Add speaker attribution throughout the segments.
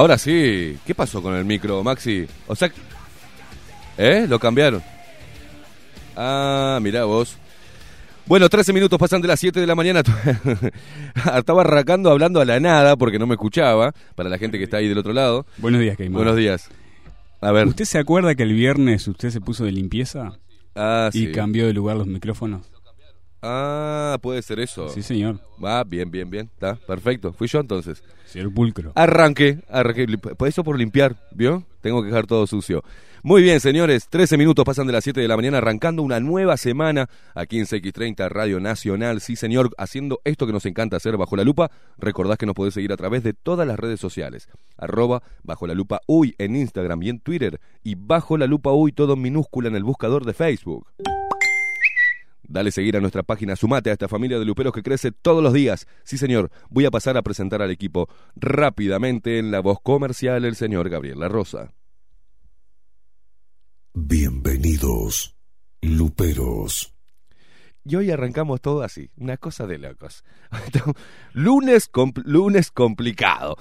Speaker 1: Ahora, sí. ¿Qué pasó con el micro, Maxi? O sea, ¿eh? Lo cambiaron. Ah, mirá vos. Bueno, 13 minutos pasan de las 7 de la mañana. Estaba arrancando hablando a la nada porque no me escuchaba. Para la gente que está ahí del otro lado.
Speaker 2: Buenos días, Caimán.
Speaker 1: Buenos días. A ver.
Speaker 2: ¿Usted se acuerda que el viernes usted se puso de limpieza
Speaker 1: Ah,
Speaker 2: y
Speaker 1: sí.
Speaker 2: cambió de lugar los micrófonos?
Speaker 1: Ah, puede ser eso.
Speaker 2: Sí, señor.
Speaker 1: Va, bien, bien, bien. Está, perfecto. Fui yo entonces.
Speaker 2: Señor Pulcro.
Speaker 1: Arranque, arranque. Por eso por limpiar, ¿vio? Tengo que dejar todo sucio. Muy bien, señores. 13 minutos pasan de las 7 de la mañana, arrancando una nueva semana aquí en CX30 Radio Nacional. Sí, señor, haciendo esto que nos encanta hacer bajo la lupa. Recordás que nos podés seguir a través de todas las redes sociales. Arroba bajo la lupa uy en Instagram y en Twitter. Y bajo la lupa uy todo en minúscula en el buscador de Facebook. Dale seguir a nuestra página, sumate a esta familia de luperos que crece todos los días. Sí, señor, voy a pasar a presentar al equipo rápidamente en la voz comercial el señor Gabriel La Rosa.
Speaker 3: Bienvenidos, luperos.
Speaker 1: Y hoy arrancamos todo así, una cosa de locos. lunes, compl- lunes complicado.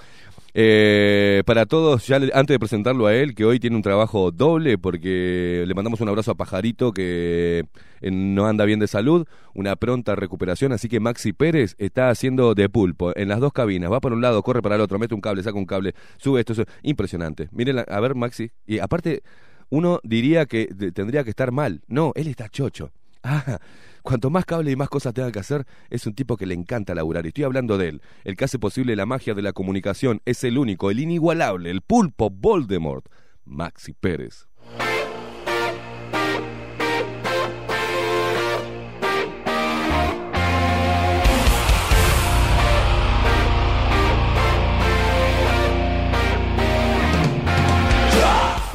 Speaker 1: Eh, para todos, ya le- antes de presentarlo a él, que hoy tiene un trabajo doble, porque le mandamos un abrazo a Pajarito, que no anda bien de salud, una pronta recuperación, así que Maxi Pérez está haciendo de pulpo en las dos cabinas, va para un lado, corre para el otro, mete un cable, saca un cable, sube esto, eso, impresionante. Miren, a ver Maxi, y aparte, uno diría que tendría que estar mal, no, él está chocho. Ah, cuanto más cable y más cosas tenga que hacer, es un tipo que le encanta laburar. Y estoy hablando de él, el que hace posible la magia de la comunicación. Es el único, el inigualable, el pulpo Voldemort, Maxi Pérez.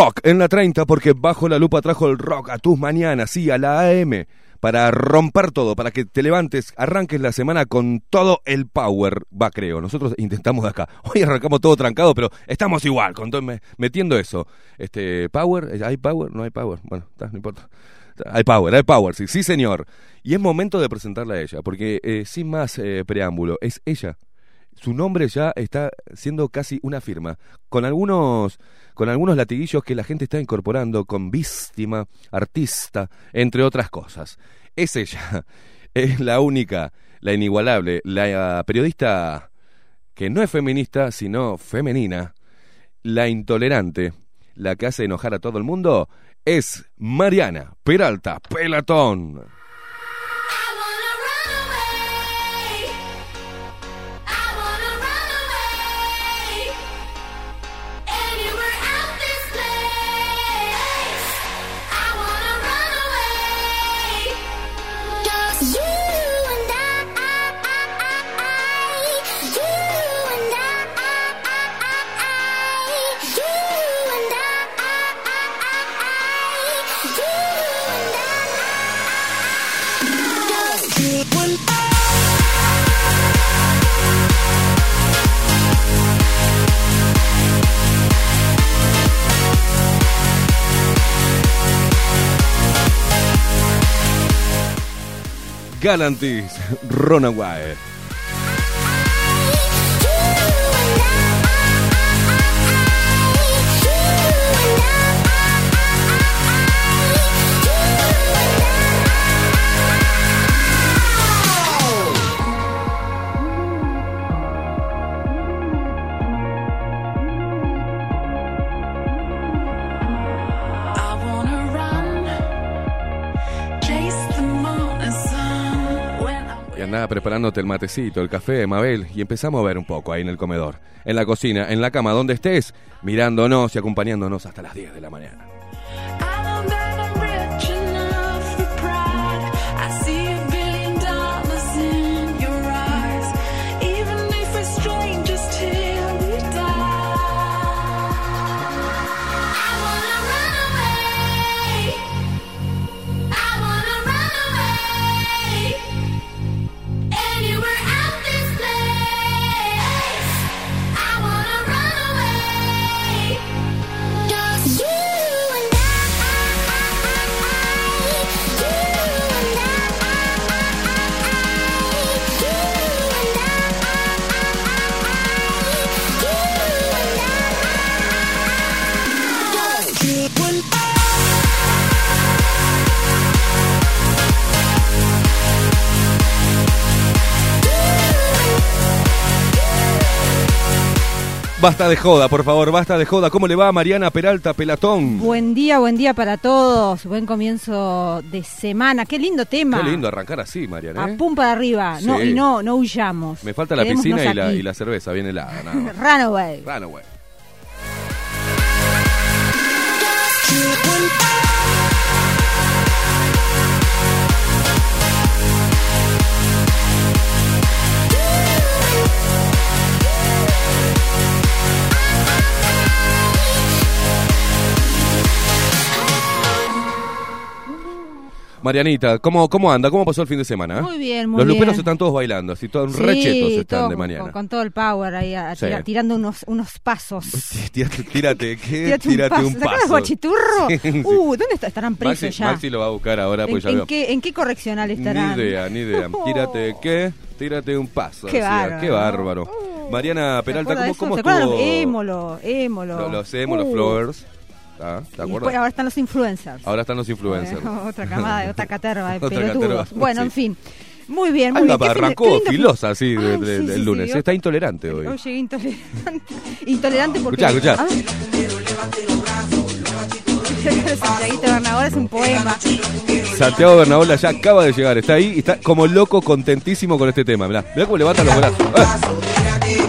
Speaker 1: Rock en la 30 porque bajo la lupa trajo el rock a tus mañanas, sí, a la AM, para romper todo, para que te levantes, arranques la semana con todo el power, va creo, nosotros intentamos de acá, hoy arrancamos todo trancado, pero estamos igual, con todo- me- metiendo eso, este, power, ¿hay power? No hay power, bueno, no importa. Hay power, hay power, sí, sí señor. Y es momento de presentarla a ella, porque eh, sin más eh, preámbulo, es ella. Su nombre ya está siendo casi una firma, con algunos, con algunos latiguillos que la gente está incorporando, con víctima, artista, entre otras cosas. Es ella, es la única, la inigualable, la periodista que no es feminista, sino femenina, la intolerante, la que hace enojar a todo el mundo, es Mariana Peralta Pelatón. Galantis, Runaway. Preparándote el matecito, el café, Mabel, y empezamos a ver un poco ahí en el comedor, en la cocina, en la cama, donde estés, mirándonos y acompañándonos hasta las 10 de la mañana. Basta de joda, por favor, basta de joda. ¿Cómo le va a Mariana Peralta Pelatón?
Speaker 4: Buen día, buen día para todos. Buen comienzo de semana. Qué lindo tema.
Speaker 1: Qué lindo arrancar así, Mariana. ¿eh?
Speaker 4: A pum para arriba. No, y no, no huyamos.
Speaker 1: Me falta la
Speaker 4: Quedémonos
Speaker 1: piscina y la,
Speaker 4: aquí.
Speaker 1: y la cerveza, bien helada. Nada más.
Speaker 4: Runaway.
Speaker 1: Runaway. Marianita, ¿cómo, ¿cómo anda? ¿Cómo pasó el fin de semana? eh?
Speaker 4: Muy bien, muy
Speaker 1: Los luperos
Speaker 4: bien.
Speaker 1: están todos bailando, así todos
Speaker 4: Sí,
Speaker 1: rechetos están
Speaker 4: todo
Speaker 1: de mañana.
Speaker 4: Con, con todo el power ahí, a-
Speaker 1: Sí.
Speaker 4: tira- tirando unos, unos pasos.
Speaker 1: Tírate, tírate, ¿qué?
Speaker 4: Tírate,
Speaker 1: Tírate
Speaker 4: un paso. ¿Sacás
Speaker 1: paso.
Speaker 4: el guachiturro?
Speaker 1: Sí.
Speaker 4: Uh, ¿dónde está? Estarán presos
Speaker 1: Maxi,
Speaker 4: ya.
Speaker 1: Maxi lo va a buscar ahora,
Speaker 4: ¿En,
Speaker 1: pues ya
Speaker 4: en
Speaker 1: veo.
Speaker 4: qué, ¿En qué correccional estarán?
Speaker 1: Ni idea, ni idea. Tírate, ¿qué? Tírate un paso.
Speaker 4: Qué
Speaker 1: decía.
Speaker 4: bárbaro.
Speaker 1: Qué bárbaro.
Speaker 4: Uh,
Speaker 1: Mariana
Speaker 4: ¿Se
Speaker 1: Peralta, ¿cómo, cómo estuvo?
Speaker 4: Émolo, émolo.
Speaker 1: Lo, lo hacemos, los
Speaker 4: Uh.
Speaker 1: flowers. ¿Ah? ¿Te
Speaker 4: Y
Speaker 1: acuerdas?
Speaker 4: después ahora están los influencers.
Speaker 1: Ahora están los influencers.
Speaker 4: Bueno, otra camada, de otra caterva de pelotudos. Bueno,
Speaker 1: sí.
Speaker 4: en fin. Muy bien, muy bien. ¿Qué fin de-
Speaker 1: arrancó
Speaker 4: fin-
Speaker 1: filosa así de-
Speaker 4: Ay,
Speaker 1: de-
Speaker 4: sí,
Speaker 1: del
Speaker 4: sí,
Speaker 1: lunes.
Speaker 4: sí,
Speaker 1: Está intolerante hoy.
Speaker 4: Llegué intolerante. intolerante porque.
Speaker 1: Escuchá, escuchá.
Speaker 4: A ver. Santiaguito Bernabé es un poema.
Speaker 1: Santiago Bernabola ya acaba de llegar. Está ahí y está como loco, contentísimo con este tema. Mirá, mirá cómo levanta los brazos. ¡Eh!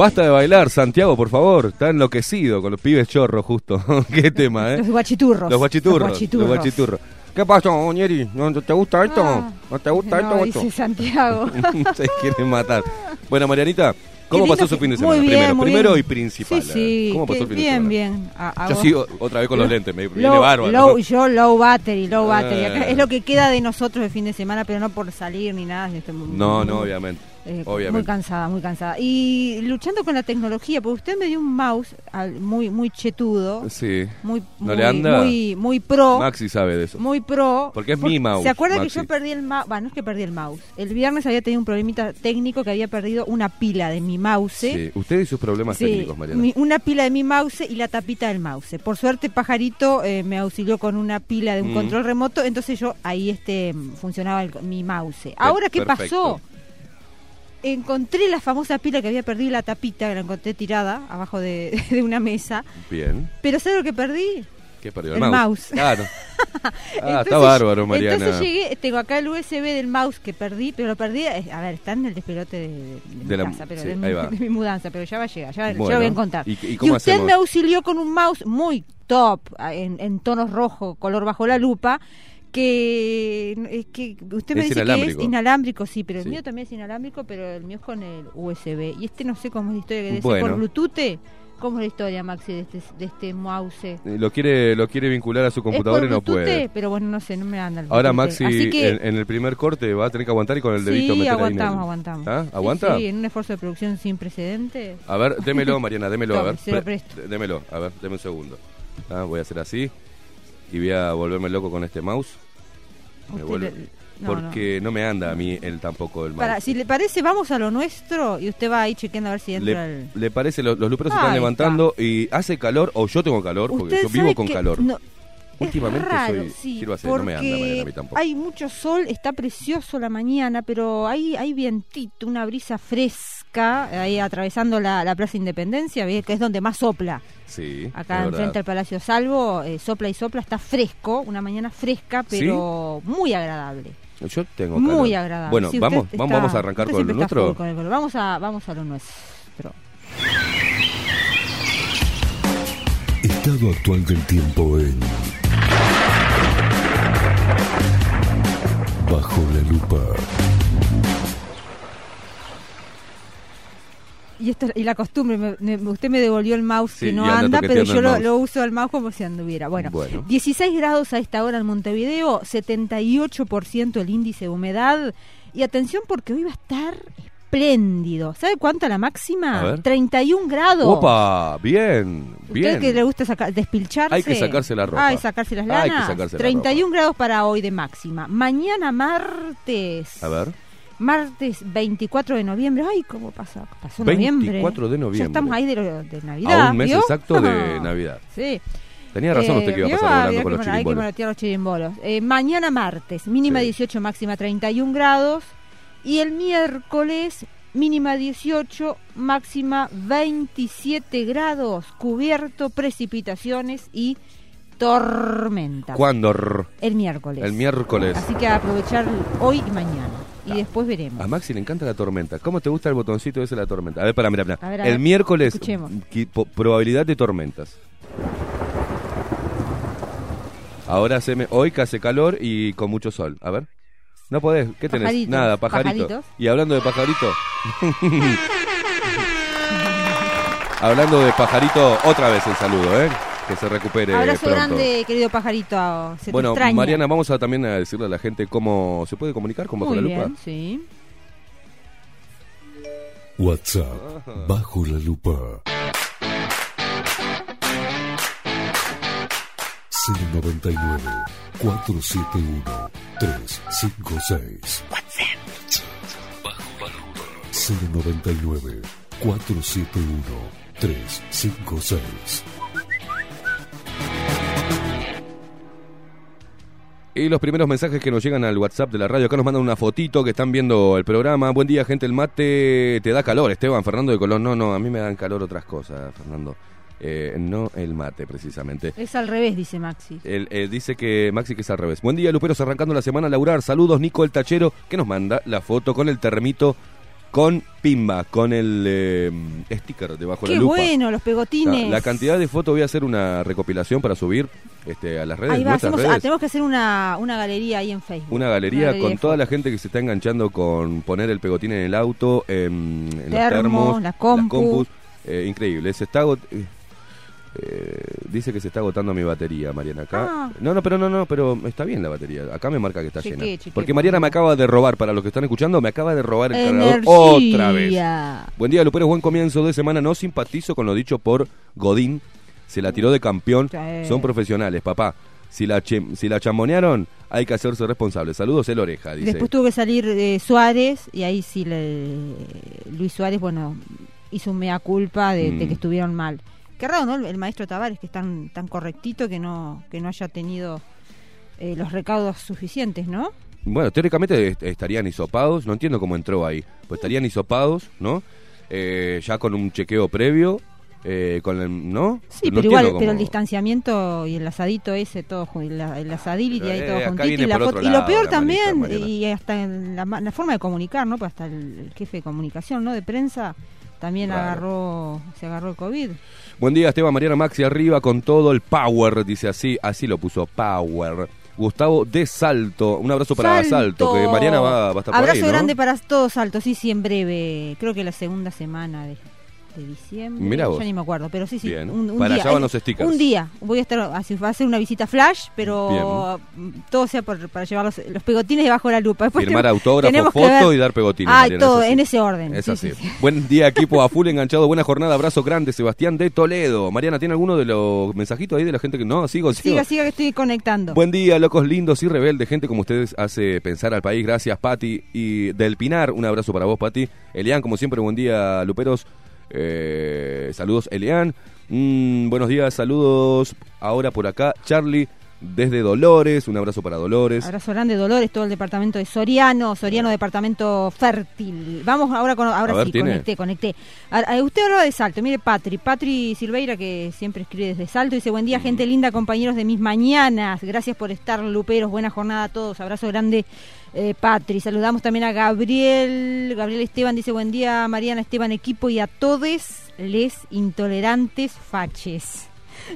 Speaker 1: Basta de bailar, Santiago, por favor. Está enloquecido con los pibes chorros, justo. Qué tema, ¿eh?
Speaker 4: Los guachiturros.
Speaker 1: Los guachiturros. Los
Speaker 4: guachiturros.
Speaker 1: guachiturros. ¿Qué pasó, Ñeri? ¿No te gusta esto?
Speaker 4: Ah.
Speaker 1: ¿No te gusta
Speaker 4: No,
Speaker 1: esto?
Speaker 4: dice Santiago.
Speaker 1: Se quieren matar. Bueno, Marianita, ¿cómo pasó su fin de
Speaker 4: muy
Speaker 1: semana?
Speaker 4: bien,
Speaker 1: primero,
Speaker 4: muy
Speaker 1: primero
Speaker 4: bien.
Speaker 1: y principal.
Speaker 4: Sí, sí.
Speaker 1: ¿Cómo pasó
Speaker 4: qué
Speaker 1: el fin de
Speaker 4: bien,
Speaker 1: semana?
Speaker 4: bien. A
Speaker 1: Yo sigo otra vez con los lentes, me viene
Speaker 4: Low,
Speaker 1: bárbaro.
Speaker 4: low- yo low battery, low battery. Acá
Speaker 1: Eh.
Speaker 4: es lo que queda de nosotros de fin de semana, pero no por salir ni nada. estoy muy-
Speaker 1: No, no, obviamente.
Speaker 4: Eh. Muy cansada, muy cansada. Y luchando con la tecnología, porque usted me dio un mouse al- muy muy chetudo,
Speaker 1: Sí.
Speaker 4: muy
Speaker 1: ¿No
Speaker 4: muy,
Speaker 1: le anda?
Speaker 4: muy muy pro,
Speaker 1: Maxi sabe de eso.
Speaker 4: muy pro.
Speaker 1: Porque es mi mouse,
Speaker 4: ¿Se acuerda que yo perdí el mouse? Bueno, no es que perdí el mouse. El viernes había tenido un problemita técnico que había perdido una pila de mi mouse.
Speaker 1: Sí. Usted y sus problemas
Speaker 4: Sí,
Speaker 1: técnicos, Mariana.
Speaker 4: mi- una pila de mi mouse y la tapita del mouse. Por suerte, Pajarito eh, me auxilió con una pila de un
Speaker 1: Mm.
Speaker 4: control remoto, entonces yo ahí este funcionaba el- mi mouse. Ahora, ¿qué
Speaker 1: perfecto.
Speaker 4: pasó? Encontré la famosa pila que había perdido y la tapita, que la encontré tirada abajo de, de una mesa.
Speaker 1: Bien.
Speaker 4: Pero ¿sabes lo que perdí?
Speaker 1: ¿Qué perdió?
Speaker 4: El mouse.
Speaker 1: Claro. Ah,
Speaker 4: Entonces,
Speaker 1: está bárbaro, Mariana.
Speaker 4: Entonces llegué, tengo acá el USB del mouse que perdí, pero lo perdí, a ver, está en el despelote de, de- de mi
Speaker 1: la-
Speaker 4: casa, pero
Speaker 1: sí,
Speaker 4: de, mi, mi mudanza, pero ya va a llegar, ya, lo voy a encontrar.
Speaker 1: ¿y- y cómo
Speaker 4: usted
Speaker 1: hacemos?
Speaker 4: me auxilió con un mouse muy top, en, en tonos rojo, color bajo la lupa, que, es que usted me
Speaker 1: Es
Speaker 4: dice que es inalámbrico, sí, pero
Speaker 1: Sí.
Speaker 4: el mío también es inalámbrico, pero el mío es con el USB. Y este no sé cómo es la historia que dice
Speaker 1: Bueno.
Speaker 4: por Bluetooth. ¿Cómo es la historia, Maxi, de este, de este mouse?
Speaker 1: Eh, Lo quiere, lo quiere vincular a su computadora y no puede.
Speaker 4: pero bueno, no sé, no me anda el
Speaker 1: Ahora. Maxi
Speaker 4: que,
Speaker 1: en, en el primer corte va a tener que aguantar y con el dedito
Speaker 4: sí,
Speaker 1: meter
Speaker 4: aguantamos, aguantamos.
Speaker 1: ¿Ah? ¿Aguanta?
Speaker 4: Sí, en un esfuerzo de producción sin precedentes.
Speaker 1: A ver, démelo, Mariana, démelo, a ver.
Speaker 4: se lo
Speaker 1: Pre-
Speaker 4: presto.
Speaker 1: Démelo, a ver, déme un segundo. Ah, voy a hacer así y voy a volverme loco con este mouse. Me
Speaker 4: Usted
Speaker 1: vuelve-
Speaker 4: le- no,
Speaker 1: porque no. me anda a mí él tampoco el mouse.
Speaker 4: Para, si le parece, vamos a lo nuestro y usted va ahí chequeando a ver si entra
Speaker 1: le,
Speaker 4: el...
Speaker 1: le parece, los, los luperos se están
Speaker 4: está.
Speaker 1: levantando y hace calor, o yo tengo calor, porque yo vivo con
Speaker 4: que
Speaker 1: calor.
Speaker 4: no-
Speaker 1: Últimamente
Speaker 4: es raro,
Speaker 1: soy,
Speaker 4: sí,
Speaker 1: quiero hacer, no me anda
Speaker 4: porque
Speaker 1: Mariana, a mí tampoco.
Speaker 4: Hay mucho sol, está precioso la mañana, pero hay, hay vientito, una brisa fresca ahí atravesando la, la Plaza Independencia, que es donde más sopla.
Speaker 1: Sí,
Speaker 4: Acá
Speaker 1: es
Speaker 4: enfrente al Palacio Salvo, eh, sopla y sopla, está fresco, una mañana fresca, pero muy agradable.
Speaker 1: Yo tengo
Speaker 4: Muy
Speaker 1: calor.
Speaker 4: agradable.
Speaker 1: Bueno,
Speaker 4: Sí,
Speaker 1: vamos,
Speaker 4: está-
Speaker 1: vamos, vamos a arrancar con lo nuestro.
Speaker 4: con el. Vamos a, vamos a lo nuestro.
Speaker 5: Estado actual del tiempo en Bajo la lupa.
Speaker 4: Y, esto, y la costumbre, me- me- usted me devolvió el mouse
Speaker 1: Sí,
Speaker 4: que no
Speaker 1: y anda
Speaker 4: anda, pero yo lo, uso el mouse como si anduviera. Bueno,
Speaker 1: Bueno.
Speaker 4: 16 grados a esta hora en Montevideo, 78% el índice de humedad. Y atención porque hoy va a estar espléndido. ¿Sabe cuánto la
Speaker 1: A
Speaker 4: máxima?
Speaker 1: ver.
Speaker 4: 31 grados.
Speaker 1: Opa, bien, bien.
Speaker 4: ¿Usted que le gusta sacar, despilcharse?
Speaker 1: Hay que sacarse la ropa.
Speaker 4: Ay, sacarse las lanas.
Speaker 1: Hay que sacarse la
Speaker 4: 31 grados para hoy de máxima. Mañana martes.
Speaker 1: A ver,
Speaker 4: Martes 24 de noviembre. Ay, ¿cómo pasa? Pasó noviembre.
Speaker 1: 24 de
Speaker 4: Ya
Speaker 1: noviembre.
Speaker 4: estamos ahí de, lo- de Navidad.
Speaker 1: a un mes
Speaker 4: ¿vio?
Speaker 1: exacto de Navidad.
Speaker 4: Sí.
Speaker 1: Tenía razón usted que iba a
Speaker 4: Eh,
Speaker 1: pasar volando con
Speaker 4: que
Speaker 1: los
Speaker 4: mon- Hay que
Speaker 1: chirimbolos.
Speaker 4: los chirimbolos. Eh, mañana martes, mínima
Speaker 1: Sí.
Speaker 4: 18, máxima 31 grados. Y el miércoles mínima 18, máxima 27 grados, cubierto, precipitaciones y tormenta.
Speaker 1: ¿Cuándo?
Speaker 4: El miércoles.
Speaker 1: El miércoles.
Speaker 4: Así que a aprovechar hoy y mañana. Y después veremos.
Speaker 1: A Maxi le encanta la tormenta. ¿Cómo te gusta el botoncito ese de la tormenta? A ver, para, mira, mira. El
Speaker 4: ver,
Speaker 1: miércoles,
Speaker 4: escuchemos.
Speaker 1: probabilidad de tormentas. Ahora se me, hoy que hace calor y con mucho sol. A ver. No podés. ¿Qué tenés?
Speaker 4: Pajaritos.
Speaker 1: Nada, pajarito.
Speaker 4: Pajaritos.
Speaker 1: Y hablando de pajarito. hablando de pajarito, otra vez el saludo, ¿eh? Que se recupere
Speaker 4: Abrazo
Speaker 1: pronto.
Speaker 4: grande, querido pajarito. Se
Speaker 1: Bueno. Mariana, vamos a también a decirle a la gente cómo se puede comunicar con Bajo
Speaker 4: Muy
Speaker 1: la Lupa.
Speaker 4: bien, sí.
Speaker 5: WhatsApp bajo la lupa 099 471 356 099 471 356
Speaker 1: Y los primeros mensajes que nos llegan al WhatsApp de la radio, acá nos mandan una fotito que están viendo el programa. Buen día, gente, el mate te da calor, Esteban, Fernando de Colón. No, no, a mí me dan calor otras cosas, Fernando. Eh, no el mate, precisamente.
Speaker 4: Es al revés, dice Maxi.
Speaker 1: Él, él dice que Maxi que es al revés. Buen día, Luperos, arrancando la semana a laburar. Saludos, Nico el Tachero, que nos manda la foto con el termito con pimba, con el eh, sticker debajo de
Speaker 4: Qué
Speaker 1: la lupa.
Speaker 4: bueno, los pegotines.
Speaker 1: La, la cantidad de fotos voy a hacer una recopilación para subir este, a las redes,
Speaker 4: Ahí va, ah, tenemos que hacer una, una galería ahí en Facebook.
Speaker 1: Una galería con toda la gente que se está enganchando con poner el pegotín en el auto, en, en los
Speaker 4: Termos,
Speaker 1: termos,
Speaker 4: la compu.
Speaker 1: compus. Eh, increíble. Se está agot- eh, dice que se está agotando mi batería, Mariana. Acá.
Speaker 4: Ah.
Speaker 1: No, no, pero no, no, pero está bien la batería. Acá me marca que está llena. Porque Mariana me acaba de robar, para los que están escuchando, me acaba de robar el cargador otra vez. Buen día, Luperos. Buen comienzo de semana. No simpatizo con lo dicho por Godín. Se la tiró de campeón.
Speaker 4: Sí.
Speaker 1: Son profesionales, papá. Si la, si la chamonearon, hay que hacerse responsable. Saludos, el oreja, dice.
Speaker 4: Después tuvo que salir eh, Suárez y ahí sí le, Luis Suárez, bueno, hizo un mea culpa de, de
Speaker 1: Mm.
Speaker 4: que estuvieron mal. Qué raro, ¿no? El, maestro Tavares, que es tan, tan correctito que no, que no haya tenido eh, los recaudos suficientes, ¿no?
Speaker 1: Bueno, teóricamente est- estarían hisopados. No entiendo cómo entró ahí. Pues estarían hisopados, ¿no? Eh, ya con un chequeo previo. eh, con el, ¿no?
Speaker 4: Sí,
Speaker 1: No
Speaker 4: pero igual, pero el distanciamiento y el asadito ese, todo, la- el asadility ahí
Speaker 1: Eh,
Speaker 4: todo juntito. Y, la foto- y lo peor también, y hasta en la, la forma de comunicar, ¿no? Pues hasta el, el jefe de comunicación, ¿no? De prensa, también
Speaker 1: Claro.
Speaker 4: agarró, se agarró el COVID.
Speaker 1: Buen día, Esteban Mariana Maxi, arriba con todo el power, dice así, así lo puso, power. Gustavo de Salto, un abrazo para Salto, que Mariana va, va a estar por
Speaker 4: Abrazo
Speaker 1: ahí, ¿no?
Speaker 4: grande para todos Salto, sí, sí, en breve. Creo que la segunda semana de, de diciembre.
Speaker 1: Mirá vos.
Speaker 4: Ya ni me acuerdo, pero sí, sí.
Speaker 1: Bien.
Speaker 4: Un, un
Speaker 1: Para
Speaker 4: día.
Speaker 1: allá van
Speaker 4: Ay,
Speaker 1: los stickers.
Speaker 4: Un día. Voy a estar, así, va a ser una visita flash, pero todo sea por- para llevar los, los pegotines debajo de la lupa. Después
Speaker 1: Firmar autógrafo, foto
Speaker 4: ver-
Speaker 1: y dar pegotines. Mariana,
Speaker 4: todo, en ese orden.
Speaker 1: Es
Speaker 4: sí,
Speaker 1: así.
Speaker 4: sí, sí.
Speaker 1: Buen día, equipo a full enganchado. Buena jornada, abrazo grande. Sebastián de Toledo. Mariana, ¿tiene alguno de los mensajitos ahí de la gente que no? Sigo, sigo.
Speaker 4: Siga, siga que estoy conectando.
Speaker 1: Buen día, locos lindos y rebeldes, gente como ustedes hace pensar al país. Gracias, Pati. Y del Pinar, un abrazo para vos, Pati. Elian, como siempre, buen día, Luperos. Eh, saludos, Elian. Mm, buenos días, saludos. Ahora por acá, Charlie, desde Dolores. Un abrazo para Dolores.
Speaker 4: Abrazo grande, Dolores, todo el departamento de Soriano, Soriano departamento fértil. Vamos ahora con, ahora
Speaker 1: ver,
Speaker 4: sí,
Speaker 1: ¿tiene?
Speaker 4: conecté, conecté. A- a- usted hablaba de Salto, mire Patri, Patri Silveira que siempre escribe desde Salto, dice buen día
Speaker 1: Mm.
Speaker 4: gente linda, compañeros de mis mañanas, gracias por estar luperos, buena jornada a todos, abrazo grande eh, Patri, saludamos también a Gabriel, Gabriel Esteban dice buen día Mariana Esteban equipo y a todos les intolerantes faches.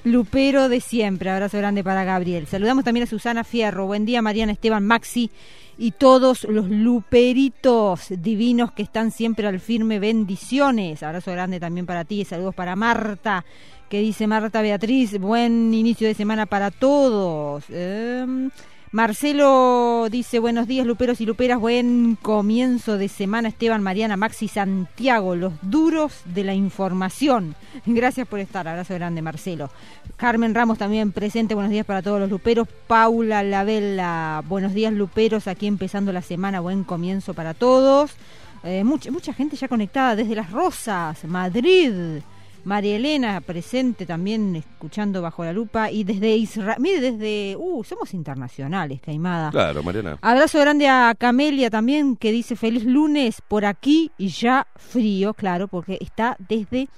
Speaker 4: Lupero de siempre, abrazo grande para Gabriel. Saludamos también a Susana Fierro, buen día Mariana Esteban Maxi y todos los luperitos divinos que están siempre al firme, bendiciones. Abrazo grande también para ti, saludos para Marta, que dice Marta Beatriz, buen inicio de semana para todos. Em, Marcelo dice buenos días Luperos y Luperas, buen comienzo de semana Esteban, Mariana, Maxi, Santiago, los duros de la información. Gracias por estar, abrazo grande Marcelo. Carmen Ramos también presente, buenos días para todos los Luperos. Paula Lavella, buenos días Luperos, aquí empezando la semana, buen comienzo para todos. Eh, mucha, mucha gente ya conectada desde Las Rosas, Madrid. María Elena presente también escuchando bajo la lupa y desde Israel, mire desde, uh, somos internacionales, Caimada.
Speaker 1: Claro, Mariana.
Speaker 4: Abrazo grande a Camelia también que dice feliz lunes por aquí y ya frío, claro, porque está desde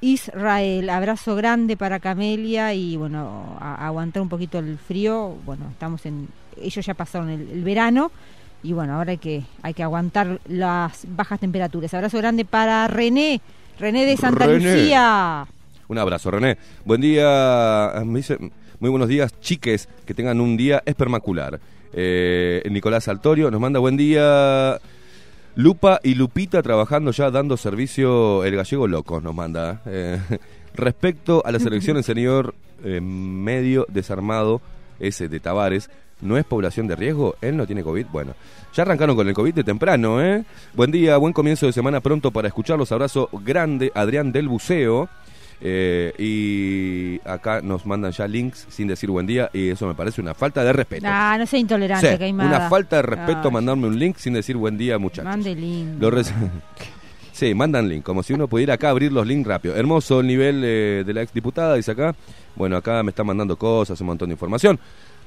Speaker 4: Israel. Abrazo grande para Camelia y bueno, a, a aguantar un poquito el frío. Bueno, estamos en ellos ya pasaron el, el verano y bueno, ahora hay que hay que aguantar las bajas temperaturas. Abrazo grande para René, René de Santa
Speaker 1: René.
Speaker 4: Lucía.
Speaker 1: Un abrazo, René. Buen día, me dice, muy buenos días, chiques, que tengan un día espermacular. Eh, Nicolás Altorio nos manda buen día. Lupa y Lupita trabajando ya dando servicio el gallego loco, nos manda. Eh, respecto a la selección, el señor eh, medio desarmado, ese de Tavares, ¿no es población de riesgo? ¿Él no tiene COVID? Bueno, ya arrancaron con el COVID de temprano, ¿eh? Buen día, buen comienzo de semana pronto para escucharlos. Abrazo grande, Adrián del Buceo. Eh, y acá nos mandan ya links sin decir buen día y eso me parece una falta de respeto.
Speaker 4: Ah, no sea intolerante,
Speaker 1: Sí,
Speaker 4: Caimada.
Speaker 1: una falta de respeto
Speaker 4: Ay,
Speaker 1: mandarme un link sin decir buen día, muchachos.
Speaker 4: Mande.
Speaker 1: Lo reci- sí, mandan link, como si uno pudiera acá abrir los links rápido. Hermoso el nivel eh, de la exdiputada, dice acá. Bueno, acá me están mandando cosas, un montón de información.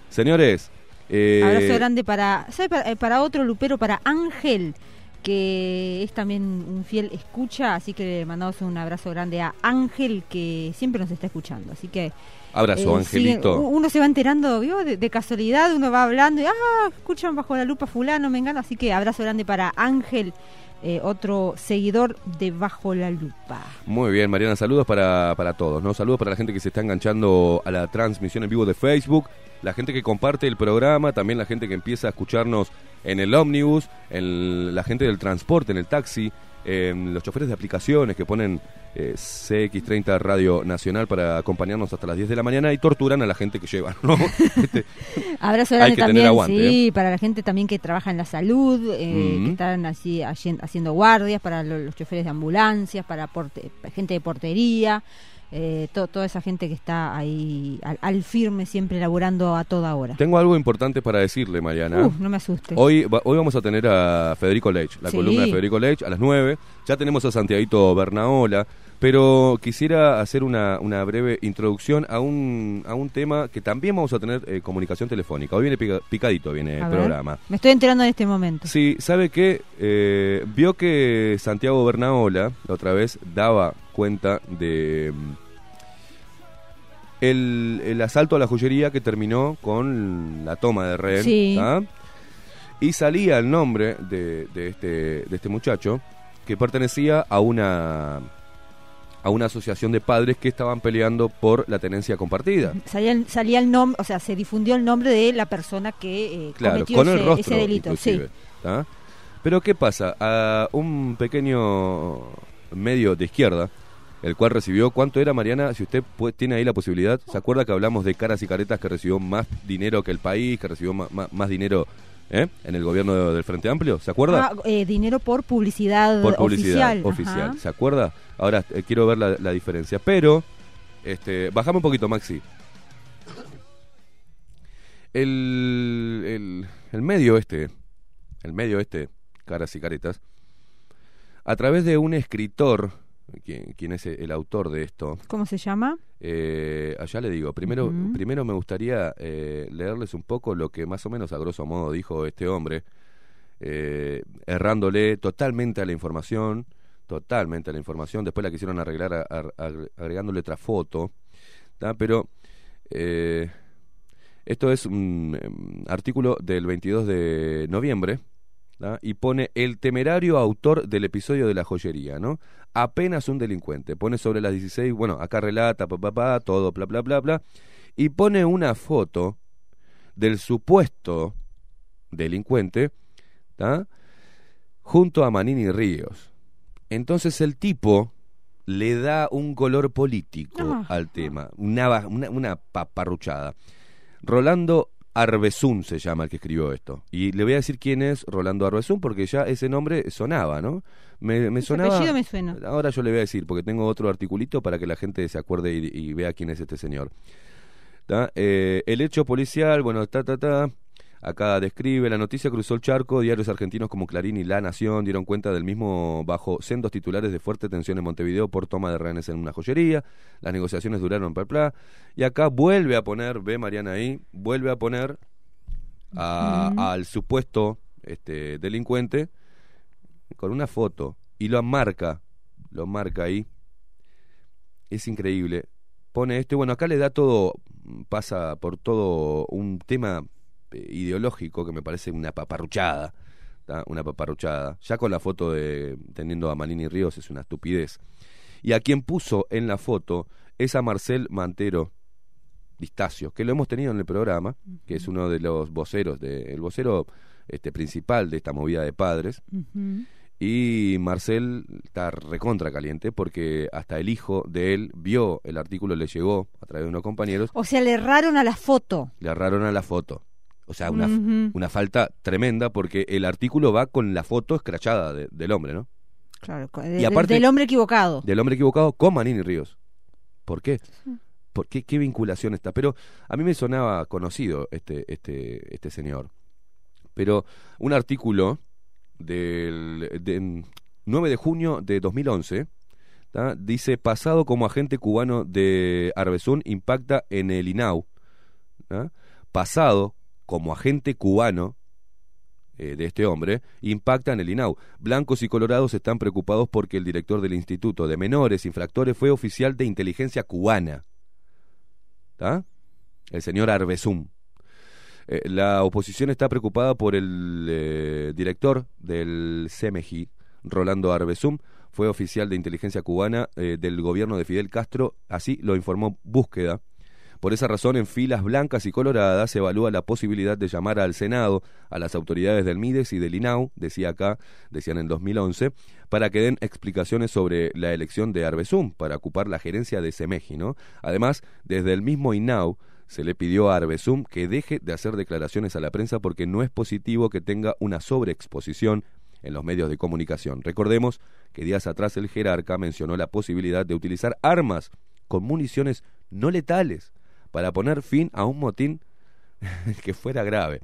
Speaker 1: Señores, eh,
Speaker 4: Abrazo grande para, ¿sabe? para, eh, para otro lupero, para Ángel, que es también un fiel escucha, así que le mandamos un abrazo grande a Ángel, que siempre nos está escuchando. Así que.
Speaker 1: abrazo,
Speaker 4: eh,
Speaker 1: Angelito.
Speaker 4: uno se va enterando, ¿vio? De, de casualidad, uno va hablando y, ah, escuchan bajo la lupa fulano, me engano. Así que abrazo grande para Ángel, eh, otro seguidor de Bajo la Lupa.
Speaker 1: Muy bien, Mariana, saludos para, para todos, ¿no? Saludos para la gente que se está enganchando a la transmisión en vivo de Facebook, la gente que comparte el programa, también la gente que empieza a escucharnos en el ómnibus, la gente del transporte, en el taxi, en los choferes de aplicaciones que ponen eh, CX30 Radio Nacional para acompañarnos hasta las 10 de la mañana y torturan a la gente que llevan, ¿no? Este,
Speaker 4: Abrazo
Speaker 1: Hay
Speaker 4: grande
Speaker 1: tener
Speaker 4: también,
Speaker 1: aguante, ¿eh?
Speaker 4: para la gente también que trabaja en la salud, eh,
Speaker 1: Mm.
Speaker 4: que están así haci- haciendo guardias, para lo- los choferes de ambulancias, para porte- gente de portería, eh, to- toda esa gente que está ahí al, al firme, siempre laburando a toda hora.
Speaker 1: tengo algo importante para decirle, Mariana.
Speaker 4: Uh, no me asuste.
Speaker 1: Hoy, va- hoy vamos a tener a Federico Leitch, la
Speaker 4: Sí.
Speaker 1: columna de Federico Leitch a las 9. Ya tenemos a Santiaguito Bernaola, pero quisiera hacer una, una breve introducción a un, a un tema que también vamos a tener eh, comunicación telefónica. Hoy viene pica- picadito, viene
Speaker 4: A
Speaker 1: el
Speaker 4: ver.
Speaker 1: programa.
Speaker 4: Me estoy enterando en este momento.
Speaker 1: Sí, ¿sabe qué? Eh, vio que Santiago Bernaola, la otra vez, daba cuenta de el, el asalto a la joyería que terminó con la toma de rehén.
Speaker 4: Sí.
Speaker 1: Y salía el nombre de, de este, de este muchacho que pertenecía a una a una asociación de padres que estaban peleando por la tenencia compartida.
Speaker 4: Salía, el- salía el nombre, o sea, se difundió el nombre de la persona que eh,
Speaker 1: Claro,
Speaker 4: cometió
Speaker 1: con
Speaker 4: ese,
Speaker 1: el rostro,
Speaker 4: ese delito. Sí.
Speaker 1: Pero ¿qué pasa? A un pequeño medio de izquierda, el cual recibió, ¿cuánto era Mariana? Si usted tiene ahí la posibilidad, ¿se acuerda que hablamos de caras y caretas que recibió más dinero que el país, que recibió más, dinero ¿eh? en el gobierno de- del Frente Amplio? ¿Se acuerda?
Speaker 4: Ah, eh, dinero por publicidad,
Speaker 1: por publicidad
Speaker 4: oficial.
Speaker 1: oficial.
Speaker 4: ajá.
Speaker 1: ¿Se acuerda? Ahora eh, quiero ver la, la diferencia. Pero, este, bajame un poquito, Maxi. El, el, el medio este, el medio este, caras y caretas, a través de un escritor, quien es el autor de esto,
Speaker 4: ¿Cómo se llama?
Speaker 1: eh, allá le digo, primero, primero me gustaría eh, leerles un poco lo que más o menos a grosso modo dijo este hombre, eh, errándole totalmente a la información, totalmente a la información, después la quisieron arreglar a- a- a- agregándole otra foto, ¿tá? pero eh, esto es un em, artículo del 22 de noviembre, y pone el temerario autor del episodio de la joyería, ¿no? Apenas un delincuente. Pone sobre las 16, bueno, acá relata, pa, pa, pa, todo, bla, bla, bla, bla, y pone una foto del supuesto delincuente, junto a Manini Ríos. Entonces el tipo le da un color político
Speaker 4: Ah.
Speaker 1: al tema, una, una, una paparruchada. Rolando Arbezún se llama el que escribió esto. Y le voy a decir quién es Rolando Arbezún porque ya ese nombre sonaba, ¿no? Me, me sonaba.
Speaker 4: apellido me suena.
Speaker 1: Ahora yo le voy a decir porque tengo otro articulito para que la gente se acuerde y, y vea quién es este señor. Eh, el hecho policial, bueno, ta, ta, ta. Acá describe, la noticia cruzó el charco, diarios argentinos como Clarín y La Nación dieron cuenta del mismo bajo sendos titulares de fuerte tensión en Montevideo por toma de rehenes en una joyería, las negociaciones duraron per pla, y acá vuelve a poner, ve Mariana ahí, vuelve a poner a- al supuesto este, delincuente con una foto y lo marca, lo marca ahí, es increíble, pone esto y bueno, acá le da todo, pasa por todo un tema ideológico que me parece una paparruchada, ¿tá? una paparruchada. Ya con la foto de teniendo a Manini Ríos es una estupidez. Y a quien puso en la foto es a Marcel Mantero Distacio, que lo hemos tenido en el programa, que es uno de los voceros, de, el vocero este, principal de esta movida de padres. Y Marcel está recontra caliente porque hasta el hijo de él vio el artículo, le llegó a través de unos compañeros,
Speaker 4: O sea, le erraron a la foto.
Speaker 1: le agarraron a la foto. O sea, una, una falta tremenda porque el artículo va con la foto escrachada de- del hombre, ¿no?
Speaker 4: Claro,
Speaker 1: Y aparte-
Speaker 4: del hombre equivocado.
Speaker 1: Del hombre equivocado con Manini Ríos. ¿Por qué? ¿Por qué? ¿Qué vinculación está? Pero a mí me sonaba conocido este, este, este señor. Pero un artículo del de 9 de junio de 2011 ¿tá? dice, pasado como agente cubano de Arbezún impacta en el INAU. ¿tá? Pasado como agente cubano eh, de este hombre impacta en el INAU. Blancos y colorados están preocupados porque el director del Instituto de Menores Infractores fue oficial de inteligencia cubana. ¿Tá? El señor Arbezum. Eh, la oposición está preocupada por el eh, director del CMGI, Rolando Arbezum, fue oficial de inteligencia cubana eh, del gobierno de Fidel Castro, así lo informó Búsqueda. Por esa razón, en filas blancas y coloradas se evalúa la posibilidad de llamar al Senado, a las autoridades del MIDES y del INAU, decía acá, decían en 2011, para que den explicaciones sobre la elección de Arbezum para ocupar la gerencia de Semeji, ¿no? Además, desde el mismo INAU se le pidió a Arbezum que deje de hacer declaraciones a la prensa porque no es positivo que tenga una sobreexposición en los medios de comunicación. Recordemos que días atrás el jerarca mencionó la posibilidad de utilizar armas con municiones no letales para poner fin a un motín que fuera grave.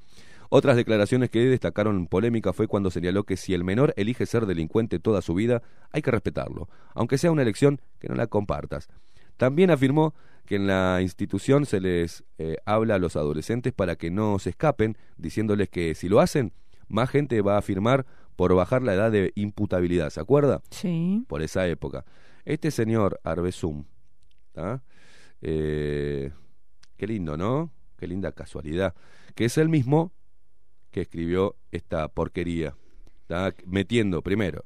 Speaker 1: Otras declaraciones que destacaron polémica fue cuando señaló que si el menor elige ser delincuente toda su vida, hay que respetarlo, aunque sea una elección que no la compartas. También afirmó que en la institución se les eh, habla a los adolescentes para que no se escapen, diciéndoles que si lo hacen, más gente va a firmar por bajar la edad de imputabilidad, ¿se acuerda?
Speaker 4: Sí.
Speaker 1: por esa época. Este señor Arbezum, ¿tá? Eh, qué lindo, ¿no? Qué linda casualidad. Que es el mismo que escribió esta porquería, ¿tá? metiendo primero,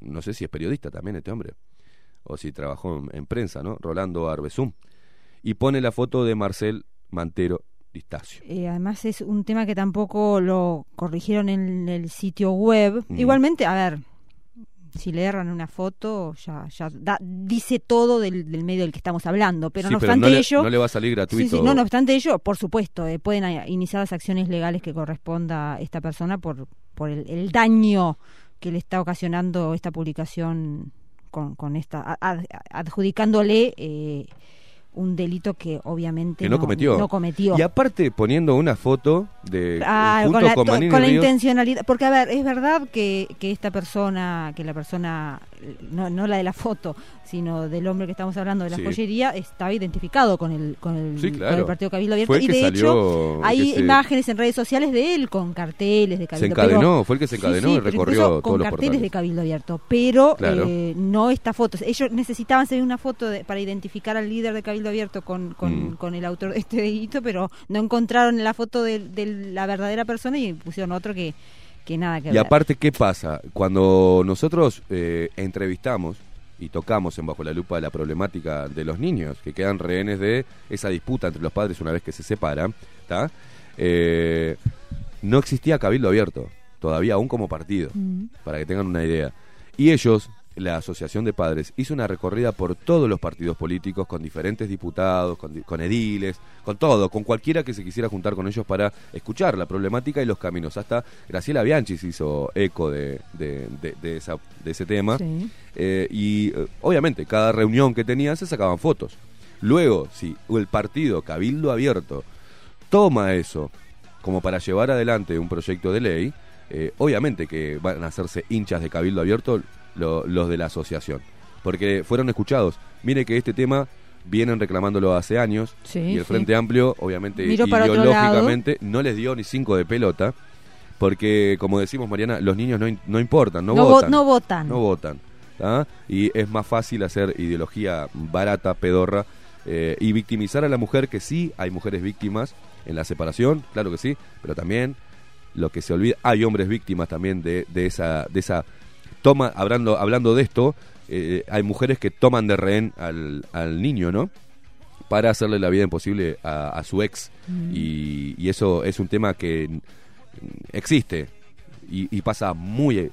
Speaker 1: no sé si es periodista también este hombre, o si trabajó en, en prensa, ¿no? Rolando Arbezum. Y pone la foto de Marcel Mantero Distacio.
Speaker 4: Eh, además es un tema que tampoco lo corrigieron en el sitio web.
Speaker 1: Mm.
Speaker 4: Igualmente, a ver, si le erran una foto, ya, ya da- dice todo del, del medio del que estamos hablando. Pero
Speaker 1: Sí,
Speaker 4: no
Speaker 1: pero
Speaker 4: obstante
Speaker 1: no le,
Speaker 4: ello,
Speaker 1: no le va a salir gratuito.
Speaker 4: sí, no, no obstante ello, por supuesto, eh, pueden iniciar las acciones legales que corresponda a esta persona por, por el, el daño que le está ocasionando esta publicación con, con esta ad- adjudicándole eh, un delito que obviamente
Speaker 1: que no, cometió.
Speaker 4: no cometió.
Speaker 1: Y aparte poniendo una foto de
Speaker 4: Ah,
Speaker 1: junto
Speaker 4: con la,
Speaker 1: con
Speaker 4: la
Speaker 1: Ríos,
Speaker 4: intencionalidad. Porque, a ver, es verdad que, que esta persona, que la persona, no, no la de la foto, sino del hombre que estamos hablando de la
Speaker 1: Sí.
Speaker 4: joyería, estaba identificado con el, con el,
Speaker 1: Sí,
Speaker 4: con
Speaker 1: claro.
Speaker 4: el Partido Cabildo Abierto. Y de hecho, hay
Speaker 1: se-
Speaker 4: imágenes en redes sociales de él con carteles de
Speaker 1: se
Speaker 4: Cabildo
Speaker 1: encadenó, fue el que se encadenó
Speaker 4: sí,
Speaker 1: y recorrió todos
Speaker 4: con
Speaker 1: los
Speaker 4: carteles
Speaker 1: portales.
Speaker 4: de Cabildo Abierto, pero
Speaker 1: Claro.
Speaker 4: eh, no esta foto. Ellos necesitaban hacer una foto de- para identificar al líder de Cabildo Abierto con, con,
Speaker 1: Mm.
Speaker 4: con el autor de este delito, pero no encontraron la foto de, de la verdadera persona y pusieron otro que, que nada que
Speaker 1: Y
Speaker 4: ver.
Speaker 1: aparte, ¿qué pasa? Cuando nosotros eh, entrevistamos y tocamos en Bajo la Lupa la problemática de los niños que quedan rehenes de esa disputa entre los padres una vez que se separan, ¿tá? Eh, no existía Cabildo Abierto, todavía aún como partido,
Speaker 4: Mm.
Speaker 1: para que tengan una idea. Y ellos, la Asociación de Padres, hizo una recorrida por todos los partidos políticos, con diferentes diputados, con, con ediles, con todo, con cualquiera que se quisiera juntar con ellos para escuchar la problemática y los caminos. Hasta Graciela Bianchi se hizo eco de, de- de- de esa- de ese tema.
Speaker 4: Sí.
Speaker 1: Eh, y eh, obviamente cada reunión que tenían se sacaban fotos. Luego, si el partido Cabildo Abierto toma eso como para llevar adelante un proyecto de ley, eh, obviamente que van a hacerse hinchas de cabildo abierto lo- los de la asociación, porque fueron escuchados. Mire que este tema vienen reclamándolo hace años
Speaker 4: Sí,
Speaker 1: y el
Speaker 4: sí.
Speaker 1: Frente Amplio, obviamente,
Speaker 4: otro
Speaker 1: ideológicamente, no les dio ni cinco de pelota, porque, como decimos, Mariana, los niños no, no importan, no,
Speaker 4: No vo-
Speaker 1: votan.
Speaker 4: no votan.
Speaker 1: No votan. ¿tá? Y es más fácil hacer ideología barata, pedorra, eh, y victimizar a la mujer, que sí, hay mujeres víctimas en la separación, claro que sí, pero también lo que se olvida, hay hombres víctimas también de, de esa, de esa toma, hablando, hablando de esto, eh, hay mujeres que toman de rehén al, al niño, ¿no? Para hacerle la vida imposible a, a su ex.
Speaker 4: Mm.
Speaker 1: Y, y eso es un tema que existe y, y pasa muy eh,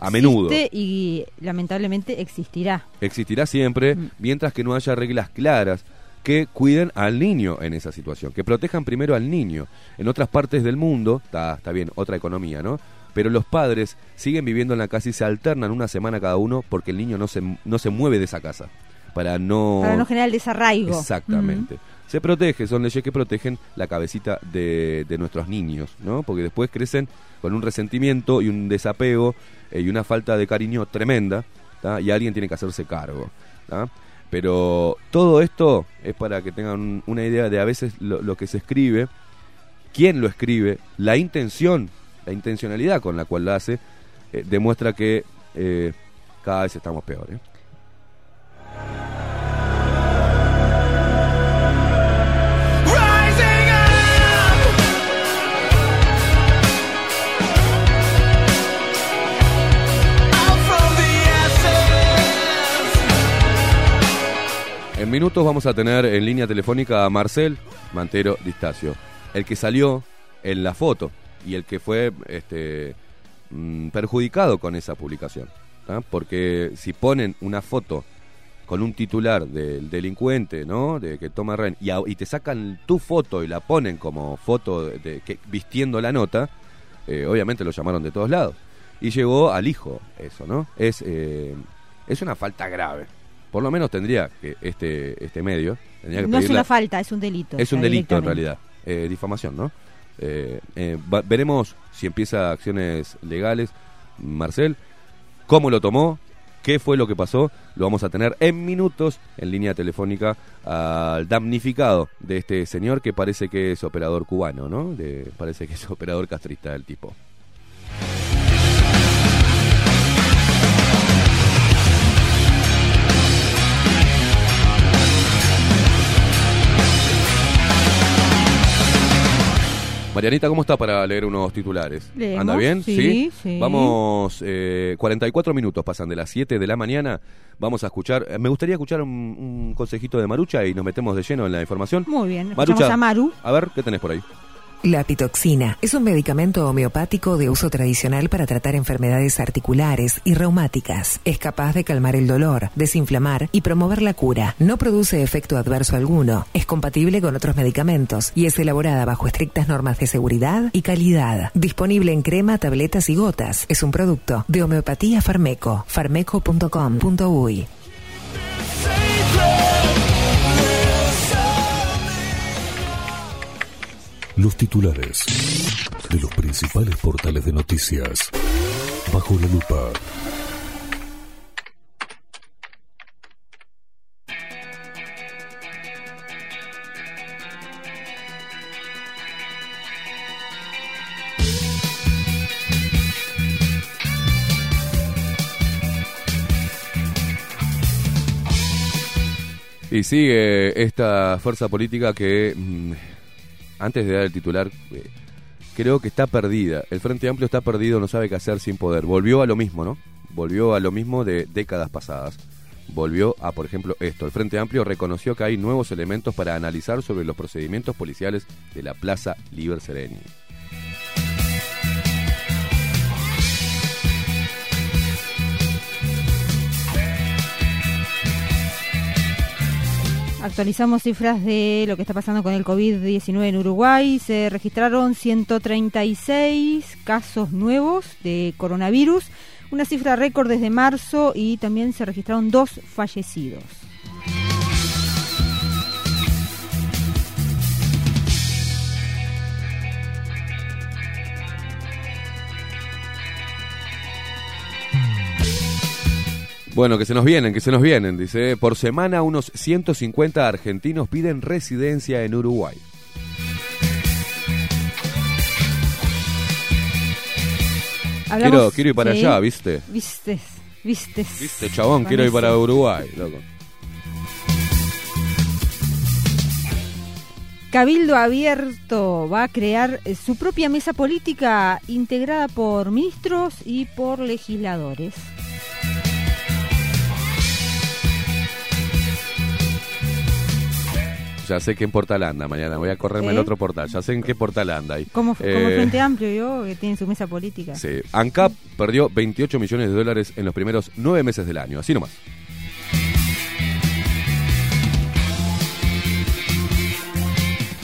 Speaker 1: a menudo.
Speaker 4: Y lamentablemente existirá.
Speaker 1: Existirá siempre,
Speaker 4: Mm.
Speaker 1: mientras que no haya reglas claras que cuiden al niño en esa situación, que protejan primero al niño. En otras partes del mundo, está, está bien, otra economía, ¿no? Pero los padres siguen viviendo en la casa y se alternan una semana cada uno porque el niño no se, no se mueve de esa casa. Para no...
Speaker 4: Para no generar el desarraigo.
Speaker 1: Exactamente. Se protege, son leyes que protegen la cabecita de, de nuestros niños, ¿no? Porque después crecen con un resentimiento y un desapego eh, y una falta de cariño tremenda, ¿tá? y alguien tiene que hacerse cargo. ¿tá? Pero todo esto es para que tengan un- una idea de a veces lo, lo que se escribe, quién lo escribe, la intención, la intencionalidad con la cual lo hace, eh, demuestra que eh, cada vez estamos peor.
Speaker 6: Rising up, out from the ashes.
Speaker 1: En minutos vamos a tener en línea telefónica a Marcel Mantero Distacio, el que salió en la foto y el que fue este, mm, perjudicado con esa publicación. ¿tá? Porque si ponen una foto con un titular del delincuente, ¿no? De que toma rehén y, a- y te sacan tu foto y la ponen como foto de, de que, vistiendo la nota, eh, obviamente lo llamaron de todos lados. Y llegó al hijo eso, ¿no? Es, eh, es una falta grave. Por lo menos tendría que este, este medio... Tendría que
Speaker 4: No es una falta, es un delito.
Speaker 1: es un delito en realidad. Eh, difamación, ¿no? Eh, eh, va- veremos si empieza acciones legales. Marcel, ¿cómo lo tomó? ¿Qué fue lo que pasó? Lo vamos a tener en minutos en línea telefónica al damnificado de este señor que parece que es operador cubano, ¿no? De- parece que es operador castrista del tipo. Marianita, ¿cómo está para leer unos titulares?
Speaker 4: Leemos,
Speaker 1: ¿Anda bien?
Speaker 4: sí, sí.
Speaker 1: Vamos, eh, 44 minutos pasan de las 7 de la mañana. Vamos a escuchar, eh, me gustaría escuchar un, un consejito de Marucha y nos metemos de lleno en la información.
Speaker 4: Muy bien, escuchamos a Maru.
Speaker 1: a ver, ¿qué tenés por ahí?
Speaker 7: La pitoxina es un medicamento homeopático de uso tradicional para tratar enfermedades articulares y reumáticas. Es capaz de calmar el dolor, desinflamar y promover la cura. No produce efecto adverso alguno. Es compatible con otros medicamentos y es elaborada bajo estrictas normas de seguridad y calidad. Disponible en crema, tabletas y gotas. Es un producto de Homeopatía Farmeco. farmeco.com.uy.
Speaker 5: Los titulares de los principales portales de noticias. Bajo la lupa.
Speaker 1: Y sigue esta fuerza política que, mm, antes de dar el titular, eh, creo que está perdida. El Frente Amplio está perdido, no sabe qué hacer sin poder. Volvió a lo mismo, ¿no? Volvió a lo mismo de décadas pasadas. Volvió a, por ejemplo, esto. El Frente Amplio reconoció que hay nuevos elementos para analizar sobre los procedimientos policiales de la Plaza Liber Sereni.
Speaker 4: Actualizamos cifras de lo que está pasando con el COVID-19 en Uruguay. Se registraron 136 casos nuevos de coronavirus, una cifra récord desde marzo y también se registraron dos fallecidos.
Speaker 1: Bueno, que se nos vienen, que se nos vienen. Dice, por semana unos 150 argentinos piden residencia en Uruguay. Quiero, quiero ir para
Speaker 4: sí.
Speaker 1: allá, ¿viste?
Speaker 4: Vistes, vistes.
Speaker 1: ¿Viste, chabón? Quiero ir para. Uruguay, loco.
Speaker 4: Cabildo Abierto va a crear eh, su propia mesa política integrada por ministros y por legisladores.
Speaker 1: Ya sé que en portal anda mañana. Voy a correrme el
Speaker 4: ¿Eh?
Speaker 1: otro portal. Ya sé en qué portal anda ahí.
Speaker 4: Como, como
Speaker 1: Eh,
Speaker 4: el Frente Amplio, yo, que tiene su mesa política.
Speaker 1: Sí. ANCAP perdió 28 millones de dólares en los primeros nueve meses del año. Así nomás.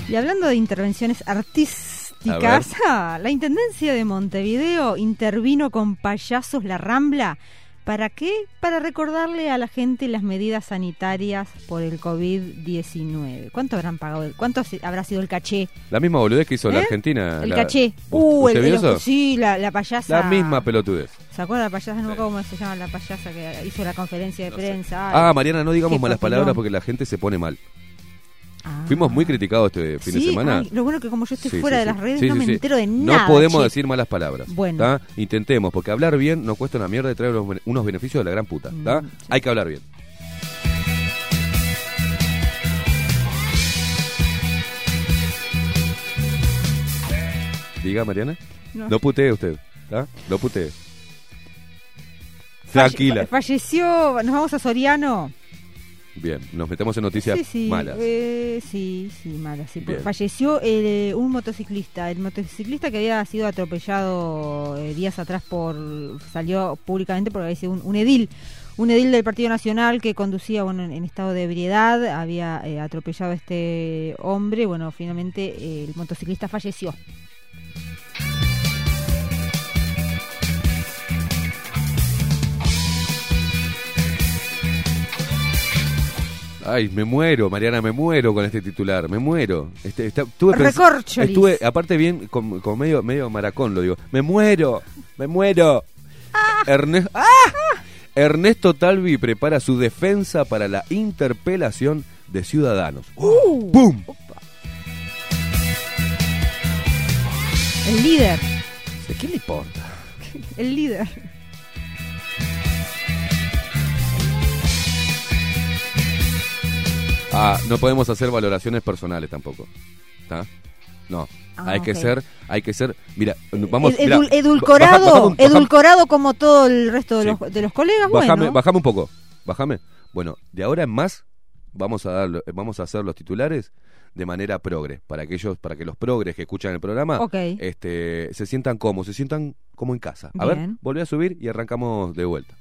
Speaker 4: Y hablando de intervenciones artísticas, la Intendencia de Montevideo intervino con Payasos La Rambla. ¿Para qué? Para recordarle a la gente las medidas sanitarias por el COVID-19. ¿Cuánto habrán pagado? ¿Cuánto habrá sido el caché?
Speaker 1: La misma boludez que hizo la
Speaker 4: ¿Eh?
Speaker 1: Argentina.
Speaker 4: El
Speaker 1: la-
Speaker 4: caché.
Speaker 1: ¿U-
Speaker 4: Uh, el,
Speaker 1: ¿Usted vio eso?
Speaker 4: sí, la, la payasa.
Speaker 1: La misma pelotudez.
Speaker 4: ¿Se acuerda la payasa? No me acuerdo cómo se llama la payasa que hizo la conferencia de
Speaker 1: No
Speaker 4: prensa. Ay,
Speaker 1: Ah, Mariana, no digamos malas palabras porque la gente se pone mal.
Speaker 4: Ah.
Speaker 1: Fuimos muy criticados este fin de semana.
Speaker 4: ay, lo bueno que como yo estoy
Speaker 1: Sí,
Speaker 4: fuera
Speaker 1: sí,
Speaker 4: de las redes no me entero de
Speaker 1: No
Speaker 4: nada.
Speaker 1: podemos
Speaker 4: che.
Speaker 1: decir malas palabras.
Speaker 4: Bueno.
Speaker 1: ¿tá? Intentemos, porque hablar bien nos cuesta una mierda y trae unos, beneficios de la gran puta.
Speaker 4: Mm.
Speaker 1: Hay que hablar bien. Diga, Mariana.
Speaker 4: No.
Speaker 1: No putee usted. ¿tá? No putee. Tranquila.
Speaker 4: Falleció, nos vamos a Soriano.
Speaker 1: Bien, nos metemos en noticias
Speaker 4: sí, sí,
Speaker 1: malas.
Speaker 4: eh, sí, sí, malas. sí. Falleció eh, un motociclista. El motociclista que había sido atropellado eh, días atrás por. salió públicamente porque había sido un, un edil. Un edil del Partido Nacional que conducía bueno, en, en estado de ebriedad, había eh, atropellado a este hombre. Bueno, finalmente el motociclista falleció.
Speaker 1: Ay, me muero, Mariana, me muero con este titular, me muero. Este, está- estuve. Estuve, aparte bien, con, con medio, medio maracón lo digo. Me muero, me muero. Ernest- ¡Ah! Ernesto Talvi prepara su defensa para la interpelación de ciudadanos.
Speaker 4: Uh.
Speaker 1: ¡Pum!
Speaker 4: El líder,
Speaker 1: ¿De qué le importa?
Speaker 4: el líder.
Speaker 1: Ah, no podemos hacer valoraciones personales tampoco. ¿Está? No.
Speaker 4: Ah,
Speaker 1: hay que ser, hay que ser, mira, vamos, mira, baja-
Speaker 4: edulcorado,
Speaker 1: bajame bajame-
Speaker 4: edulcorado como todo el resto de,
Speaker 1: Sí.
Speaker 4: los, de los colegas,
Speaker 1: Bájame,
Speaker 4: bueno.
Speaker 1: bájame un poco. Bájame. Bueno, de ahora en más vamos a dar, vamos a hacer los titulares de manera progre, para que ellos, para que los progres que escuchan el programa,
Speaker 4: Ok.
Speaker 1: este, se sientan como, se sientan como en casa. A ver, volví a subir y arrancamos de vuelta.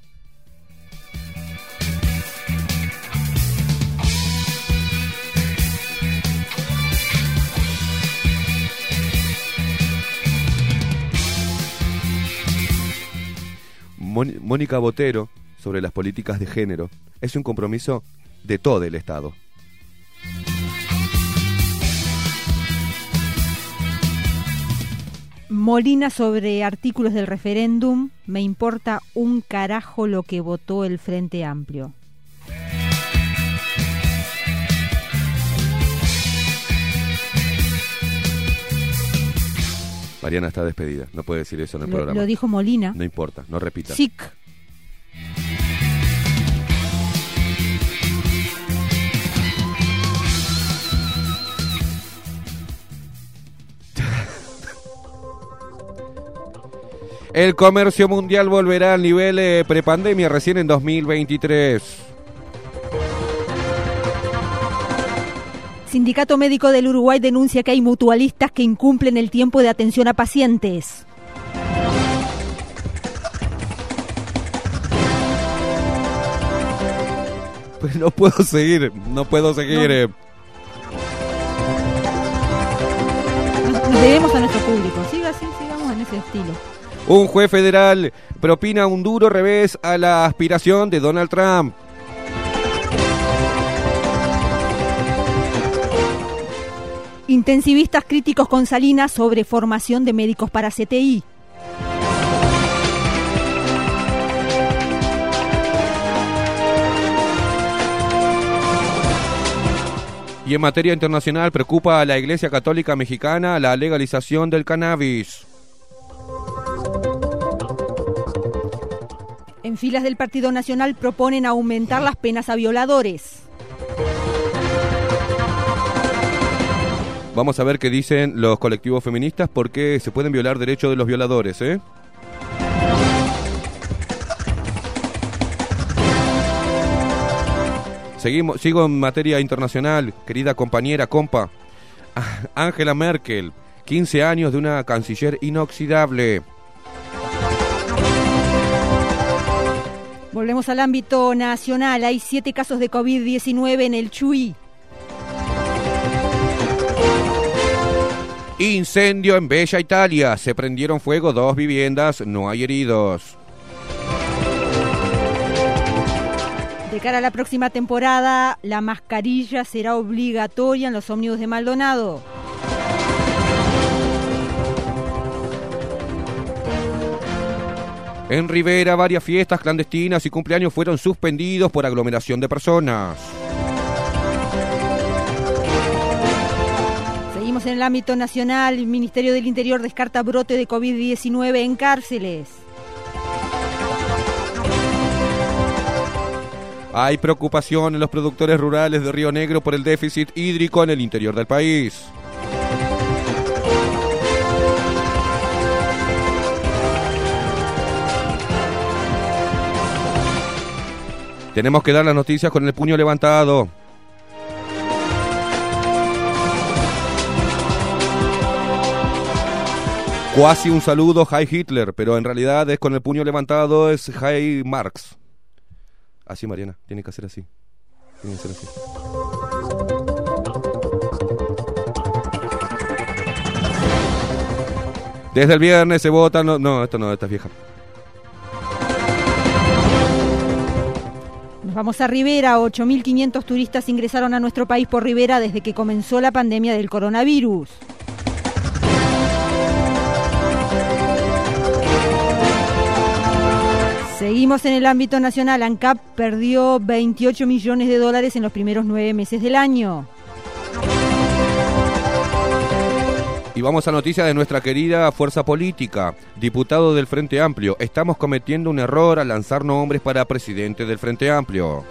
Speaker 1: Mónica Botero, sobre las políticas de género, es un compromiso de todo el Estado.
Speaker 4: Molina sobre artículos del referéndum, me importa un carajo lo que votó el Frente Amplio.
Speaker 1: Mariana está despedida, no puede decir eso en el
Speaker 4: Lo,
Speaker 1: programa.
Speaker 4: lo dijo Molina.
Speaker 1: No importa, no repita.
Speaker 4: SIC.
Speaker 1: El comercio mundial volverá al nivel eh, prepandemia recién en 2023.
Speaker 4: Sindicato Médico del Uruguay denuncia que hay mutualistas que incumplen el tiempo de atención a pacientes.
Speaker 1: Pues no puedo seguir, no puedo seguir.
Speaker 4: No.
Speaker 1: eh.
Speaker 4: Debemos a nuestro público. Siga así, sigamos en ese estilo.
Speaker 1: Un juez federal propina un duro revés a la aspiración de Donald Trump.
Speaker 4: Intensivistas críticos con Salinas sobre formación de médicos para CTI.
Speaker 1: Y en materia internacional preocupa a la Iglesia Católica Mexicana la legalización del cannabis.
Speaker 4: En filas del Partido Nacional proponen aumentar las penas a violadores.
Speaker 1: Vamos a ver qué dicen los colectivos feministas porque se pueden violar derechos de los violadores, ¿eh? Seguimos, sigo en materia internacional, querida compañera, compa. Ah, Angela Merkel, 15 años de una canciller inoxidable.
Speaker 4: Volvemos al ámbito nacional. Hay siete casos de COVID-19 en el Chuy.
Speaker 1: Incendio en Bella Italia. Se prendieron fuego dos viviendas, no hay heridos.
Speaker 4: De cara a la próxima temporada, la mascarilla será obligatoria en los ómnibus de Maldonado.
Speaker 1: En Rivera, varias fiestas clandestinas y cumpleaños fueron suspendidos por aglomeración de personas.
Speaker 4: En el ámbito nacional. El Ministerio del Interior descarta brote de COVID-19 en cárceles.
Speaker 1: Hay preocupación en los productores rurales de Río Negro por el déficit hídrico en el interior del país. Tenemos que dar las noticias con el puño levantado. Cuasi un saludo, Hi Hitler, pero en realidad es con el puño levantado, es Hi Marx. Así, Mariana, tiene que hacer así. Tiene que ser así. Desde el viernes se vota. No, no, esto no, esta es vieja.
Speaker 4: Nos vamos a Rivera. 8.500 turistas ingresaron a nuestro país por Rivera desde que comenzó la pandemia del coronavirus. Seguimos en el ámbito nacional. ANCAP perdió 28 millones de dólares en los primeros nueve meses del año.
Speaker 1: Y vamos a noticias de nuestra querida fuerza política, diputado del Frente Amplio. Estamos cometiendo un error al lanzar nombres para presidente del Frente Amplio.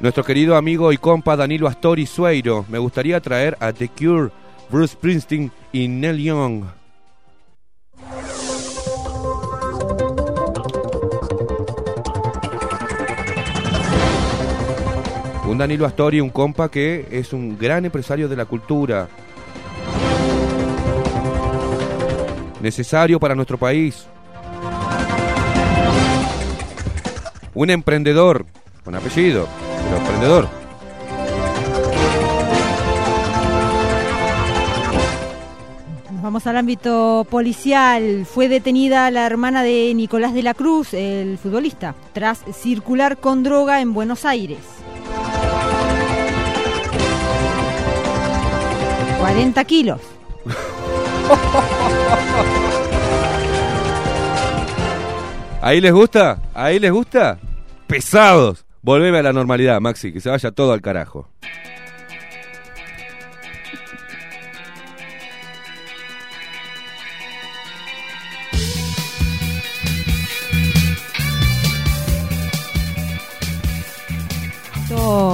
Speaker 1: Nuestro querido amigo y compa Danilo Astori Sueiro, me gustaría traer a The Cure, Bruce Springsteen y Neil Young. Un Danilo Astori, un compa que es un gran empresario de la cultura. Necesario para nuestro país. Un emprendedor, con apellido, pero emprendedor.
Speaker 4: Nos vamos al ámbito policial. Fue detenida la hermana de Nicolás de la Cruz, el futbolista, tras circular con droga en Buenos Aires. 40 kilos.
Speaker 1: ¿Ahí les gusta? ¿Ahí les gusta? Pesados. Volveme a la normalidad, Maxi, que se vaya todo al carajo.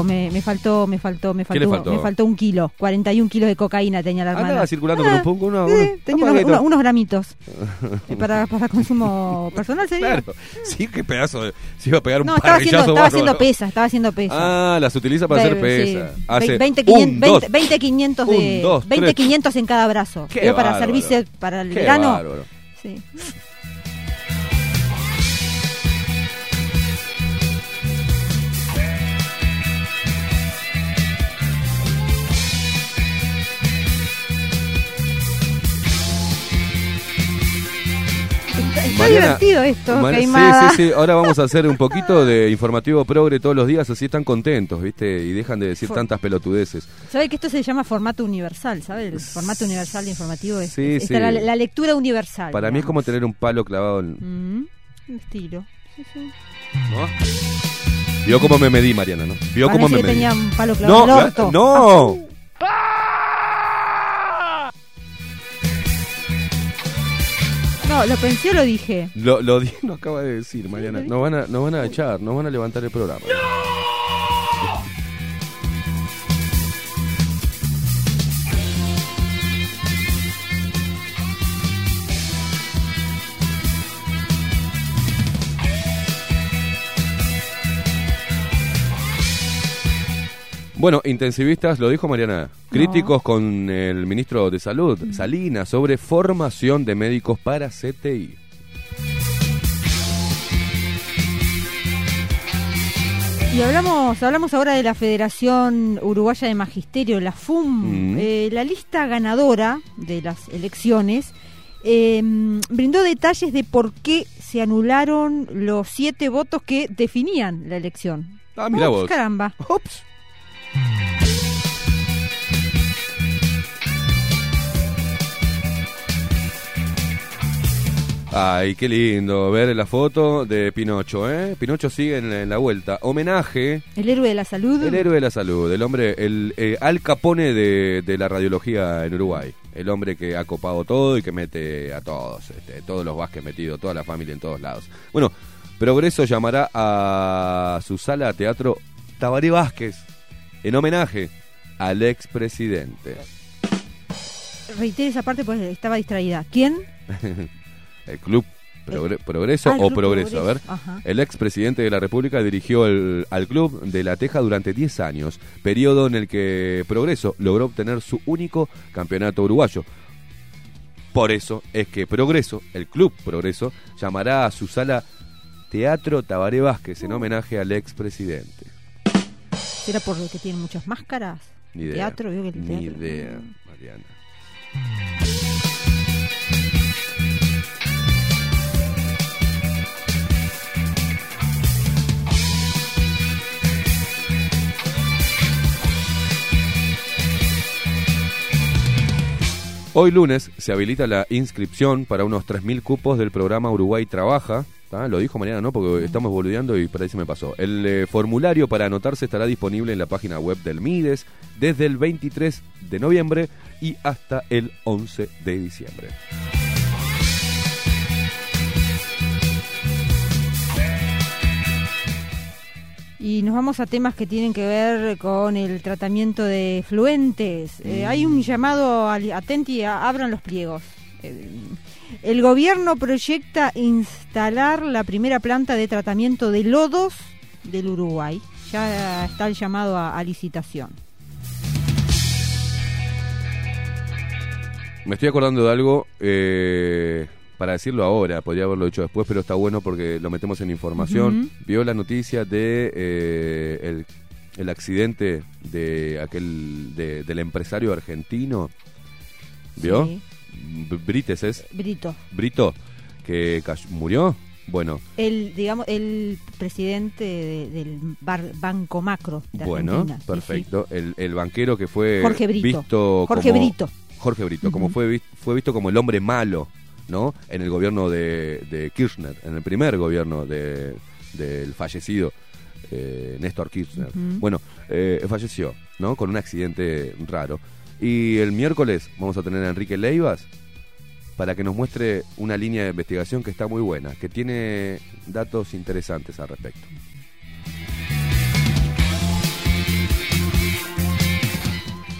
Speaker 4: Me, me faltó, me faltó, me
Speaker 1: ¿Qué le
Speaker 4: faltó,
Speaker 1: faltó?
Speaker 4: me faltó un kilo. 41 kilos de cocaína tenía la hermana.
Speaker 1: Andaba circulando con un uno, uno-
Speaker 4: Sí, tenía
Speaker 1: un
Speaker 4: unos,
Speaker 1: paquete.
Speaker 4: unos- unos gramitos Eh, para, para consumo personal sería.
Speaker 1: Claro, sí, qué pedazo de... Se iba a pegar un
Speaker 4: No, estaba haciendo, estaba
Speaker 1: bárbaro.
Speaker 4: haciendo pesa, estaba haciendo pesa.
Speaker 1: Ah, las utiliza para hacer
Speaker 4: Ve- sí.
Speaker 1: Hace
Speaker 4: 20,
Speaker 1: un,
Speaker 4: 500,
Speaker 1: dos.
Speaker 4: 20, 20 500
Speaker 1: Un,
Speaker 4: de
Speaker 1: dos,
Speaker 4: 20
Speaker 1: tres.
Speaker 4: 500 en cada brazo.
Speaker 1: Qué
Speaker 4: para servicio para el
Speaker 1: Qué
Speaker 4: verano.
Speaker 1: bárbaro.
Speaker 4: Sí. Está,
Speaker 1: Mariana,
Speaker 4: divertido esto,
Speaker 1: Mar-
Speaker 4: Caimada.
Speaker 1: Sí, sí, sí. Ahora vamos a hacer un poquito de informativo progre todos los días, así están contentos, ¿viste? Y dejan de decir
Speaker 4: For-
Speaker 1: tantas pelotudeces.
Speaker 4: ¿Sabe que esto se llama formato universal? ¿Sabe? El formato universal de informativo es,
Speaker 1: Sí,
Speaker 4: es-
Speaker 1: sí.
Speaker 4: la, la lectura universal.
Speaker 1: Para mí es como tener un palo clavado en.
Speaker 4: Mm, estilo. Sí, sí.
Speaker 1: ¿no? Vio cómo me medí, Mariana, ¿no? Vio cómo me medí.
Speaker 4: tenía un palo clavado
Speaker 1: No,
Speaker 4: en el orto.
Speaker 1: no.
Speaker 4: No, lo pensé o lo dije.
Speaker 1: Lo, lo, di- lo acaba de decir, Mariana. Nos van a, nos van a echar, nos van a levantar el programa. Bueno, intensivistas, lo dijo Mariana, críticos con el ministro de Salud, Salinas, sobre formación de médicos para CTI.
Speaker 4: Y hablamos, hablamos ahora de la Federación Uruguaya de Magisterio, la FUM.
Speaker 1: Mm.
Speaker 4: Eh, la lista ganadora de las elecciones eh, brindó detalles de por qué se anularon los siete votos que definían la elección.
Speaker 1: Ah, mira vos.
Speaker 4: Caramba.
Speaker 1: Ups. Ay, qué lindo ver la foto de Pinocho, ¿eh? Pinocho sigue en, en la vuelta. Homenaje,
Speaker 4: El héroe de la salud.
Speaker 1: el héroe de la salud, el hombre, el eh, Al Capone de, de la radiología en Uruguay. El hombre que ha copado todo y que mete a todos, este, todos los Vázquez metidos, toda la familia en todos lados. Bueno, Progreso llamará a su sala de teatro Tabaré Vázquez en homenaje al expresidente.
Speaker 4: Reitero esa parte porque estaba distraída. ¿Quién?
Speaker 1: El Club Progre- Progreso
Speaker 4: Ah,
Speaker 1: o Progreso, a ver.
Speaker 4: Ajá.
Speaker 1: El expresidente de la República dirigió el- al club de La Teja durante 10 años, periodo en el que Progreso logró obtener su único campeonato uruguayo. Por eso es que Progreso, el club Progreso, llamará a su sala Teatro Tabaré Vázquez en homenaje al expresidente.
Speaker 4: ¿Será por que tiene muchas máscaras?
Speaker 1: Ni idea.
Speaker 4: Teatro, veo que el
Speaker 1: Ni
Speaker 4: teatro-
Speaker 1: idea, Mariana. Hoy lunes se habilita la inscripción para unos 3.000 cupos del programa Uruguay Trabaja. ¿tá? Lo dijo Mariana, ¿no? Porque estamos boludeando y por ahí se me pasó. El eh, formulario para anotarse estará disponible en la página web del MIDES desde el 23 de noviembre y hasta el 11 de diciembre.
Speaker 4: Y nos vamos a temas que tienen que ver con el tratamiento de fluentes. Eh, hay un llamado, al, atenti, a- abran los pliegos. Eh, el gobierno proyecta instalar la primera planta de tratamiento de lodos del Uruguay. Ya está el llamado a, a licitación.
Speaker 1: Me estoy acordando de algo eh, para decirlo ahora, podría haberlo dicho después, pero está bueno porque lo metemos en información. Vio la noticia de eh, el, el accidente de aquel de- del empresario argentino, ¿vio?
Speaker 4: Sí.
Speaker 1: Brites es
Speaker 4: Brito.
Speaker 1: Brito que murió. Bueno,
Speaker 4: El, digamos, el presidente de- del bar- Banco Macro de
Speaker 1: bueno,
Speaker 4: Argentina. Sí, sí.
Speaker 1: perfecto. El, el banquero que fue
Speaker 4: Jorge Brito.
Speaker 1: visto
Speaker 4: Jorge
Speaker 1: como-
Speaker 4: Brito.
Speaker 1: Jorge Brito, como fue, fue visto como el hombre malo, ¿no? En el gobierno de, de Kirchner, en el primer gobierno de- del fallecido eh, Néstor Kirchner. Bueno, eh, falleció, ¿no? Con un accidente raro. Y el miércoles vamos a tener a Enrique Leivas para que nos muestre una línea de investigación que está muy buena, que tiene datos interesantes al respecto.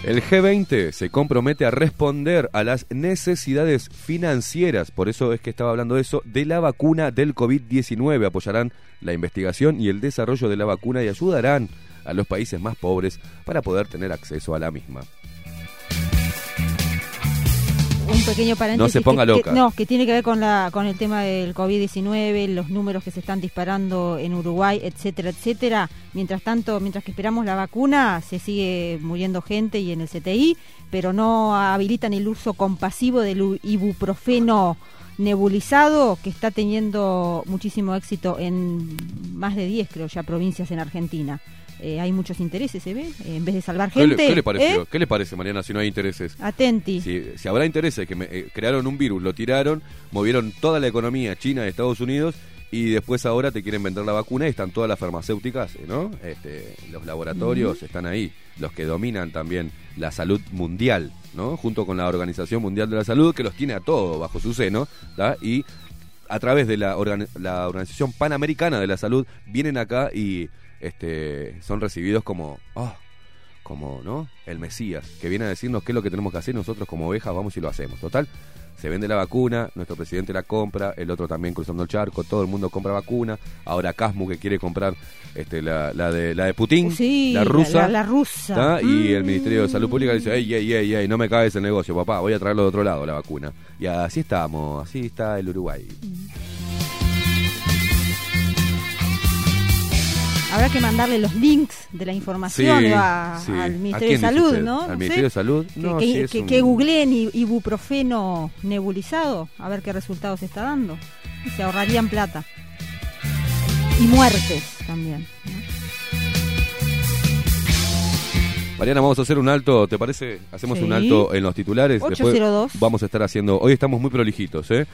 Speaker 1: El G20 se compromete a responder a las necesidades financieras, por eso es que estaba hablando de eso, de la vacuna del COVID-19. Apoyarán la investigación y el desarrollo de la vacuna y ayudarán a los países más pobres para poder tener acceso a la misma.
Speaker 4: Pequeño paréntesis.
Speaker 1: No se ponga
Speaker 4: que- que-
Speaker 1: loca.
Speaker 4: no, que tiene que ver con, la, con el tema del COVID-19, los números que se están disparando en Uruguay, etcétera, etcétera. Mientras tanto, mientras que esperamos la vacuna, se sigue muriendo gente y en el CTI, pero no habilitan el uso compasivo del ibuprofeno nebulizado que está teniendo muchísimo éxito en más de 10, creo ya, provincias en Argentina. Eh, hay muchos intereses, ¿se ve? En vez de salvar
Speaker 1: ¿Qué le,
Speaker 4: gente.
Speaker 1: qué le pareció?
Speaker 4: ¿eh?
Speaker 1: ¿Qué le parece, Mariana, si no hay intereses?
Speaker 4: Atenti.
Speaker 1: Si, si habrá intereses, que me- eh, crearon un virus, lo tiraron, movieron toda la economía china de Estados Unidos y después ahora te quieren vender la vacuna y están todas las farmacéuticas, eh, ¿no? Este, los laboratorios están ahí, los que dominan también la salud mundial, ¿no? Junto con la Organización Mundial de la Salud, que los tiene a todos bajo su seno, ¿tá? Y a través de la, organ- la Organización Panamericana de la Salud vienen acá y este, son recibidos como, ah, como, ¿no? El Mesías, que viene a decirnos qué es lo que tenemos que hacer, nosotros como ovejas vamos y lo hacemos. Total, se vende la vacuna, nuestro presidente la compra, el otro también cruzando el charco, todo el mundo compra vacuna, ahora Casmu que quiere comprar este, la, la de, la de Putin,
Speaker 4: Sí,
Speaker 1: la rusa.
Speaker 4: La, la rusa.
Speaker 1: ¿tá? Y el
Speaker 4: Mm.
Speaker 1: Ministerio de Salud Pública dice, ey, ey, ey, ey, no me cagues el negocio, papá, voy a traerlo de otro lado, la vacuna. Y así estamos, así está el Uruguay.
Speaker 4: Habrá que mandarle los links de la información
Speaker 1: Sí,
Speaker 4: a-
Speaker 1: sí.
Speaker 4: al
Speaker 1: ¿A
Speaker 4: Ministerio de Salud,
Speaker 1: usted?
Speaker 4: ¿no?
Speaker 1: ¿Al
Speaker 4: No
Speaker 1: Ministerio de. Salud?
Speaker 4: Que,
Speaker 1: No,
Speaker 4: que,
Speaker 1: sí, es
Speaker 4: que-
Speaker 1: un-
Speaker 4: que googleen ibuprofeno nebulizado, a ver qué resultados está dando. Y se ahorrarían plata. Y muertes también.
Speaker 1: Mariana, vamos a hacer un alto, ¿te parece? Hacemos un alto en los titulares. Después
Speaker 4: 802.
Speaker 1: vamos a estar haciendo, hoy estamos muy prolijitos, ¿eh?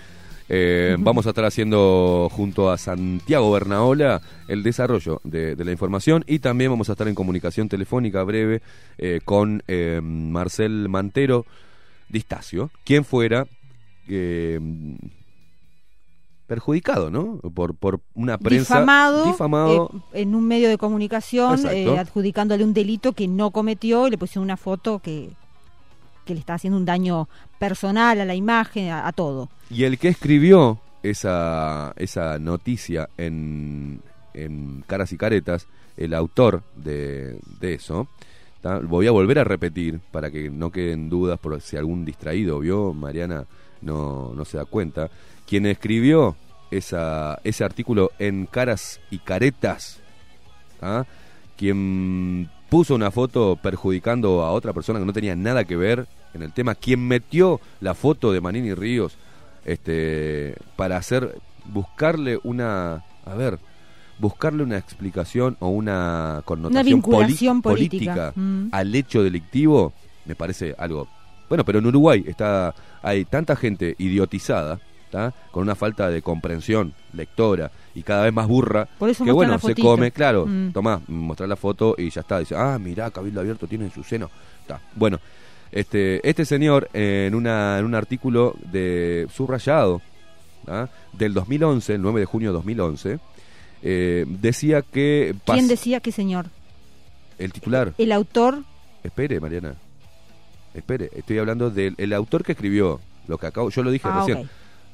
Speaker 1: Eh, Vamos a estar haciendo junto a Santiago Bernaola el desarrollo de, de la información y también vamos a estar en comunicación telefónica breve eh, con eh, Marcel Mantero Distacio, quien fuera eh, perjudicado, ¿no? Por, por una prensa
Speaker 4: difamado,
Speaker 1: difamado.
Speaker 4: eh, en un medio de comunicación, eh, adjudicándole un delito que no cometió y le pusieron una foto que, que le está haciendo un daño personal a la imagen, a, todo.
Speaker 1: Y el que escribió esa, esa noticia en, en Caras y Caretas, el autor de, de eso, voy a volver a repetir para que no queden dudas por si algún distraído vio, Mariana no, no se da cuenta. Quien escribió esa, ese artículo en Caras y Caretas, ¿tá? quien puso una foto perjudicando a otra persona que no tenía nada que ver en el tema, quien metió la foto de Manini Ríos este para hacer buscarle una a ver buscarle una explicación o una connotación
Speaker 4: vinculación política. Mm.
Speaker 1: al hecho delictivo me parece algo bueno pero en Uruguay está hay tanta gente idiotizada ¿tá? con una falta de comprensión lectora y cada vez más burra
Speaker 4: Por eso
Speaker 1: que bueno
Speaker 4: la
Speaker 1: se come claro
Speaker 4: Mm.
Speaker 1: tomá mostrar la foto y ya está dice ah mirá Cabildo Abierto tiene en su seno Está. bueno este, este señor eh, en, una, en un artículo de subrayado ¿ah? del 2011, el 9 de junio de 2011, eh, decía que...
Speaker 4: ¿Quién decía qué señor?
Speaker 1: El titular.
Speaker 4: El autor,
Speaker 1: Espere, Mariana. Espere, estoy hablando del el autor que escribió lo que acabo, yo lo dije
Speaker 4: Ah,
Speaker 1: recién.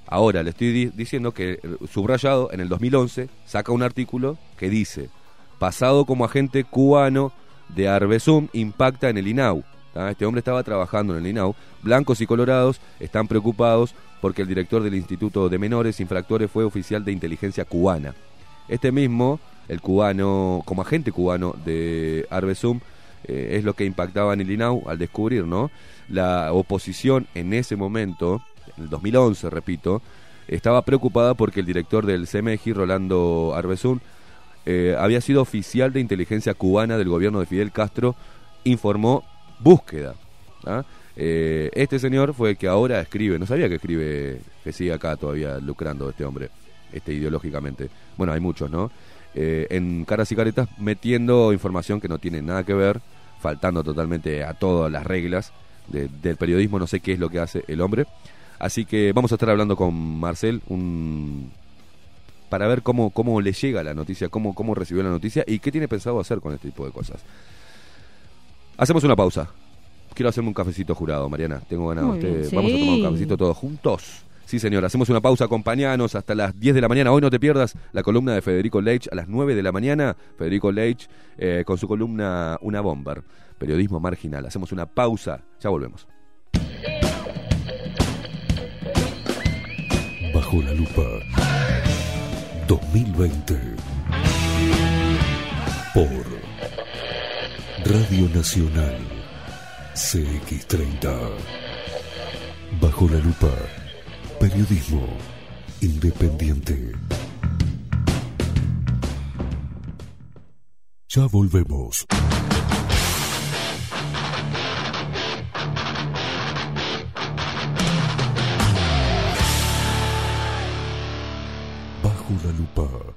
Speaker 1: Ahora le estoy di- diciendo que eh, subrayado en el 2011 saca un artículo que dice, pasado como agente cubano de Arbesum impacta en el INAU. ¿tá? Este hombre estaba trabajando en el INAU. Blancos y colorados están preocupados porque el director del Instituto de Menores Infractores fue oficial de inteligencia cubana. Este mismo, el cubano, como agente cubano de Arbesum, eh, es lo que impactaba en el INAU al descubrir, ¿no? La oposición en ese momento, en el 2011, repito, estaba preocupada porque el director del CMEGI, Rolando Arbesum, eh, había sido oficial de inteligencia cubana del gobierno de Fidel Castro, informó búsqueda. ¿ah? Eh, este señor fue el que ahora escribe, no sabía que escribe, que sigue acá todavía lucrando este hombre, este ideológicamente. Bueno, hay muchos, ¿no? Eh, en caras y caretas metiendo información que no tiene nada que ver, faltando totalmente a todas las reglas de- del periodismo, no sé qué es lo que hace el hombre. Así que vamos a estar hablando con Marcel un, para ver cómo, cómo le llega la noticia, cómo, cómo recibió la noticia y qué tiene pensado hacer con este tipo de cosas. Hacemos una pausa. Quiero hacerme un cafecito jurado, Mariana. Tengo ganas usted. Vamos a tomar un
Speaker 4: sí.
Speaker 1: cafecito todos juntos. Sí, señor. Hacemos una pausa. Acompañanos hasta las 10 de la mañana. Hoy no te pierdas la columna de Federico Leitch a las 9 de la mañana. Federico Leitch eh, con su columna Una Bomber. Periodismo marginal. Hacemos una pausa. Ya volvemos.
Speaker 5: Bajo la lupa 2020 por Radio Nacional CX30 Bajo la lupa Periodismo independiente. Ya volvemos. Bajo la lupa.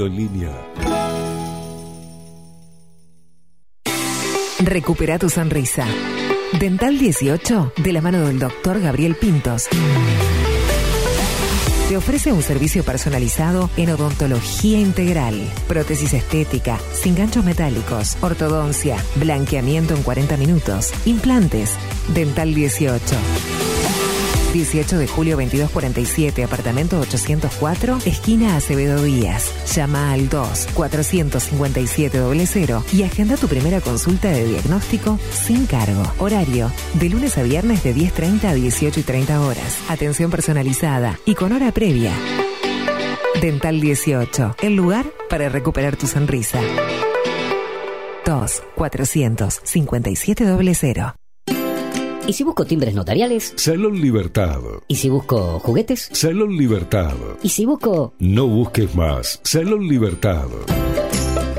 Speaker 5: en línea.
Speaker 7: Recupera tu sonrisa. Dental 18, de la mano del doctor Gabriel Pintos. Te ofrece un servicio personalizado en odontología integral, prótesis estética, sin ganchos metálicos, ortodoncia, blanqueamiento en 40 minutos, implantes. Dental 18. 18 de julio 2247, apartamento 804, esquina Acevedo Díaz. Llama al 2 457 00 y agenda tu primera consulta de diagnóstico sin cargo. Horario de lunes a viernes de 10.30 a 18 y 30 horas. Atención personalizada y con hora previa. Dental 18, el lugar para recuperar tu sonrisa. 2 457 00.
Speaker 8: ¿Y si busco timbres notariales?
Speaker 5: Salón Libertad.
Speaker 8: ¿Y si busco juguetes?
Speaker 5: Salón Libertad.
Speaker 8: ¿Y si busco...
Speaker 5: No busques más. Salón Libertad.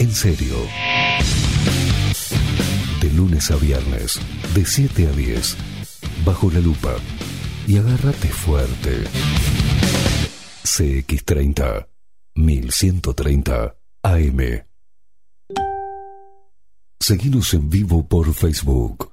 Speaker 3: en serio. De lunes a viernes, de 7 a 10, bajo la lupa. Y agárrate fuerte. CX30, 1130 AM. Seguimos en vivo por Facebook.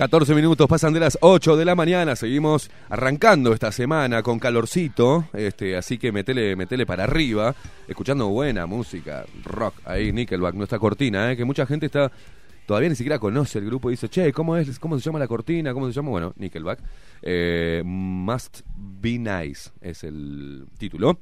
Speaker 1: Catorce minutos pasan de las 8 de la mañana. Seguimos arrancando esta semana con calorcito. Este, así que metele, metele para arriba. Escuchando buena música, rock. Ahí, Nickelback, nuestra cortina, ¿eh? que mucha gente está. Todavía ni siquiera conoce el grupo y dice, che, ¿cómo es? ¿Cómo se llama la cortina? ¿Cómo se llama? Bueno, Nickelback. Eh, Must Be Nice es el título.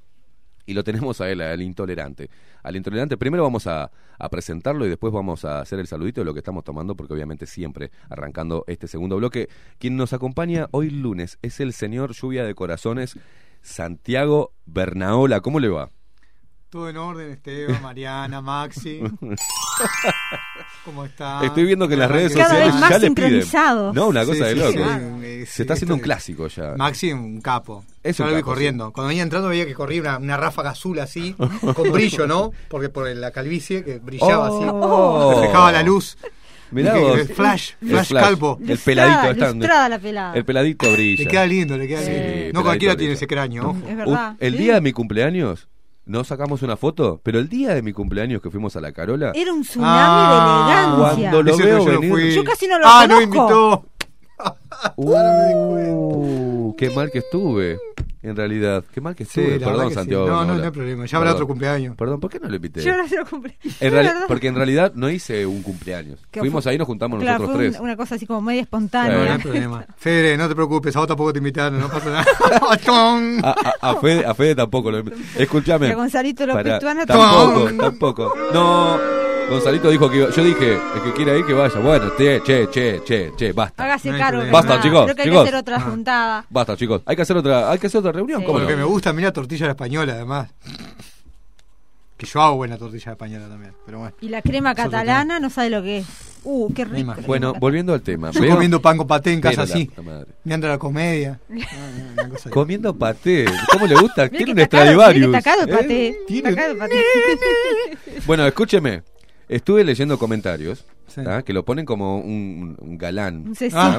Speaker 1: Y lo tenemos a él, al intolerante. Al intolerante, primero vamos a, a, presentarlo y después vamos a hacer el saludito de lo que estamos tomando, porque obviamente siempre arrancando este segundo bloque. Quien nos acompaña hoy lunes es el señor Lluvia de Corazones, Santiago Bernaola. ¿Cómo le va?
Speaker 9: Todo en orden, Esteban, Mariana, Maxi. ¿Cómo está?
Speaker 1: Estoy viendo que en las redes
Speaker 4: Cada
Speaker 1: sociales
Speaker 4: vez más
Speaker 1: ya le piden.
Speaker 4: sincronizados.
Speaker 1: No, una cosa
Speaker 9: Sí,
Speaker 1: de
Speaker 9: sí,
Speaker 1: loco.
Speaker 9: sí, eh,
Speaker 1: Se está haciendo un clásico ya.
Speaker 9: Maxi, un capo.
Speaker 1: Es
Speaker 9: Yo
Speaker 1: un
Speaker 9: lo vi
Speaker 1: capo,
Speaker 9: corriendo. Cuando venía entrando veía que corría una, una ráfaga azul así, con brillo, ¿no? Porque por la calvicie que brillaba
Speaker 1: Oh.
Speaker 9: así. Reflejaba la luz.
Speaker 1: Mirá vos.
Speaker 9: Flash,
Speaker 1: El
Speaker 9: flash, calvo.
Speaker 1: El peladito está.
Speaker 4: La pelada.
Speaker 1: El peladito brilla.
Speaker 9: Le queda lindo, le queda
Speaker 1: Sí,
Speaker 9: lindo. No cualquiera
Speaker 1: brilla.
Speaker 9: tiene ese cráneo. ojo.
Speaker 4: Es verdad.
Speaker 1: El
Speaker 4: Sí.
Speaker 1: día de mi cumpleaños, no sacamos una foto, pero el día de mi cumpleaños que fuimos a la Carola,
Speaker 4: Era un tsunami
Speaker 9: Ah,
Speaker 4: de elegancia.
Speaker 1: cuando lo veo
Speaker 9: yo
Speaker 1: venir.
Speaker 4: Yo casi no lo
Speaker 9: Ah, no invitó.
Speaker 1: Uh, qué mal que estuve. en realidad. Qué mal que
Speaker 9: Sí,
Speaker 1: estuve. Perdón,
Speaker 9: sí.
Speaker 1: Santiago.
Speaker 9: No, no, no hay problema. Ya habrá
Speaker 1: Perdón.
Speaker 9: otro cumpleaños.
Speaker 1: Perdón, ¿por qué no lo invité?
Speaker 4: Yo Sí,
Speaker 1: reali-
Speaker 4: ¿verdad?
Speaker 1: porque en realidad no hice un cumpleaños. Fuimos
Speaker 4: fue-
Speaker 1: ahí, nos juntamos
Speaker 4: Claro,
Speaker 1: nosotros
Speaker 4: fue un-
Speaker 1: tres.
Speaker 4: una cosa así como media
Speaker 9: No,
Speaker 4: espontánea.
Speaker 9: no hay problema. Fede, no te preocupes, a vos tampoco te invitaron, no pasa nada.
Speaker 1: A, a- a Fede, a Fede tampoco lo Escúchame.
Speaker 4: Y a Gonzalito López
Speaker 1: tampoco.
Speaker 4: tampoco.
Speaker 1: No, Gonzalito dijo que iba- yo dije, el que quiera ir que vaya. Bueno, che, che, che, che, che, basta.
Speaker 4: Hágase cargo. que
Speaker 1: Basta,
Speaker 4: nada.
Speaker 1: chicos,
Speaker 4: Creo que hay
Speaker 1: chicos.
Speaker 4: que hacer otra juntada.
Speaker 1: Basta, chicos. Hay que hacer otra, hay que hacer otra reunión,
Speaker 4: Sí.
Speaker 1: ¿cómo
Speaker 9: Porque
Speaker 1: no?
Speaker 9: me gusta a mí la tortilla la española, además. Que yo hago buena tortilla la española también, pero bueno.
Speaker 4: Y la crema catalana no sabe lo que es. Uh, qué rico.
Speaker 1: Bueno, volviendo al tema.
Speaker 9: Yo
Speaker 1: veo-
Speaker 9: comiendo pan con paté en casa así. Me anda la comedia. De-
Speaker 1: Comiendo paté. ¿Cómo le gusta?
Speaker 4: Mirá
Speaker 1: Tiene
Speaker 4: que
Speaker 1: un
Speaker 4: que
Speaker 1: Stradivarius. ¿eh? Tiene-
Speaker 4: paté.
Speaker 1: Bueno, escúcheme. Estuve leyendo comentarios
Speaker 9: Sí.
Speaker 1: ¿ah? que lo ponen como un, un galán.
Speaker 4: Un C-
Speaker 9: Ah.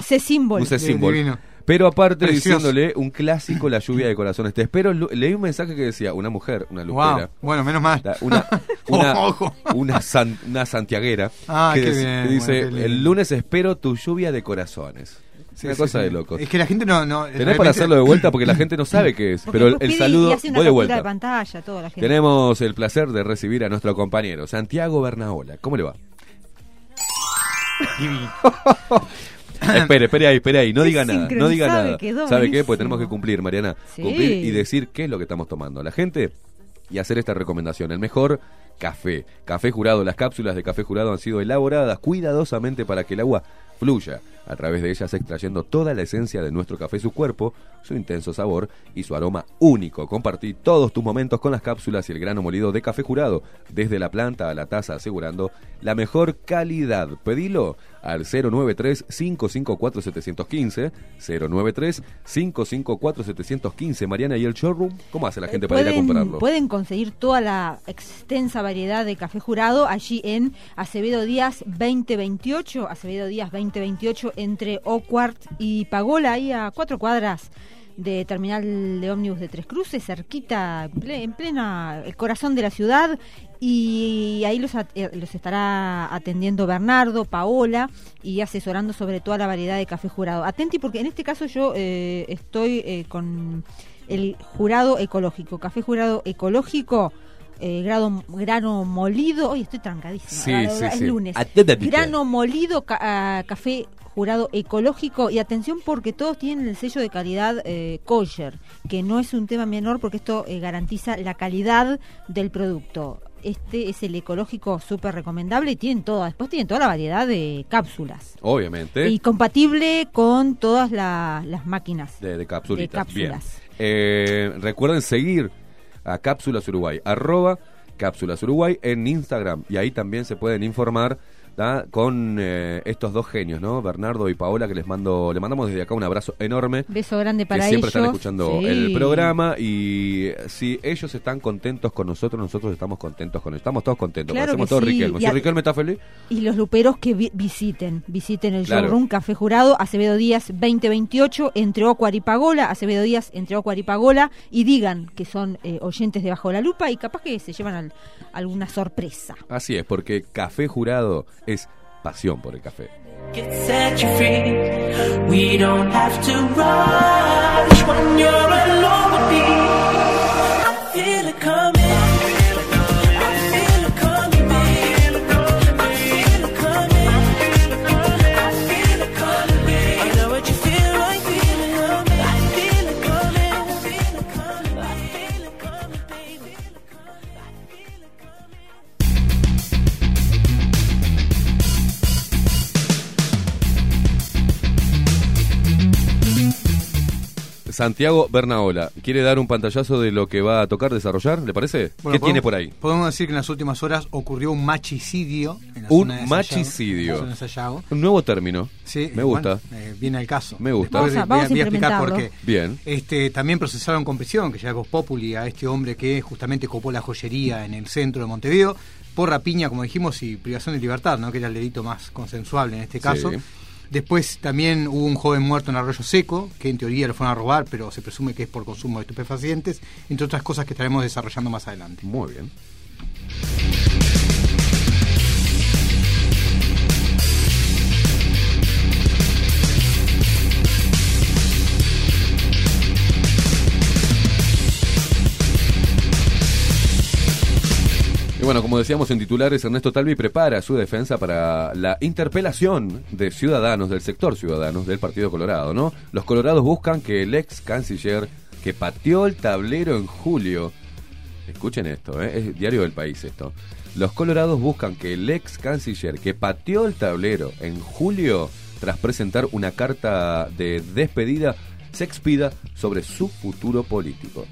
Speaker 1: Un. Pero aparte
Speaker 9: Precioso.
Speaker 1: diciéndole un clásico La lluvia de corazones. Te espero. Leí un mensaje que decía una mujer, una
Speaker 9: Wow.
Speaker 1: lupera.
Speaker 9: Bueno, menos mal.
Speaker 1: Una, una,
Speaker 9: Ojo.
Speaker 1: una, san- una santiaguera
Speaker 9: Ah,
Speaker 1: que,
Speaker 9: qué
Speaker 1: des-
Speaker 9: bien,
Speaker 1: que dice
Speaker 9: bueno, qué lindo.
Speaker 1: el lunes espero tu lluvia de corazones
Speaker 9: Sí,
Speaker 1: una
Speaker 9: sí,
Speaker 1: cosa
Speaker 9: sí.
Speaker 1: de locos
Speaker 9: Es que la gente no. no
Speaker 1: tenés
Speaker 9: realmente-
Speaker 1: para hacerlo de vuelta porque la gente no sabe qué es
Speaker 4: Porque
Speaker 1: pero el, saludo voy de vuelta
Speaker 4: de pantalla, toda la gente.
Speaker 1: tenemos el placer de recibir a nuestro compañero Santiago Bernaola ¿cómo le va? Espere, espere ahí, espere ahí, no diga nada, no diga nada. ¿Sabe qué? Pues tenemos que cumplir, Mariana. Cumplir y decir qué es lo que estamos tomando. La gente y hacer esta recomendación. El mejor café. Café jurado. Las cápsulas de café jurado han sido elaboradas cuidadosamente para que el agua fluya a través de ellas extrayendo toda la esencia de nuestro café, su cuerpo, su intenso sabor y su aroma único. Compartí todos tus momentos con las cápsulas y el grano molido de café jurado, desde la planta a la taza, asegurando la mejor calidad. Pedilo al 093-554-715, 093-554-715. Mariana, ¿y el showroom? ¿Cómo hace la gente para ir a comprarlo?
Speaker 4: pueden conseguir toda la extensa variedad de café jurado allí en Acevedo Díaz 2028, Acevedo Díaz 2028 entre Oquart y Pagola, ahí a cuatro cuadras de terminal de ómnibus de Tres Cruces, cerquita, en ple- en plena el corazón de la ciudad y ahí los, eh, los estará atendiendo Bernardo, Paola y asesorando sobre toda la variedad de café jurado. Atenti porque en este caso yo eh, estoy eh, con el jurado ecológico, café jurado ecológico. Eh, grado, grano molido, hoy estoy trancadísima,
Speaker 1: Sí, sí,
Speaker 4: es
Speaker 1: sí.
Speaker 4: lunes. Grano molido, ca- ah, café jurado ecológico y atención porque todos tienen el sello de calidad eh, kosher, que no es un tema menor porque esto eh, garantiza la calidad del producto. Este es el ecológico súper recomendable y tienen toda, después tienen toda la variedad de cápsulas.
Speaker 1: Obviamente.
Speaker 4: Y compatible con todas la- las máquinas.
Speaker 1: De, de capsulitas.
Speaker 4: De cápsulas.
Speaker 1: Bien. Eh, recuerden seguir a Cápsulas Uruguay, arroba Cápsulas Uruguay en Instagram. Y ahí también se pueden informar con eh, estos dos genios, ¿no? Bernardo y Paola, que les mando, le mandamos desde acá un abrazo enorme.
Speaker 4: Beso grande para
Speaker 1: que siempre
Speaker 4: ellos.
Speaker 1: están escuchando
Speaker 4: Sí.
Speaker 1: el programa y si ellos están contentos con nosotros, nosotros estamos contentos con ellos. Estamos todos contentos,
Speaker 4: Claro
Speaker 1: todos
Speaker 4: sí.
Speaker 1: Riquelme.
Speaker 4: Y
Speaker 1: Si
Speaker 4: a-
Speaker 1: Riquelme está feliz,
Speaker 4: Y los luperos que vi- visiten, visiten el
Speaker 1: Claro.
Speaker 4: showroom Café Jurado, Acevedo Díaz 2028, entre Ocuar y Pagola, Acevedo Díaz entre Ocuar y Pagola, y digan que son eh, oyentes de Bajo la Lupa y capaz que se llevan al- alguna sorpresa.
Speaker 1: así es, porque Café Jurado es pasión por el café. Santiago Bernaola, ¿quiere dar un pantallazo de lo que va a tocar, desarrollar? ¿Le parece?
Speaker 9: Bueno,
Speaker 1: ¿Qué
Speaker 9: podemos-
Speaker 1: tiene por ahí?
Speaker 9: Podemos decir que en las últimas horas ocurrió un machicidio. En la
Speaker 1: Un
Speaker 9: zona de Sayago,
Speaker 1: machicidio.
Speaker 9: en la zona de Sayago.
Speaker 1: Un nuevo término.
Speaker 9: Sí,
Speaker 1: Me
Speaker 9: bueno,
Speaker 1: gusta.
Speaker 9: eh, viene al caso.
Speaker 1: Me gusta.
Speaker 9: Después
Speaker 4: Vamos a-
Speaker 9: voy
Speaker 4: a
Speaker 9: voy explicar por qué.
Speaker 1: Bien.
Speaker 9: Este, también procesaron con prisión, que ya es Populi, a este hombre que justamente copó la joyería en el centro de Montevideo por rapiña, como dijimos, y privación de libertad, ¿no? que era el delito más consensuable en este caso.
Speaker 1: Sí.
Speaker 9: Después también hubo un joven muerto en Arroyo Seco, que en teoría lo fueron a robar, pero se presume que es por consumo de estupefacientes, entre otras cosas que estaremos desarrollando más adelante.
Speaker 1: Muy bien. Bueno, como decíamos en titulares, Ernesto Talvi prepara su defensa para la interpelación de ciudadanos del sector ciudadanos del Partido Colorado, ¿no? Los colorados buscan que el ex canciller que pateó el tablero en julio, escuchen esto, ¿eh? es diario del país esto. Los colorados buscan que el ex canciller que pateó el tablero en julio, tras presentar una carta de despedida, se expida sobre su futuro político.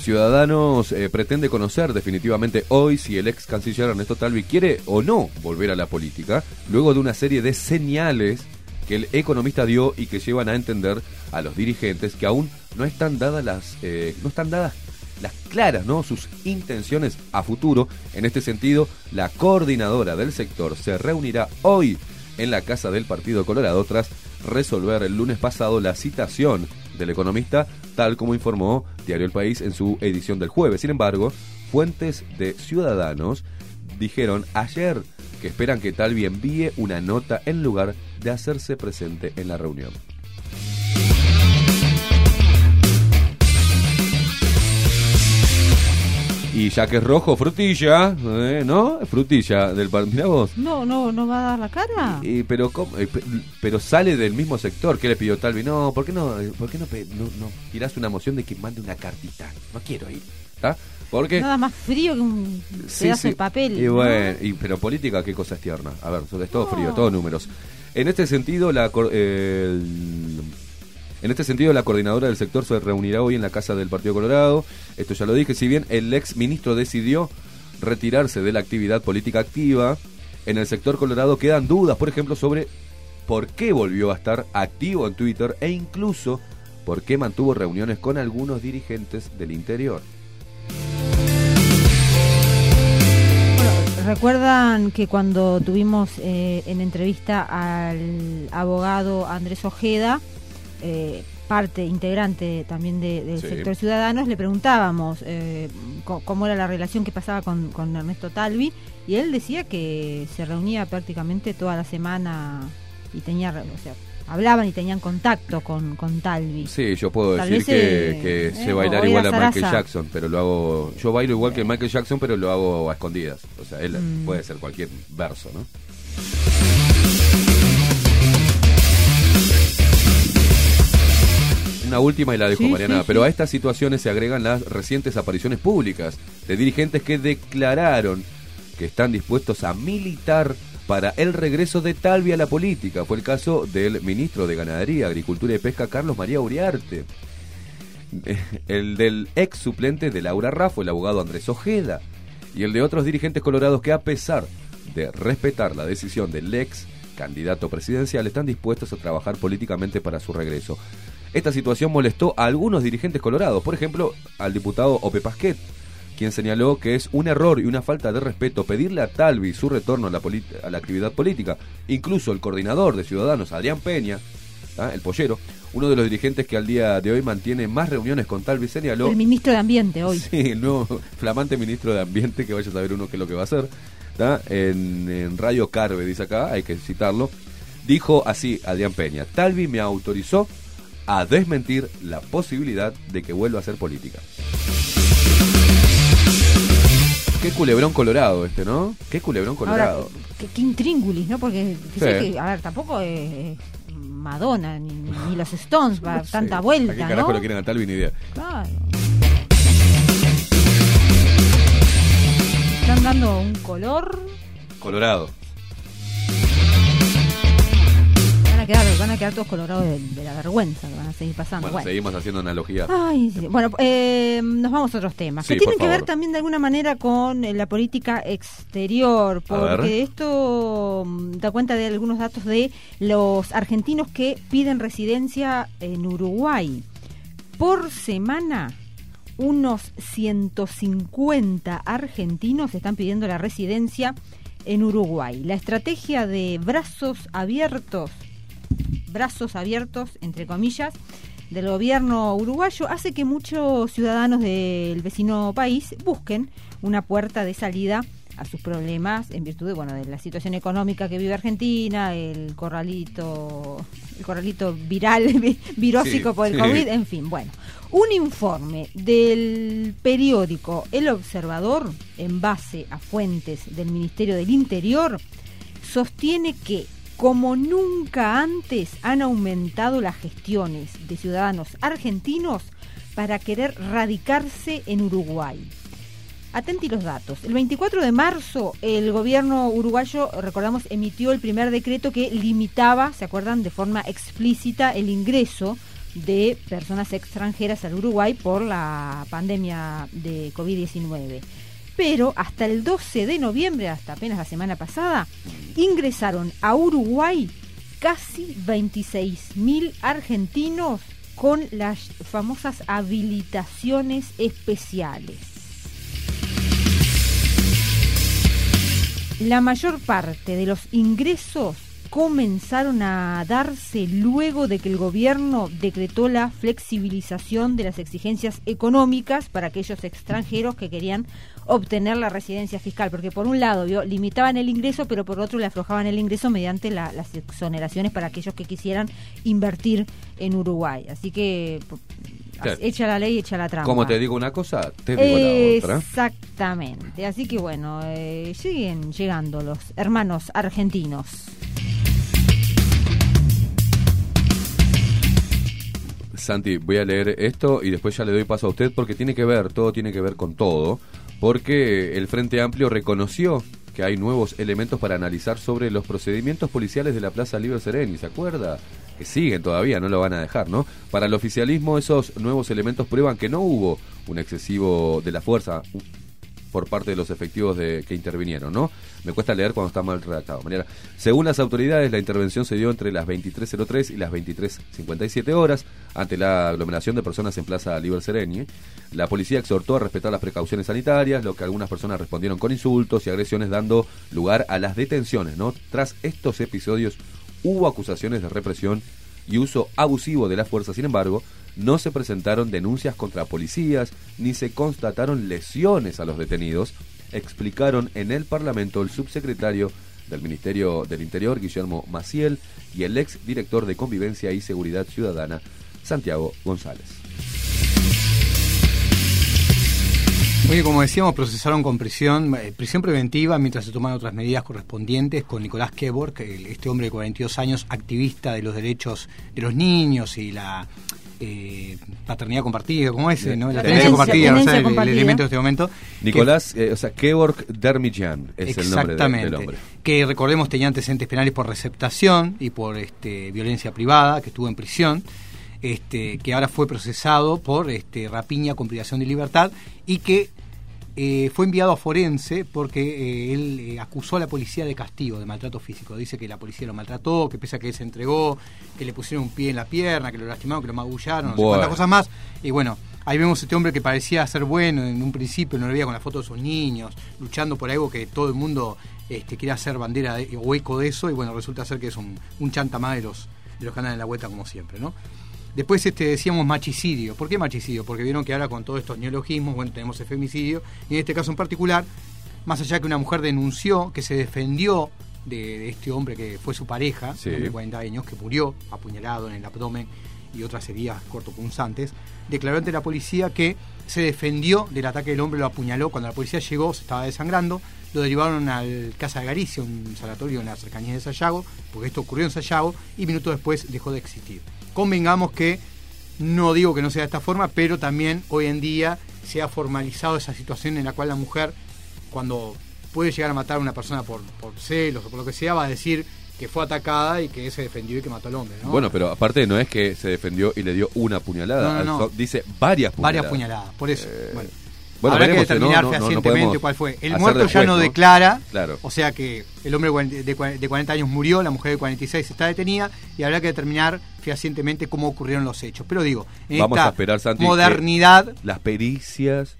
Speaker 1: Ciudadanos eh, pretende conocer definitivamente hoy si el ex canciller Ernesto Talvi quiere o no volver a la política, luego de una serie de señales que el economista dio y que llevan a entender a los dirigentes que aún no están dadas las eh, no están dadas las claras, ¿no? sus intenciones a futuro. En este sentido, la coordinadora del sector se reunirá hoy en la casa del Partido Colorado tras resolver el lunes pasado la citación del economista, tal como informó Diario El País en su edición del jueves. Sin embargo, fuentes de Ciudadanos dijeron ayer que esperan que Talvi envíe una nota en lugar de hacerse presente en la reunión. Y ya que es rojo, frutilla, ¿eh? ¿no? Frutilla del partido. Mirá vos.
Speaker 4: No, no, no va a dar la cara.
Speaker 1: Y, pero, ¿cómo? Eh, pe- pero sale del mismo sector. ¿Qué le pidió Talvi? No, ¿por qué no, eh, por qué no, no, no tirás una moción de que mande una cartita? No quiero ir. ¿Está? Porque.
Speaker 4: Nada más frío que un
Speaker 1: Sí,
Speaker 4: pedazo
Speaker 1: sí.
Speaker 4: de papel.
Speaker 1: Y
Speaker 4: ¿no?
Speaker 1: bueno, y- pero política, qué cosa es tierna. A ver, es todo frío, todo números. En este sentido, la cor- el- en este sentido, la coordinadora del sector se reunirá hoy en la casa del Partido Colorado. Esto ya lo dije, si bien el ex ministro decidió retirarse de la actividad política activa, en el sector colorado quedan dudas, por ejemplo, sobre por qué volvió a estar activo en Twitter e incluso por qué mantuvo reuniones con algunos dirigentes del interior.
Speaker 4: Recuerdan que cuando tuvimos eh, en entrevista al abogado Andrés Ojeda, eh, parte integrante también de- del
Speaker 1: Sí.
Speaker 4: sector ciudadanos, le preguntábamos eh, cómo era la relación que pasaba con, con Ernesto Talvi y él decía que se reunía prácticamente toda la semana y tenía, o sea, hablaban y tenían contacto con, con Talvi.
Speaker 1: Sí, yo puedo
Speaker 4: Tal
Speaker 1: decir que,
Speaker 4: eh,
Speaker 1: que
Speaker 4: eh,
Speaker 1: sé bailar igual a Michael. Jackson, pero lo hago. Yo bailo igual que Michael Jackson, pero lo hago a escondidas. O sea, él
Speaker 4: Mm.
Speaker 1: puede ser cualquier verso, ¿no? Una última y la dejo,
Speaker 10: Sí,
Speaker 1: Mariana.
Speaker 10: sí,
Speaker 1: pero a estas situaciones se agregan las recientes apariciones públicas de dirigentes que declararon que están dispuestos a militar para el regreso de Talvi a la política. Fue el caso del ministro de Ganadería, Agricultura y Pesca, Carlos María Uriarte. El del ex suplente de Laura Raffo, el abogado Andrés Ojeda. Y el de otros dirigentes colorados que a pesar de respetar la decisión del ex candidato presidencial, están dispuestos a trabajar políticamente para su regreso. Esta situación molestó a algunos dirigentes colorados, por ejemplo, al diputado Ope Pasquet, quien señaló que es un error y una falta de respeto pedirle a Talvi su retorno a la, a la actividad política. Incluso el coordinador de Ciudadanos, Adrián Peña, ¿ah? el pollero, uno de los dirigentes que al día de hoy mantiene más reuniones con Talvi, señaló...
Speaker 4: El ministro de Ambiente hoy.
Speaker 1: Sí, el nuevo flamante ministro de Ambiente, que vaya a saber uno qué es lo que va a hacer. En, en Radio Carve, dice acá, hay que citarlo. Dijo así Adrián Peña, Talvi me autorizó a desmentir la posibilidad de que vuelva a hacer política. Qué culebrón colorado este, ¿no? Qué culebrón
Speaker 4: Ahora,
Speaker 1: colorado.
Speaker 4: qué, qué intríngulis, ¿no? Porque, fíjate
Speaker 1: Sí.
Speaker 4: que, a ver, tampoco es, Madonna ni, ni los Stones para dar tanta
Speaker 1: ¿A
Speaker 4: vuelta,
Speaker 1: qué carajo
Speaker 4: ¿no?
Speaker 1: lo quieren a Talvi? Ni idea.
Speaker 4: Claro. Están dando un color.
Speaker 1: Colorado.
Speaker 4: Quedar, van a quedar todos colorados de, de la vergüenza que van a seguir pasando.
Speaker 1: Bueno,
Speaker 4: Bueno.
Speaker 1: seguimos haciendo analogía.
Speaker 4: Ay, sí. Bueno, eh, nos vamos a otros temas
Speaker 1: Sí,
Speaker 4: que tienen que ver también de alguna manera con eh, la política exterior, porque esto mm, da cuenta de algunos datos de los argentinos que piden residencia en Uruguay. Por semana, unos 150 argentinos están pidiendo la residencia en Uruguay. La estrategia de brazos abiertos brazos abiertos, entre comillas, del gobierno uruguayo hace que muchos ciudadanos del vecino país busquen una puerta de salida a sus problemas en virtud de, bueno, de la situación económica que vive Argentina, el corralito, el corralito viral, vi- virósico
Speaker 10: Sí,
Speaker 4: por el
Speaker 10: sí.
Speaker 4: COVID, en fin, bueno. Un informe del periódico El Observador, en base a fuentes del Ministerio del Interior, sostiene que, como nunca antes, han aumentado las gestiones de ciudadanos argentinos para querer radicarse en Uruguay. Atenti los datos. El 24 de marzo, el gobierno uruguayo, recordamos, emitió el primer decreto que limitaba, ¿se acuerdan?, de forma explícita el ingreso de personas extranjeras al Uruguay por la pandemia de COVID-19. Pero hasta el 12 de noviembre, hasta apenas la semana pasada, ingresaron a Uruguay casi 26.000 argentinos con las famosas habilitaciones especiales. La mayor parte de los ingresos comenzaron a darse luego de que el gobierno decretó la flexibilización de las exigencias económicas para aquellos extranjeros que querían obtener la residencia fiscal, porque por un lado ¿vio? limitaban el ingreso, pero por otro le aflojaban el ingreso mediante la- las exoneraciones para aquellos que quisieran invertir en Uruguay. Así que
Speaker 1: Claro.
Speaker 4: echa la ley, echa la trampa.
Speaker 1: Como te digo una cosa, te digo la otra.
Speaker 4: Exactamente. Así que bueno, eh, siguen llegando los hermanos argentinos.
Speaker 1: Santi, voy a leer esto y después ya le doy paso a usted porque tiene que ver, todo tiene que ver con todo, porque el Frente Amplio reconoció que hay nuevos elementos para analizar sobre los procedimientos policiales de la Plaza Libre Sereni, ¿se acuerda? Que siguen todavía, no lo van a dejar, ¿no? Para el oficialismo esos nuevos elementos prueban que no hubo un excesivo de la fuerza por parte de los efectivos de, que intervinieron, ¿no? Me cuesta leer cuando está mal redactado. Mariana. Según las autoridades, la intervención se dio entre las 23.03 y las 23.57 horas ante la aglomeración de personas en Plaza Liber Sereni. La policía exhortó a respetar las precauciones sanitarias, lo que algunas personas respondieron con insultos y agresiones, dando lugar a las detenciones, ¿no? Tras estos episodios hubo acusaciones de represión y uso abusivo de la fuerza. Sin embargo, no se presentaron denuncias contra policías ni se constataron lesiones a los detenidos, explicaron en el Parlamento el subsecretario del Ministerio del Interior, Guillermo Maciel, y el ex director de Convivencia y Seguridad Ciudadana, Santiago González.
Speaker 9: Oye, como decíamos, procesaron con prisión, eh, prisión preventiva mientras se toman otras medidas correspondientes con Nicolás Kevork, este hombre de 42 años, activista de los derechos de los niños y la eh, paternidad compartida, ¿cómo es? ¿no? La tenencia compartida, no sé,
Speaker 4: tenencia
Speaker 9: el- elemento de este momento.
Speaker 1: Nicolás, eh, o sea, Kevork Dermidjan es el nombre de-
Speaker 9: Exactamente.
Speaker 1: del hombre.
Speaker 9: Que recordemos tenía antecedentes penales por receptación y por este, violencia privada, que estuvo en prisión, este, que ahora fue procesado por este, rapiña con privación de libertad y que eh, fue enviado a forense porque eh, él eh, acusó a la policía de castigo, de maltrato físico. Dice que la policía lo maltrató, que pese a que él se entregó, que le pusieron un pie en la pierna, que lo lastimaron, que lo magullaron, no sé cuántas cosas más. Y bueno, ahí vemos este hombre que parecía ser bueno en un principio, no lo veía con la foto de sus niños, luchando por algo que todo el mundo este, quiere hacer bandera de- o eco de eso, y bueno, resulta ser que es un, un chanta más de los, de los que andan en la vuelta como siempre, ¿no? Después este, decíamos machicidio. ¿Por qué machicidio? Porque vieron que ahora con todos estos neologismos, bueno, tenemos el femicidio, y en este caso en particular, más allá que una mujer denunció, que se defendió de, de este hombre que fue su pareja,
Speaker 1: Sí.
Speaker 9: de 40 años, que murió apuñalado en el abdomen y otras heridas cortopunzantes, declaró ante la policía que se defendió del ataque del hombre, lo apuñaló. Cuando la policía llegó, se estaba desangrando, lo derivaron al Casa de Galicia, un sanatorio en las cercanías de Sayago, porque esto ocurrió en Sayago, y minutos después dejó de existir. Convengamos que no digo que no sea de esta forma, pero también hoy en día se ha formalizado esa situación en la cual la mujer, cuando puede llegar a matar a una persona por, por celos o por lo que sea, va a decir que fue atacada y que se defendió y que mató al hombre. ¿no?
Speaker 1: Bueno, pero aparte no es que se defendió y le dio una puñalada,
Speaker 9: No, no,
Speaker 1: dice varias puñaladas.
Speaker 9: Varias puñaladas, por eso. bueno.
Speaker 1: Bueno,
Speaker 9: Habrá que
Speaker 1: veremos,
Speaker 9: determinar
Speaker 1: No, no, no, no
Speaker 9: fehacientemente cuál fue. El muerto ya no,
Speaker 1: ¿no?
Speaker 9: declara,
Speaker 1: Claro.
Speaker 9: o sea que el hombre de cua- de 40 años murió, la mujer de 46 está detenida y habrá que determinar fehacientemente cómo ocurrieron los hechos. Pero digo, en
Speaker 1: Vamos
Speaker 9: esta
Speaker 1: a esperar, Santi,
Speaker 9: modernidad,
Speaker 1: las pericias,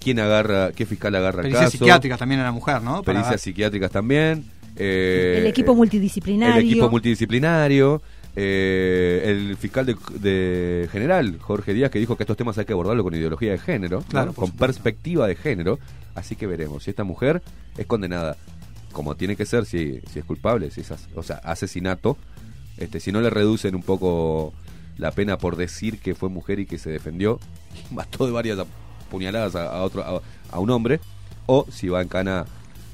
Speaker 1: quién agarra, qué fiscal agarra
Speaker 9: pericias
Speaker 1: caso.
Speaker 9: psiquiátricas también a la mujer, ¿no? Para-
Speaker 1: Pericias psiquiátricas también. eh,
Speaker 4: el equipo multidisciplinario.
Speaker 1: El equipo multidisciplinario. Eh, el fiscal de, de general, Jorge Díaz, que dijo que estos temas hay que abordarlo con ideología de género,
Speaker 9: Claro,
Speaker 1: ¿no?
Speaker 9: por
Speaker 1: con perspectiva de género. Así que veremos si esta mujer es condenada como tiene que ser, si, si es culpable, si es as- o sea, asesinato, este, si no le reducen un poco la pena por decir que fue mujer y que se defendió, y mató de varias puñaladas a, a otro, a, a un hombre, o si va en cana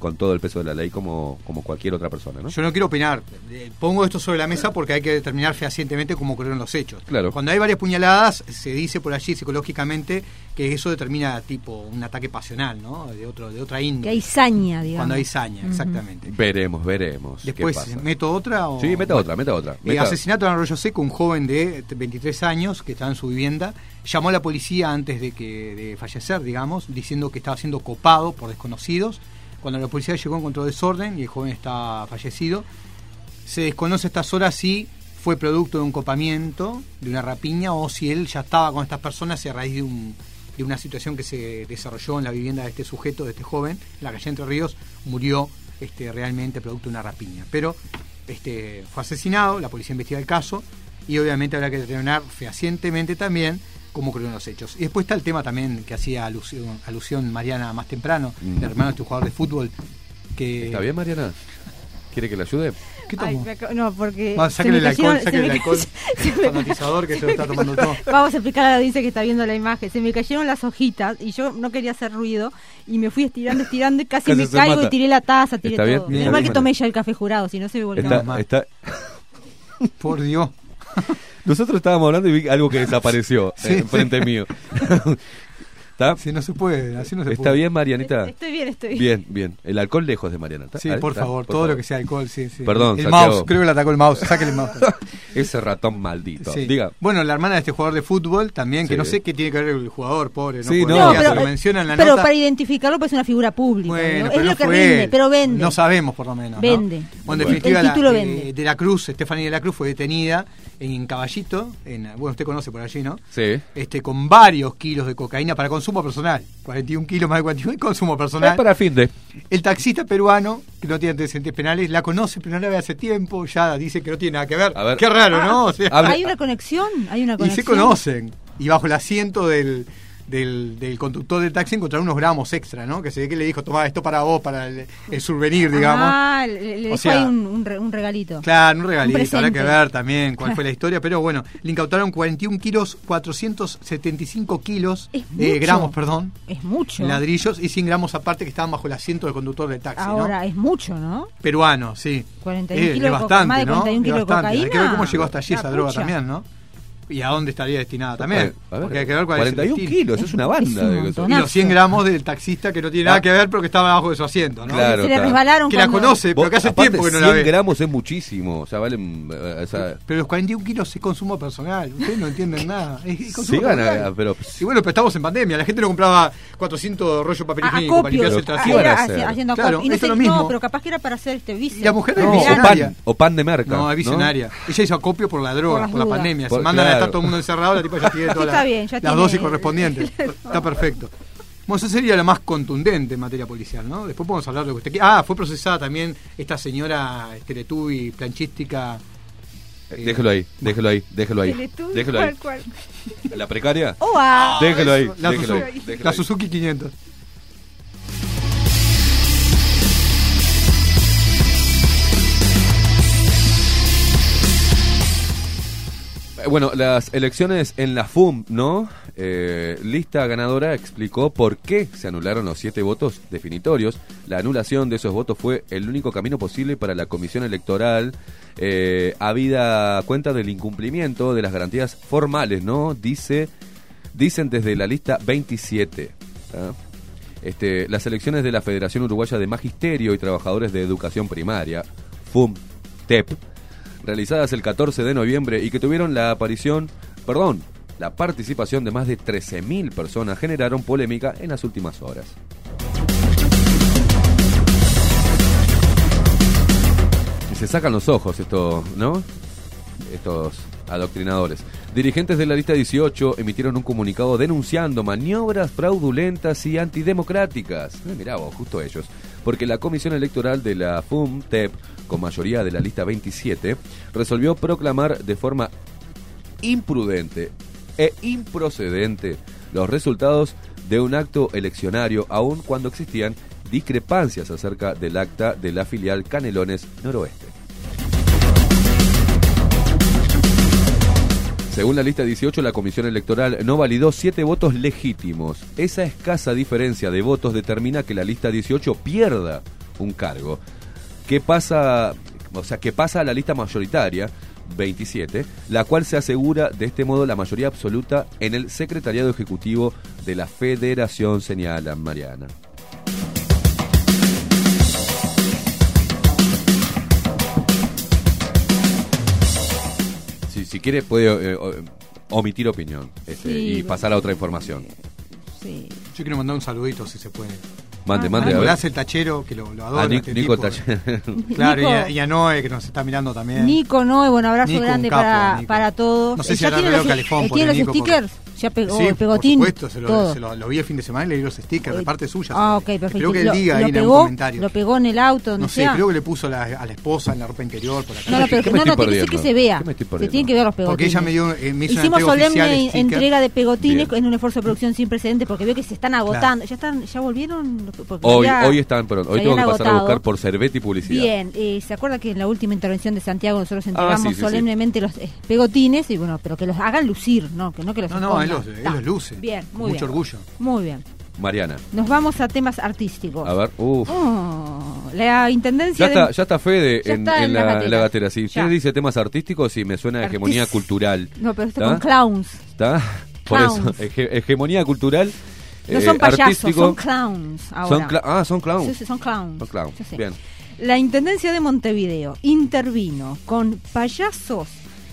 Speaker 1: con todo el peso de la ley como, como cualquier otra persona, ¿no?
Speaker 9: Yo no quiero opinar. Eh, Pongo esto sobre la mesa porque hay que determinar fehacientemente cómo ocurrieron los hechos.
Speaker 1: Claro.
Speaker 9: Cuando hay varias puñaladas, se dice por allí psicológicamente que eso determina tipo un ataque pasional, ¿no? De otro, de otra índole.
Speaker 4: Que hay saña, digamos.
Speaker 9: Cuando hay saña, exactamente.
Speaker 1: Veremos, veremos.
Speaker 9: Después,
Speaker 1: ¿Qué pasa?
Speaker 9: ¿meto otra? O...
Speaker 1: Sí, meta otra, meta otra.
Speaker 9: Eh, asesinato en Arroyo Seco, un joven de 23 años que estaba en su vivienda, llamó a la policía antes de que de fallecer, digamos, diciendo que estaba siendo copado por desconocidos. Cuando la policía llegó encontró desorden y el joven está fallecido. Se desconoce a estas horas si fue producto de un copamiento, de una rapiña, o si él ya estaba con estas personas y a raíz de, un- de una situación que se desarrolló en la vivienda de este sujeto, de este joven, en la calle Entre Ríos, murió este, realmente producto de una rapiña. Pero este, fue asesinado, la policía investiga el caso y obviamente habrá que determinar fehacientemente también cómo ocurrieron los hechos. Y después está el tema también que hacía alusión, alusión Mariana más temprano,
Speaker 1: Mm.
Speaker 9: el hermano de este jugador de fútbol. Que,
Speaker 1: ¿Está bien, Mariana? ¿Quiere que le ayude?
Speaker 9: ¿Qué tomó?
Speaker 4: no, porque.
Speaker 9: Va,
Speaker 4: se
Speaker 9: sáquenle el alcohol, sáquenle
Speaker 4: me
Speaker 9: el alcohol. Fanatizador que se lo está tomando todo.
Speaker 4: Vamos a explicar a la audiencia que está viendo la imagen. Se me cayeron las hojitas y yo no quería hacer ruido y me fui estirando, estirando y casi,
Speaker 1: Casi
Speaker 4: me caigo
Speaker 1: mata.
Speaker 4: y tiré la taza, tiré
Speaker 1: ¿Está
Speaker 4: todo.
Speaker 1: bien? Bien,
Speaker 4: mal que tomé ya el café jurado, si no se me volcaba.
Speaker 1: Está, está...
Speaker 9: Por Dios.
Speaker 1: Nosotros estábamos hablando y vi algo que desapareció
Speaker 9: Sí,
Speaker 1: eh, frente mío. ¿Está?
Speaker 9: Si no se puede, así no se
Speaker 1: ¿Está
Speaker 9: puede.
Speaker 1: bien, Marianita?
Speaker 4: Estoy bien, estoy
Speaker 1: Bien, bien. El alcohol lejos de Mariana. ¿está?
Speaker 9: Sí,
Speaker 1: Ahí
Speaker 9: por
Speaker 1: está,
Speaker 9: favor,
Speaker 1: por
Speaker 9: todo
Speaker 1: favor.
Speaker 9: lo que sea alcohol, sí, sí.
Speaker 1: Perdón,
Speaker 9: El
Speaker 1: Santiago.
Speaker 9: mouse, creo que le atacó el mouse, sáquele el mouse.
Speaker 1: Ese ratón maldito.
Speaker 9: Sí.
Speaker 1: Diga.
Speaker 9: Bueno, la hermana de este jugador de fútbol también, que
Speaker 1: Sí.
Speaker 9: no sé qué tiene que ver el jugador, pobre.
Speaker 1: Sí,
Speaker 9: no,
Speaker 1: no,
Speaker 9: Podría,
Speaker 1: pero-
Speaker 9: se lo menciona en la
Speaker 4: pero
Speaker 9: nota.
Speaker 4: para identificarlo pues es una figura pública.
Speaker 9: Bueno,
Speaker 4: ¿no?
Speaker 9: pero
Speaker 4: es
Speaker 9: no
Speaker 4: lo que
Speaker 9: él.
Speaker 4: pero vende.
Speaker 9: No sabemos, por lo menos. ¿no?
Speaker 4: Vende.
Speaker 9: Bueno, en
Speaker 4: El
Speaker 9: definitiva, la-
Speaker 4: título
Speaker 9: eh,
Speaker 4: vende.
Speaker 9: de la Cruz, Estefanía de la Cruz fue detenida en Caballito, en, bueno, usted conoce por allí, ¿no?
Speaker 1: Sí.
Speaker 9: Este, con varios kilos de cocaína para consumo personal. 41 kilos más de 41 y consumo personal.
Speaker 1: Es para fin de.
Speaker 9: El taxista peruano, que no tiene antecedentes penales, la conoce, pero no la ve hace tiempo, ya dice que no tiene nada que ver.
Speaker 1: A ver.
Speaker 9: Qué raro, ¿no? O sea,
Speaker 1: Hable-
Speaker 4: Hay una conexión, hay una
Speaker 9: y
Speaker 4: conexión.
Speaker 9: se conocen. Y bajo el asiento del, del, del conductor del taxi encontraron unos gramos extra, ¿no? Que se ve que le dijo, toma esto para vos, para el, el souvenir, digamos.
Speaker 4: Ah, le, le
Speaker 9: O
Speaker 4: dejó
Speaker 9: sea,
Speaker 4: ahí un, un re- un regalito.
Speaker 9: Claro, un regalito,
Speaker 4: Un
Speaker 9: habrá que ver también cuál fue la historia, pero bueno, le incautaron 41 kilos, 475 kilos, eh, gramos, perdón,
Speaker 4: Es mucho.
Speaker 9: en ladrillos y 100 gramos aparte que estaban bajo el asiento del conductor del taxi,
Speaker 4: Ahora,
Speaker 9: ¿no?
Speaker 4: es mucho, ¿no?
Speaker 9: Peruano, sí.
Speaker 4: 41
Speaker 9: Eh,
Speaker 4: kilos
Speaker 9: es
Speaker 4: de
Speaker 9: bastante,
Speaker 4: más de
Speaker 9: ¿no?
Speaker 4: 41
Speaker 9: Es
Speaker 4: kilos de
Speaker 9: bastante. Hay que ver cómo llegó hasta allí esa droga también, ¿no? Y a dónde estaría destinada también.
Speaker 1: A ver, a ver.
Speaker 9: Porque hay que ver cuál es el
Speaker 1: 41 kilos, es una banda.
Speaker 4: Es un
Speaker 1: de.
Speaker 9: Y los 100 gramos del taxista que no tiene nada
Speaker 1: Ah.
Speaker 9: que ver pero que estaba abajo de su asiento, ¿no?
Speaker 1: Claro,
Speaker 4: Se le resbalaron
Speaker 9: Que la conoce, pero que hace
Speaker 1: aparte,
Speaker 9: tiempo que no
Speaker 1: 100
Speaker 9: la ve.
Speaker 1: gramos es muchísimo. O sea, valen. eh, o sea,
Speaker 9: Pero los 41 kilos es consumo personal. Ustedes no entienden nada. Es, es consumo
Speaker 1: sí van
Speaker 9: personal.
Speaker 1: a. Pero.
Speaker 9: Y bueno, pero estamos en pandemia. La gente no compraba 400 rollos de papel higiénico para
Speaker 4: acopios.
Speaker 9: limpiarse el
Speaker 4: Ah,
Speaker 1: ¿qué
Speaker 9: trasero.
Speaker 4: haciendo
Speaker 9: Claro.
Speaker 4: Y no, sé-
Speaker 9: es lo mismo.
Speaker 4: no, pero capaz que era para hacer este vicio.
Speaker 9: Y la mujer es
Speaker 1: No, o
Speaker 9: visionaria.
Speaker 1: pan, o pan de merca.
Speaker 9: No, es visionaria. Ella hizo acopio por la droga, por, la pandemia. Se mandan a estar todo el mundo encerrado, la tipa ya tiene todas
Speaker 4: Está
Speaker 9: las-
Speaker 4: bien, ya
Speaker 9: las
Speaker 4: tiene-
Speaker 9: dosis correspondientes. Está perfecto. Bueno, eso sería lo más contundente en materia policial, ¿no? Después podemos hablar de lo que usted quiera. Ah, fue procesada también esta señora Teletubby planchística.
Speaker 1: Eh, Déjelo ahí, déjelo ahí, déjelo ahí.
Speaker 4: Teletubby,
Speaker 1: Déjelo
Speaker 4: ¿cuál,
Speaker 1: ahí.
Speaker 4: cuál?
Speaker 1: ¿La precaria?
Speaker 4: Oh, ah.
Speaker 1: Déjelo ahí,
Speaker 9: La,
Speaker 1: déjelo
Speaker 9: Suzuki,
Speaker 1: ahí. déjelo
Speaker 9: la
Speaker 1: ahí.
Speaker 9: Suzuki 500.
Speaker 1: Bueno, las elecciones en la FUM, ¿no? Eh, lista ganadora explicó por qué se anularon los siete votos definitorios. La anulación de esos votos fue el único camino posible para la comisión electoral, eh, habida cuenta del incumplimiento de las garantías formales, ¿no? Dice, dicen desde la lista 27. ¿ah? Este, las elecciones de la Federación Uruguaya de Magisterio y Trabajadores de Educación Primaria, FUM, TEP, realizadas el 14 de noviembre y que tuvieron la aparición, perdón, la participación de más de 13.000 personas generaron polémica en las últimas horas. Y se sacan los ojos esto, ¿no? Estos adoctrinadores. Dirigentes de la lista 18 emitieron un comunicado denunciando maniobras fraudulentas y antidemocráticas. Eh, mirá vos, justo ellos. Porque la comisión electoral de la FUM-TEP, con mayoría de la lista 27, resolvió proclamar de forma imprudente e improcedente los resultados de un acto eleccionario, aun cuando existían discrepancias acerca del acta de la filial Canelones Noroeste. Según la lista 18, la Comisión Electoral no validó siete votos legítimos. Esa escasa diferencia de votos determina que la lista 18 pierda un cargo. ¿Qué pasa? O sea, que pasa a la lista mayoritaria, 27, la cual se asegura de este modo la mayoría absoluta en el Secretariado Ejecutivo de la Federación, señala Mariana. Si, quiere puede eh, omitir opinión este,
Speaker 4: Sí,
Speaker 1: y pasar a otra información.
Speaker 4: Sí.
Speaker 9: Yo quiero mandar un saludito si se puede.
Speaker 1: Mande,
Speaker 4: Ah,
Speaker 1: mande.
Speaker 9: A. Nicolás el tachero, que lo, lo adoro.
Speaker 1: A Ni-
Speaker 9: este
Speaker 1: Nico
Speaker 9: tipo.
Speaker 1: Taller.
Speaker 9: Claro, y
Speaker 4: Nico.
Speaker 9: a, y a Noé, que nos está mirando también.
Speaker 4: Nico, Noé, bueno, abrazo
Speaker 9: Nico,
Speaker 4: grande
Speaker 9: capo,
Speaker 4: para, para todos.
Speaker 9: No sé
Speaker 4: Eh,
Speaker 9: si
Speaker 4: ya
Speaker 9: habrá
Speaker 4: tiene
Speaker 9: reloj
Speaker 4: los,
Speaker 9: calefón
Speaker 4: eh, los
Speaker 9: Nico, porque-
Speaker 4: stickers, ya pegó
Speaker 9: Sí,
Speaker 4: el pegotín.
Speaker 9: por supuesto, se lo,
Speaker 4: todo.
Speaker 9: se lo- lo vi el fin de semana y leí los stickers de parte suya.
Speaker 4: Ah, ok, perfecto.
Speaker 9: Creo que él
Speaker 4: lo,
Speaker 9: diga
Speaker 4: lo
Speaker 9: ahí en algún
Speaker 4: pegó,
Speaker 9: comentario.
Speaker 4: lo pegó en el auto, donde
Speaker 9: No sé,
Speaker 4: sea.
Speaker 9: creo que le puso la- a la esposa en la ropa interior por acá.
Speaker 4: No, no, pero
Speaker 1: ¿Qué
Speaker 4: que,
Speaker 1: me
Speaker 4: no,
Speaker 1: estoy
Speaker 4: no, tiene que que
Speaker 1: perdiendo?
Speaker 4: se vea.
Speaker 1: ¿Qué me estoy
Speaker 4: Se tienen que ver los pegotines.
Speaker 9: Porque ella me dio, eh, me hizo una
Speaker 4: Hicimos
Speaker 9: entrega
Speaker 4: solemne entrega de pegotines
Speaker 1: Bien.
Speaker 4: en un esfuerzo de producción sin precedentes porque veo que se están agotando. ¿Ya están ya volvieron? Porque
Speaker 1: Hoy,
Speaker 4: ya
Speaker 1: hoy están, perdón, hoy tengo que pasar a buscar por Cerveti y publicidad.
Speaker 4: Bien, eh, ¿se acuerda que en la última intervención de Santiago nosotros entregamos
Speaker 1: Ah, sí, sí, sí.
Speaker 4: solemnemente los eh, pegotines y bueno, pero que los hagan lucir, ¿no? Que no que los
Speaker 9: No. Los, él
Speaker 4: Está.
Speaker 9: los luce.
Speaker 4: Bien, muy
Speaker 9: Mucho
Speaker 4: bien.
Speaker 9: orgullo.
Speaker 4: Muy bien.
Speaker 1: Mariana.
Speaker 4: Nos vamos a temas artísticos.
Speaker 1: A ver, uff.
Speaker 4: Oh, la intendencia
Speaker 1: Ya está,
Speaker 4: de...
Speaker 1: ya está Fede
Speaker 4: Ya
Speaker 1: en,
Speaker 4: está
Speaker 1: en
Speaker 4: en
Speaker 1: la, en la gatera. Si usted dice temas artísticos, sí me suena a hegemonía
Speaker 4: Artis-
Speaker 1: cultural.
Speaker 4: No, pero esto
Speaker 1: ¿Está?
Speaker 4: con clowns.
Speaker 1: ¿Está? Por
Speaker 4: Clowns.
Speaker 1: eso, hege- hegemonía cultural.
Speaker 4: No
Speaker 1: eh,
Speaker 4: son payasos,
Speaker 1: artístico.
Speaker 4: son clowns ahora.
Speaker 1: Son cla- ah, son clowns.
Speaker 4: Sí, sí, son clowns.
Speaker 1: Son clowns.
Speaker 4: Sí, sí.
Speaker 1: Bien.
Speaker 4: La Intendencia de Montevideo intervino con payasos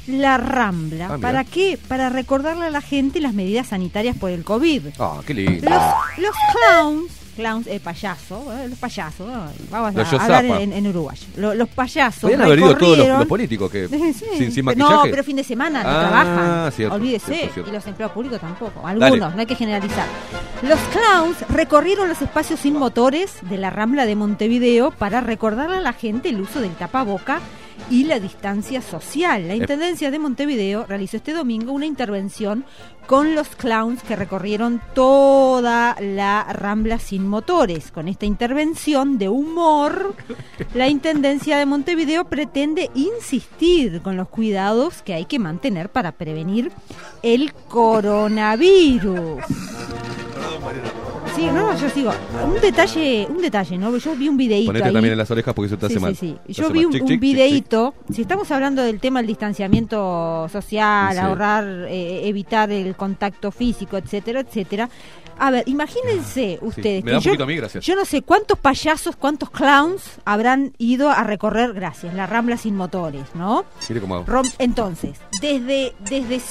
Speaker 4: la Rambla.
Speaker 1: Ah.
Speaker 4: ¿Para qué? Para recordarle a la gente las medidas sanitarias por el COVID.
Speaker 1: Ah, qué lindo.
Speaker 4: Los, los clowns, clowns, eh, payaso, eh, los payasos, vamos
Speaker 1: Los
Speaker 4: a hablar en, en uruguayo. Lo- los payasos
Speaker 1: Podrían haber ido todos los, los políticos que
Speaker 4: Sí.
Speaker 1: sin, sin
Speaker 4: no,
Speaker 1: maquillaje.
Speaker 4: pero fin de semana no
Speaker 1: Ah,
Speaker 4: trabajan.
Speaker 1: cierto,
Speaker 4: Olvídese.
Speaker 1: cierto, cierto.
Speaker 4: Y los empleados públicos tampoco.
Speaker 1: Dale.
Speaker 4: Algunos, no hay que generalizar. Los clowns recorrieron los espacios sin motores de la Rambla de Montevideo para recordarle a la gente el uso del tapaboca y la distancia social. La Intendencia de Montevideo realizó este domingo una intervención con los clowns que recorrieron toda la Rambla sin motores. Con esta intervención de humor, la Intendencia de Montevideo pretende insistir con los cuidados que hay que mantener para prevenir el coronavirus. Sí, no, yo sigo. Un detalle, un detalle, ¿no? Yo vi un videíto
Speaker 1: Ponete
Speaker 4: ahí.
Speaker 1: también en las orejas porque eso te hace
Speaker 4: Sí,
Speaker 1: mal.
Speaker 4: sí, sí. Yo vi un, un videíto. Si estamos hablando del tema del distanciamiento social,
Speaker 1: Sí.
Speaker 4: ahorrar, eh, evitar el contacto físico, etcétera, etcétera. A ver, imagínense ustedes.
Speaker 1: Me da un
Speaker 4: yo,
Speaker 1: poquito a mí, gracias.
Speaker 4: yo no sé cuántos payasos, cuántos clowns habrán ido a recorrer, gracias, la Rambla sin motores, ¿no?
Speaker 1: Mire cómo hago.
Speaker 4: Entonces, desde desde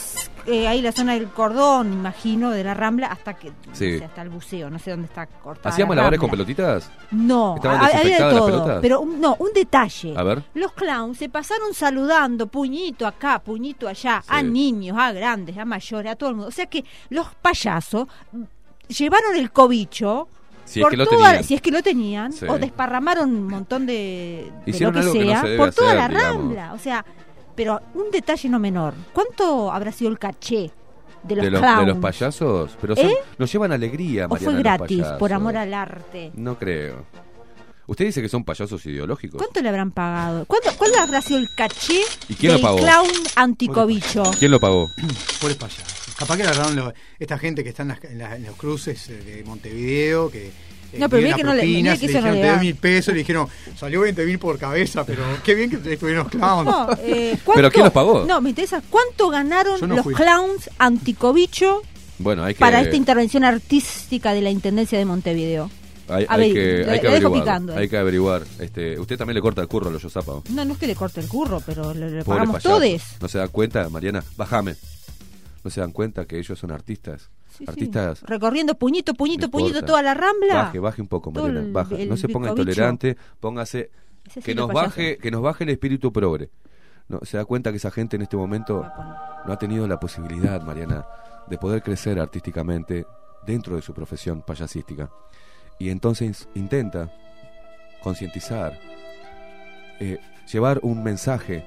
Speaker 4: eh, ahí la zona del cordón, imagino, de la Rambla hasta que
Speaker 1: Sí.
Speaker 4: no sé, hasta el buceo, no sé dónde está cortada.
Speaker 1: ¿Hacíamos
Speaker 4: la
Speaker 1: malabares con pelotitas?
Speaker 4: No,
Speaker 1: ¿Estaban
Speaker 4: ha- había de todo, pero un- no, un detalle.
Speaker 1: A ver.
Speaker 4: Los clowns se pasaron saludando, puñito acá, puñito allá, a niños, a grandes, a mayores, a todo el mundo. O sea que los payasos llevaron el cobicho.
Speaker 1: Si es que lo
Speaker 4: toda-
Speaker 1: tenían.
Speaker 4: si es que lo tenían,
Speaker 1: Sí.
Speaker 4: o desparramaron un montón de, de lo que
Speaker 1: algo que no
Speaker 4: sea
Speaker 1: se
Speaker 4: por toda
Speaker 1: hacer,
Speaker 4: la
Speaker 1: digamos.
Speaker 4: rambla. O sea, pero un detalle no menor. ¿Cuánto habrá sido el caché de los
Speaker 1: de, los,
Speaker 4: clowns?
Speaker 1: de los payasos. Pero son-
Speaker 4: ¿Eh?
Speaker 1: nos llevan alegría,
Speaker 4: ¿O
Speaker 1: Mariana,
Speaker 4: fue
Speaker 1: los
Speaker 4: gratis, por amor al arte?
Speaker 1: No creo. ¿Usted dice que son payasos ideológicos?
Speaker 4: ¿Cuánto le habrán pagado? ¿Cuánto, ¿Cuál habrá sido el caché
Speaker 1: ¿Y quién lo
Speaker 4: del
Speaker 1: pagó?
Speaker 4: clown anticobicho?
Speaker 1: ¿Quién lo pagó?
Speaker 9: Pobres payasos. Capaz que agarraron lo- esta gente que está en, las- en la- en los cruces eh, de Montevideo, que. Eh,
Speaker 4: No, pero ve que no le-
Speaker 9: propinas,
Speaker 4: que
Speaker 9: le
Speaker 4: no
Speaker 9: dijeron,
Speaker 4: le
Speaker 9: te
Speaker 4: da".
Speaker 9: doy mil pesos, le dijeron, salió 20 mil por cabeza, pero qué bien que estuvieron los clowns.
Speaker 4: No, eh, ¿cuánto-
Speaker 1: ¿Pero quién los pagó?
Speaker 4: No, me interesa. ¿Cuánto ganaron
Speaker 9: no
Speaker 4: los
Speaker 9: fui.
Speaker 4: clowns anticobicho
Speaker 1: Bueno, hay que...
Speaker 4: para esta intervención artística de la Intendencia de Montevideo?
Speaker 1: Hay,
Speaker 4: A
Speaker 1: hay
Speaker 4: ver,
Speaker 1: que, hay averiguar.
Speaker 4: picando ahí.
Speaker 1: Hay que averiguar. Este, usted también le corta el curro a los Yosapa.
Speaker 4: No, no es que le corte el curro, pero le, pagamos todos.
Speaker 1: ¿No se dan cuenta, Mariana? Bájame. ¿No se dan cuenta que ellos son artistas?
Speaker 4: Sí, sí.
Speaker 1: artistas...
Speaker 4: Recorriendo puñito, puñito,
Speaker 1: No
Speaker 4: puñito toda la rambla.
Speaker 1: Baje, baje un poco, Mariana.
Speaker 4: el-
Speaker 1: baja.
Speaker 4: el
Speaker 1: no se ponga intolerante, póngase que nos baje, que nos baje el espíritu progre. No, se da cuenta que esa gente en este momento no ha tenido la posibilidad, Mariana, de poder crecer artísticamente dentro de su profesión payasística. Y entonces intenta concientizar, eh, llevar un mensaje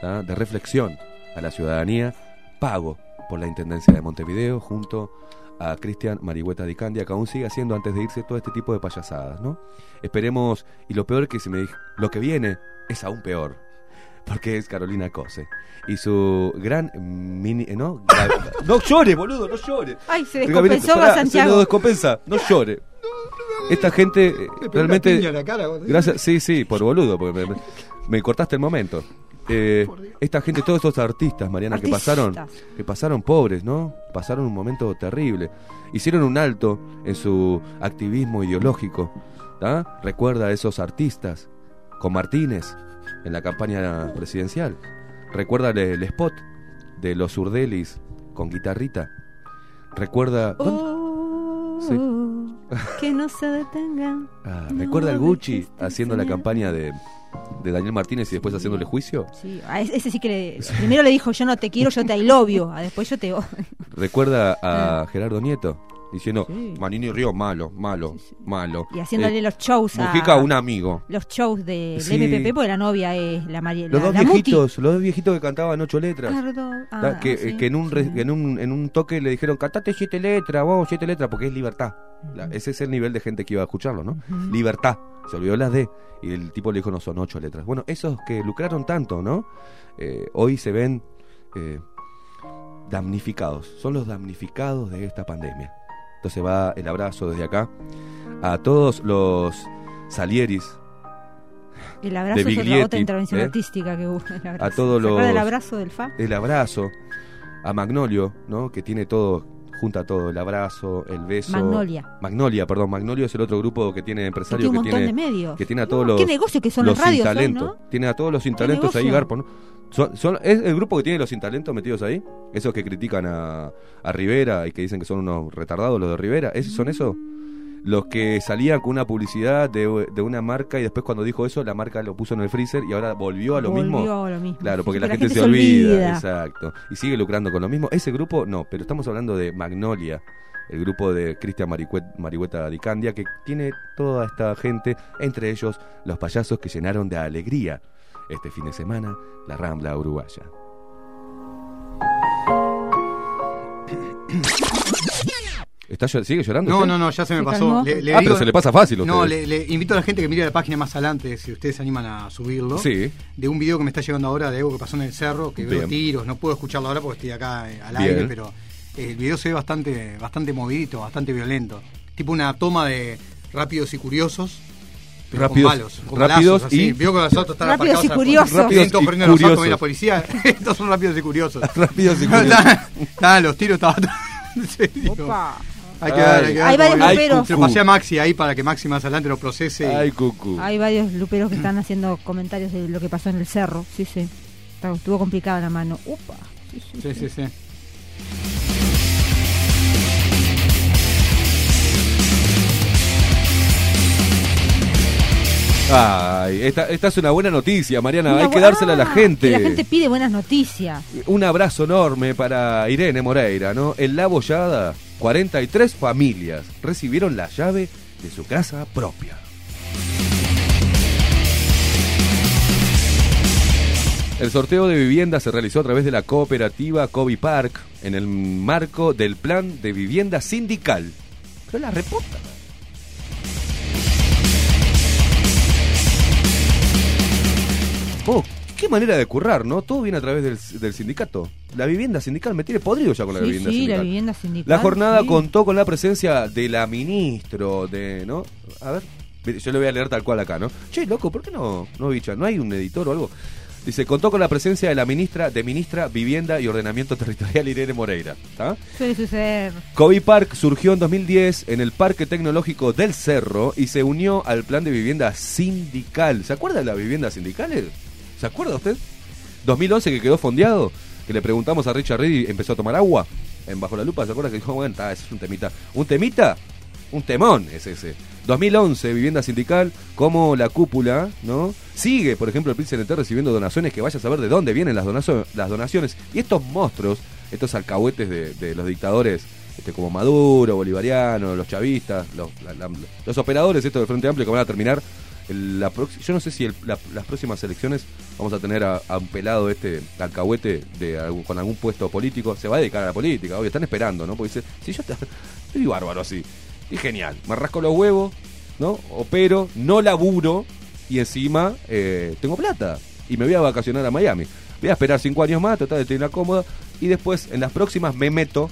Speaker 1: ¿tá? de reflexión a la ciudadanía, pago por la Intendencia de Montevideo junto a Cristian Marihueta Di Candia, que aún sigue haciendo antes de irse todo este tipo de payasadas, ¿no? Esperemos, y lo peor que se me dijo, lo que viene es aún peor, porque es Carolina Cose. Y su gran mini. ¿No? No llore, boludo, no llore.
Speaker 4: Ay, se descompensó
Speaker 1: pará,
Speaker 4: a Santiago.
Speaker 1: Se lo descompensa, no llore. Esta gente realmente.
Speaker 9: la cara,
Speaker 1: gracias, sí, sí, por boludo, porque me, me- me cortaste el momento. Eh, esta gente, todos estos artistas, Mariana, que pasaron, que pasaron pobres, ¿no? Pasaron un momento terrible. Hicieron un alto en su activismo ideológico. ¿tá? Recuerda a esos artistas con Martínez en la campaña presidencial. Recuerda el, spot de los Urdelis con guitarrita. Recuerda.
Speaker 4: Oh,
Speaker 1: Sí.
Speaker 4: que no se detengan.
Speaker 1: Ah,
Speaker 4: No
Speaker 1: ¿Recuerda el Gucci haciendo la campaña de, de Daniel Martínez y después haciéndole juicio?
Speaker 4: Sí, a ese sí que le, primero le dijo yo no te quiero, yo te lobio, a después yo te.
Speaker 1: ¿Recuerda a Gerardo Nieto? Diciendo, Manini Río, malo, malo, malo.
Speaker 4: Y haciéndole
Speaker 1: Eh,
Speaker 4: los shows a
Speaker 1: Mujica, un amigo.
Speaker 4: los shows del
Speaker 1: Sí.
Speaker 4: MPP porque la novia es la María
Speaker 1: Los dos
Speaker 4: la Muti.
Speaker 1: viejitos, los dos viejitos que cantaban ocho letras.
Speaker 4: Cardo- ah,
Speaker 1: que,
Speaker 4: sí,
Speaker 1: que en un, en un en un toque le dijeron, cantate siete letras, vos, siete letras, porque es libertad. Ese es el nivel de gente que iba a escucharlo, ¿no? Libertad. Se olvidó las D. Y el tipo le dijo, no, son ocho letras. Bueno, esos que lucraron tanto, ¿no? Eh, hoy se ven eh, damnificados. Son los damnificados de esta pandemia. Entonces va el abrazo desde acá a todos los Salieris,
Speaker 4: El abrazo
Speaker 1: de
Speaker 4: es otra,
Speaker 1: Biglietti,
Speaker 4: otra intervención
Speaker 1: ¿eh?
Speaker 4: artística que hubo. el abrazo.
Speaker 1: a todos
Speaker 4: ¿Se acuerda
Speaker 1: los
Speaker 4: del abrazo del FA?
Speaker 1: el abrazo a Magnolio no que tiene todo junta todo el abrazo el beso
Speaker 4: Magnolia.
Speaker 1: Magnolia perdón Magnolio es el otro grupo que tiene empresarios
Speaker 4: Que tiene un
Speaker 1: que tiene
Speaker 4: de medios.
Speaker 1: que tiene a
Speaker 4: No,
Speaker 1: todos los
Speaker 4: qué negocio que son
Speaker 1: los
Speaker 4: las radios
Speaker 1: sin
Speaker 4: hoy,
Speaker 1: talento
Speaker 4: ¿no?
Speaker 1: tiene a todos los sin talentos ahí? Garpo ¿no? Son- son- es el grupo que tiene los sin talentos metidos ahí esos que critican a, a Rivera y que dicen que son unos retardados los de Rivera esos son esos los que salían con una publicidad de, de una marca y después cuando dijo eso la marca lo puso en el freezer y ahora volvió a lo
Speaker 4: Volvió
Speaker 1: mismo
Speaker 4: a lo mismo.
Speaker 1: Claro, porque
Speaker 4: Sí,
Speaker 1: la gente, se, olvida. Exacto. Y sigue lucrando con lo mismo. Ese grupo, no, pero estamos hablando de Magnolia, el grupo de Cristian Marihueta Di Candia, que tiene toda esta gente, entre ellos los payasos que llenaron de alegría este fin de semana la Rambla Uruguaya. ¿Está, ¿Sigue llorando?
Speaker 9: No,
Speaker 1: usted?
Speaker 9: no, no, ya se me
Speaker 4: ¿Se
Speaker 9: pasó.
Speaker 4: calmó?
Speaker 9: Le- le
Speaker 1: Ah,
Speaker 9: digo-
Speaker 1: pero se le pasa fácil a
Speaker 9: No, le, le invito a la gente que mire la página más adelante, si ustedes se animan a subirlo.
Speaker 1: Sí.
Speaker 9: De un video que me está llegando ahora de algo que pasó en el cerro, que veo
Speaker 1: Bien.
Speaker 9: tiros. No puedo escucharlo ahora porque estoy acá eh, al
Speaker 1: Bien.
Speaker 9: aire, pero eh, el video se ve bastante, bastante movidito, bastante violento. Tipo una toma de rápidos y curiosos. pero
Speaker 1: Rápidos-
Speaker 9: con malos, con
Speaker 1: rápidos
Speaker 9: balazos, así.
Speaker 1: y-
Speaker 9: Veo que los autos están
Speaker 4: Rápidos y
Speaker 9: aparcados,
Speaker 4: curiosos.
Speaker 1: Rápidos y
Speaker 9: corriendo los autos
Speaker 1: curiosos.
Speaker 9: viene la policía. Estos son rápidos y curiosos.
Speaker 1: Rápidos y
Speaker 9: los tiros estaban.
Speaker 4: Opa.
Speaker 9: Hay que ver, hay que ver
Speaker 4: Hay varios luperos.
Speaker 9: Se lo pasé a Maxi ahí para que Maxi más adelante lo procese.
Speaker 1: Ay, cucu.
Speaker 4: Hay varios luperos que están haciendo comentarios de lo que pasó en el cerro. Sí, sí. Estuvo complicada la mano. Upa. Sí, sí,
Speaker 9: Sí, sí, sí.
Speaker 1: Ay, esta, esta es una buena noticia, Mariana.
Speaker 4: Una
Speaker 1: Hay que dársela a la
Speaker 4: Ah,
Speaker 1: gente.
Speaker 4: la gente pide buenas noticias.
Speaker 1: Un abrazo enorme para Irene Moreira, ¿no? En La Bollada, 43 familias recibieron la llave de su casa propia. El sorteo de vivienda se realizó a través de la cooperativa Kobe Park en el marco del plan de vivienda sindical. Pero la reputa. Oh, qué manera de currar, ¿no? Todo viene a través del, del sindicato. La vivienda sindical me tiene podrido ya con la
Speaker 4: Sí,
Speaker 1: vivienda
Speaker 4: sí,
Speaker 1: sindical.
Speaker 4: la vivienda sindical.
Speaker 1: La jornada
Speaker 4: sí.
Speaker 1: contó con la presencia de la ministro de, ¿no? A ver, yo le voy a leer tal cual acá, ¿no? Che, loco, ¿por qué no, no bicha? ¿No hay un editor o algo? Dice, contó con la presencia de la ministra de Ministra Vivienda y Ordenamiento Territorial Irene Moreira. ¿tá?
Speaker 4: Suele suceder.
Speaker 1: Kobe Park surgió en 2010 en el Parque Tecnológico del Cerro y se unió al plan de vivienda sindical. ¿Se acuerda de las viviendas sindicales? ¿Se acuerda usted? 2011 que quedó fondeado, que le preguntamos a Richard Reed y empezó a tomar agua en Bajo la Lupa. ¿Se acuerda que dijo, bueno, ese es un temita? ¿Un temita? Un temón es ese. 2011, vivienda sindical, como la cúpula, ¿no? Sigue, por ejemplo, el PIT-CNT recibiendo donaciones, que vaya a saber de dónde vienen las, donazo- las donaciones. Y estos monstruos, estos alcahuetes de, los dictadores, este, como Maduro, Bolivariano, los chavistas, los, los operadores estos del Frente Amplio que van a terminar la yo no sé si el- la- las próximas elecciones vamos a tener a, un pelado este alcahuete de con algún puesto político. Se va a dedicar a la política, obvio. Están esperando, ¿no? Porque dice, si yo estoy bárbaro así. Y genial. Me rasco los huevos, ¿no? Opero, no laburo y encima eh, tengo plata. Y me voy a vacacionar a Miami. Voy a esperar cinco años más, tratar de tener cómoda. Y después, en las próximas, me meto,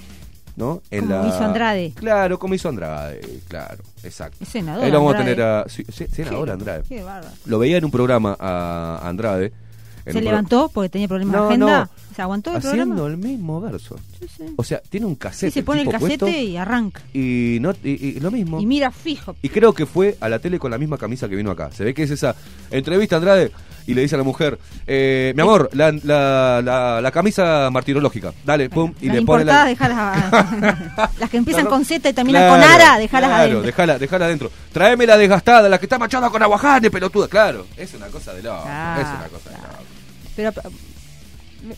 Speaker 1: ¿no? En
Speaker 4: Como
Speaker 1: la...
Speaker 4: hizo Andrade.
Speaker 1: Claro, como hizo Andrade, claro, exacto.
Speaker 4: Es senador.
Speaker 1: Ahí lo vamos
Speaker 4: Andrade.
Speaker 1: a tener a... sí, sí, senador
Speaker 4: Qué-
Speaker 1: Andrade.
Speaker 4: Qué bárbaro.
Speaker 1: Lo veía en un programa a Andrade.
Speaker 4: ¿Se levantó porque tenía problemas
Speaker 1: No,
Speaker 4: de agenda?
Speaker 1: no.
Speaker 4: ¿Se aguantó el
Speaker 1: Haciendo
Speaker 4: programa?
Speaker 1: el mismo verso.
Speaker 4: Sí, sí.
Speaker 1: O sea, tiene un
Speaker 4: Sí,
Speaker 1: cassette.
Speaker 4: se pone el
Speaker 1: tipo
Speaker 4: casete y arranca.
Speaker 1: y, no, y, y lo mismo.
Speaker 4: Y mira fijo.
Speaker 1: Y creo que fue a la tele con la misma camisa que vino acá. Se ve que es esa entrevista Andrade y le dice a la mujer, eh, mi amor, la, la, la, la camisa martirológica. Dale, pum. Y
Speaker 4: Las
Speaker 1: le pone la...
Speaker 4: dejalas. las que empiezan
Speaker 1: La
Speaker 4: con Z y terminan
Speaker 1: Claro,
Speaker 4: con Ara, dejalas
Speaker 1: claro,
Speaker 4: adentro.
Speaker 1: Dejala, dejala adentro. Tráeme la desgastada, la que está machada con aguajane, pelotuda. Claro, es una cosa de loco. Es una cosa de loco.
Speaker 4: Pero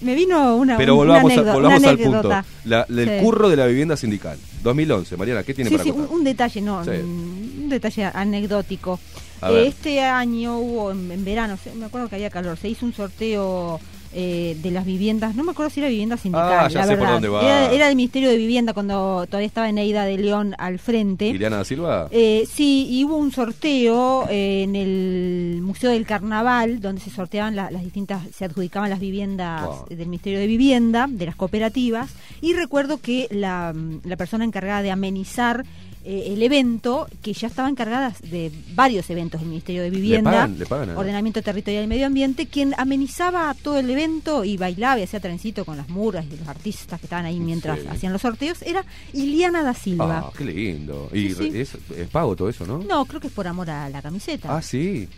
Speaker 4: me vino una,
Speaker 1: Pero
Speaker 4: una
Speaker 1: volvamos, a- volvamos
Speaker 4: una
Speaker 1: al punto.
Speaker 4: anécdota.
Speaker 1: La, el
Speaker 4: Sí.
Speaker 1: curro de la vivienda sindical. 2011. Mariana, ¿qué tiene
Speaker 4: Sí,
Speaker 1: para
Speaker 4: sí, un,
Speaker 1: contar?
Speaker 4: un detalle, no, un, un detalle anecdótico. Este año hubo, en, en verano, me acuerdo que había calor, se hizo un sorteo eh, de las viviendas, no me acuerdo si era vivienda sindical,
Speaker 1: Ah, ya
Speaker 4: la
Speaker 1: sé por
Speaker 4: verdad.
Speaker 1: dónde va.
Speaker 4: Era, era del Ministerio de Vivienda cuando todavía estaba Eneida de León al frente.
Speaker 1: Ileana da Silva.
Speaker 4: Eh, sí, y hubo un sorteo eh, en el Museo del Carnaval, donde se sorteaban la- las distintas, se adjudicaban las viviendas
Speaker 1: Wow.
Speaker 4: del Ministerio de Vivienda, de las cooperativas, y recuerdo que la, la persona encargada de amenizar eh, el evento, que ya estaba encargada de varios eventos del Ministerio de Vivienda,
Speaker 1: pagan? ¿Le pagan a-
Speaker 4: Ordenamiento Territorial y Medio Ambiente, quien amenizaba todo el evento y bailaba y hacía trencito con las muras y los artistas que estaban ahí mientras
Speaker 1: Sí.
Speaker 4: hacían los sorteos, era Iliana da Silva.
Speaker 1: Ah, qué lindo. Y
Speaker 4: Sí, sí.
Speaker 1: re- Es, es pago todo eso, ¿no?
Speaker 4: No, creo que es por amor a la camiseta.
Speaker 1: Ah, sí.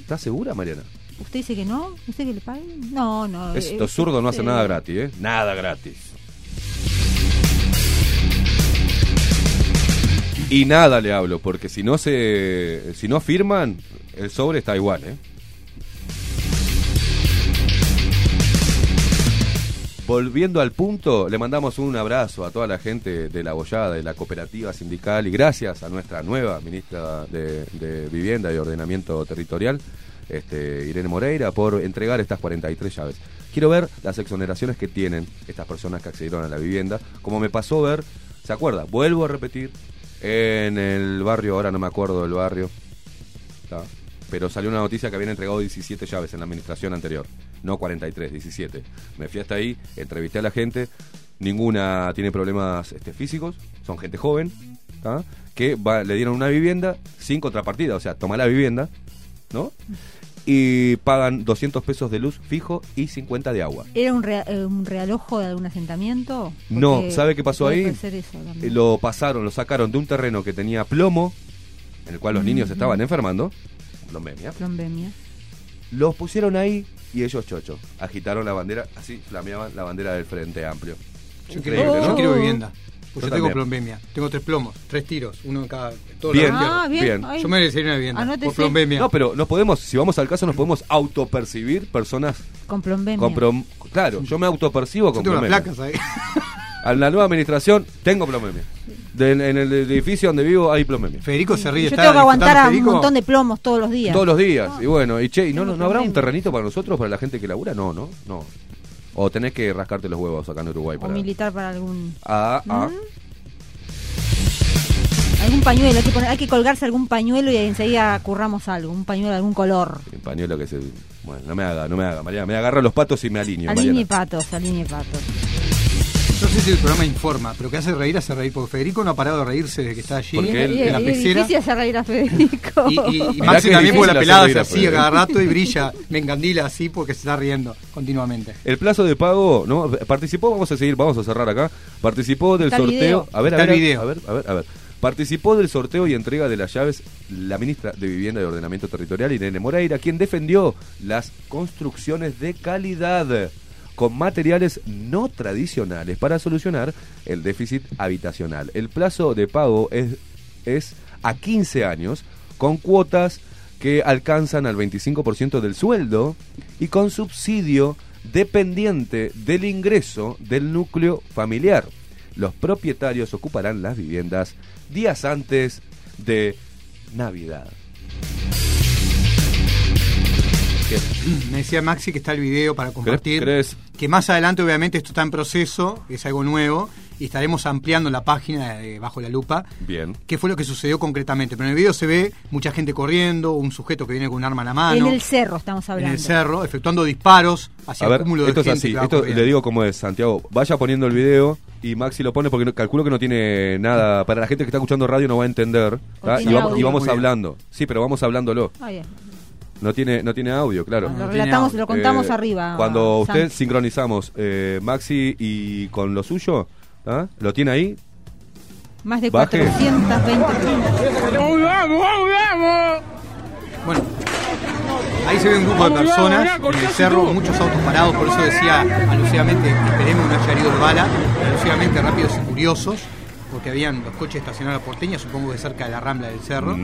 Speaker 1: ¿Estás segura, Mariana?
Speaker 4: ¿Usted dice que no? ¿Usted que le paguen? No, no.
Speaker 1: Es-
Speaker 4: eh,
Speaker 1: Los zurdos no hacen
Speaker 4: eh,
Speaker 1: nada gratis, ¿eh? Nada gratis. Y nada le hablo, porque si no se, si no firman, el sobre está igual, ¿eh? Volviendo al punto, le mandamos un abrazo a toda la gente de la Bollada, de la cooperativa sindical, y gracias a nuestra nueva ministra de, Vivienda y Ordenamiento Territorial, este, Irene Moreira, por entregar estas 43 llaves. Quiero ver las exoneraciones que tienen estas personas que accedieron a la vivienda, como me pasó ver, ¿se acuerda? Vuelvo a repetir, en el barrio, ahora no me acuerdo del barrio, pero salió una noticia que habían entregado 17 llaves en la administración anterior, no 43, 17. Me fui hasta ahí, entrevisté a la gente, ninguna tiene problemas este, físicos, son gente joven, que va- le dieron una vivienda sin contrapartida, o sea, toma la vivienda, ¿no? Y pagan 200 pesos de luz fijo y 50 de agua.
Speaker 4: ¿Era un, rea- eh, un realojo de algún asentamiento?
Speaker 1: No, ¿sabe qué pasó ahí? Eh, Lo pasaron, lo sacaron de un terreno que tenía plomo, en el cual los niños estaban enfermando, plombemia.
Speaker 4: Plombemia.
Speaker 1: Los pusieron ahí y ellos chocho. Agitaron la bandera, así flameaban la bandera del Frente Amplio.
Speaker 9: Yo
Speaker 1: Increíble,
Speaker 9: quiero,
Speaker 1: ¿no?
Speaker 9: yo quiero vivienda.
Speaker 1: Yo
Speaker 9: Pues yo tengo plombemia. Tengo tres plomos, tres tiros, uno en cada. Todo
Speaker 1: Bien,
Speaker 4: Ah, bien.
Speaker 1: bien.
Speaker 4: Ay,
Speaker 9: Yo me merecería una vivienda.
Speaker 4: Anótese.
Speaker 9: Por plombemia.
Speaker 1: No, pero nos podemos, si vamos al caso, nos podemos autopercibir personas
Speaker 4: Con plombemia.
Speaker 1: con prom- Claro, yo me autopercibo
Speaker 9: Yo
Speaker 1: con plombemia.
Speaker 9: placas ahí.
Speaker 1: A la nueva administración tengo plombemia. De- en el edificio donde vivo hay plombemia.
Speaker 9: Federico se ríe.
Speaker 4: Yo tengo que aguantar a un montón de plomos todos los días.
Speaker 1: Todos los días. Y bueno, y che, ¿y no, no, no habrá un terrenito para nosotros, para la gente que labura? No, no, no. O tenés que rascarte los huevos acá en Uruguay
Speaker 4: O
Speaker 1: para.
Speaker 4: militar para algún...
Speaker 1: Ah, ah.
Speaker 4: Algún pañuelo, hay que, poner- hay que colgarse algún pañuelo y enseguida curramos algo, un pañuelo de algún color.
Speaker 1: El pañuelo que se. Bueno, no me haga, no me haga, Mariana. Me agarra los patos y me alineo.
Speaker 4: Alinee patos, alinee patos.
Speaker 9: No sé si el programa informa, pero que hace reír, hace reír. Porque Federico no ha parado de reírse desde que está allí
Speaker 1: Porque él-
Speaker 9: en la pecera.
Speaker 4: Es difícil hacer reír a Federico.
Speaker 9: Y, y, Maxi también, porque la pelada
Speaker 1: a
Speaker 9: así a cada rato y brilla, me encandila así porque se está riendo continuamente.
Speaker 1: El plazo de pago, ¿no? Participó, vamos a seguir, vamos a cerrar acá. Participó del
Speaker 4: Está
Speaker 1: sorteo.
Speaker 4: video.
Speaker 1: A ver, a ver,
Speaker 9: video.
Speaker 1: a ver, a ver, a ver. Participó del sorteo y entrega de las llaves la ministra de Vivienda y Ordenamiento Territorial, Irene Moreira, quien defendió las construcciones de calidad con materiales no tradicionales para solucionar el déficit habitacional. El plazo de pago es, es a 15 años, con cuotas que alcanzan al 25% del sueldo y con subsidio dependiente del ingreso del núcleo familiar. Los propietarios ocuparán las viviendas días antes de Navidad.
Speaker 9: Me decía Maxi que está el video para compartir.
Speaker 1: crees?
Speaker 9: Que más adelante, obviamente, esto está en proceso, es algo nuevo, y estaremos ampliando la página de Bajo la Lupa.
Speaker 1: Bien.
Speaker 9: ¿Qué fue lo que sucedió concretamente? Pero en el video se ve mucha gente corriendo, un sujeto que viene con un arma en la mano.
Speaker 4: En el cerro estamos
Speaker 9: en
Speaker 4: hablando.
Speaker 9: el cerro, efectuando disparos hacia
Speaker 1: A
Speaker 9: el
Speaker 1: ver,
Speaker 9: cúmulo de
Speaker 1: esto es
Speaker 9: gente.
Speaker 1: así.
Speaker 9: que va
Speaker 1: Esto
Speaker 9: corriendo.
Speaker 1: le digo cómo es, Santiago. Vaya poniendo el video y Maxi lo pone porque no- calculo que no tiene nada. Para la gente que está escuchando radio no va a entender. Y vamos, y vamos hablando. Sí, pero vamos hablándolo.
Speaker 4: Bien.
Speaker 1: No tiene, no tiene audio, claro.
Speaker 4: Lo relatamos, lo contamos
Speaker 1: Eh,
Speaker 4: arriba.
Speaker 1: Cuando usted sincronizamos eh, Maxi y con lo suyo, ¿ah? ¿lo tiene ahí?
Speaker 4: Más de
Speaker 1: baje.
Speaker 4: 420
Speaker 9: Bueno, ahí se ve un grupo de personas en el cerro, muchos autos parados, por eso decía alusivamente, esperemos no haya heridos de bala, alusivamente rápidos y curiosos, porque habían los coches estacionados a la porteña, supongo que cerca de la rambla del cerro.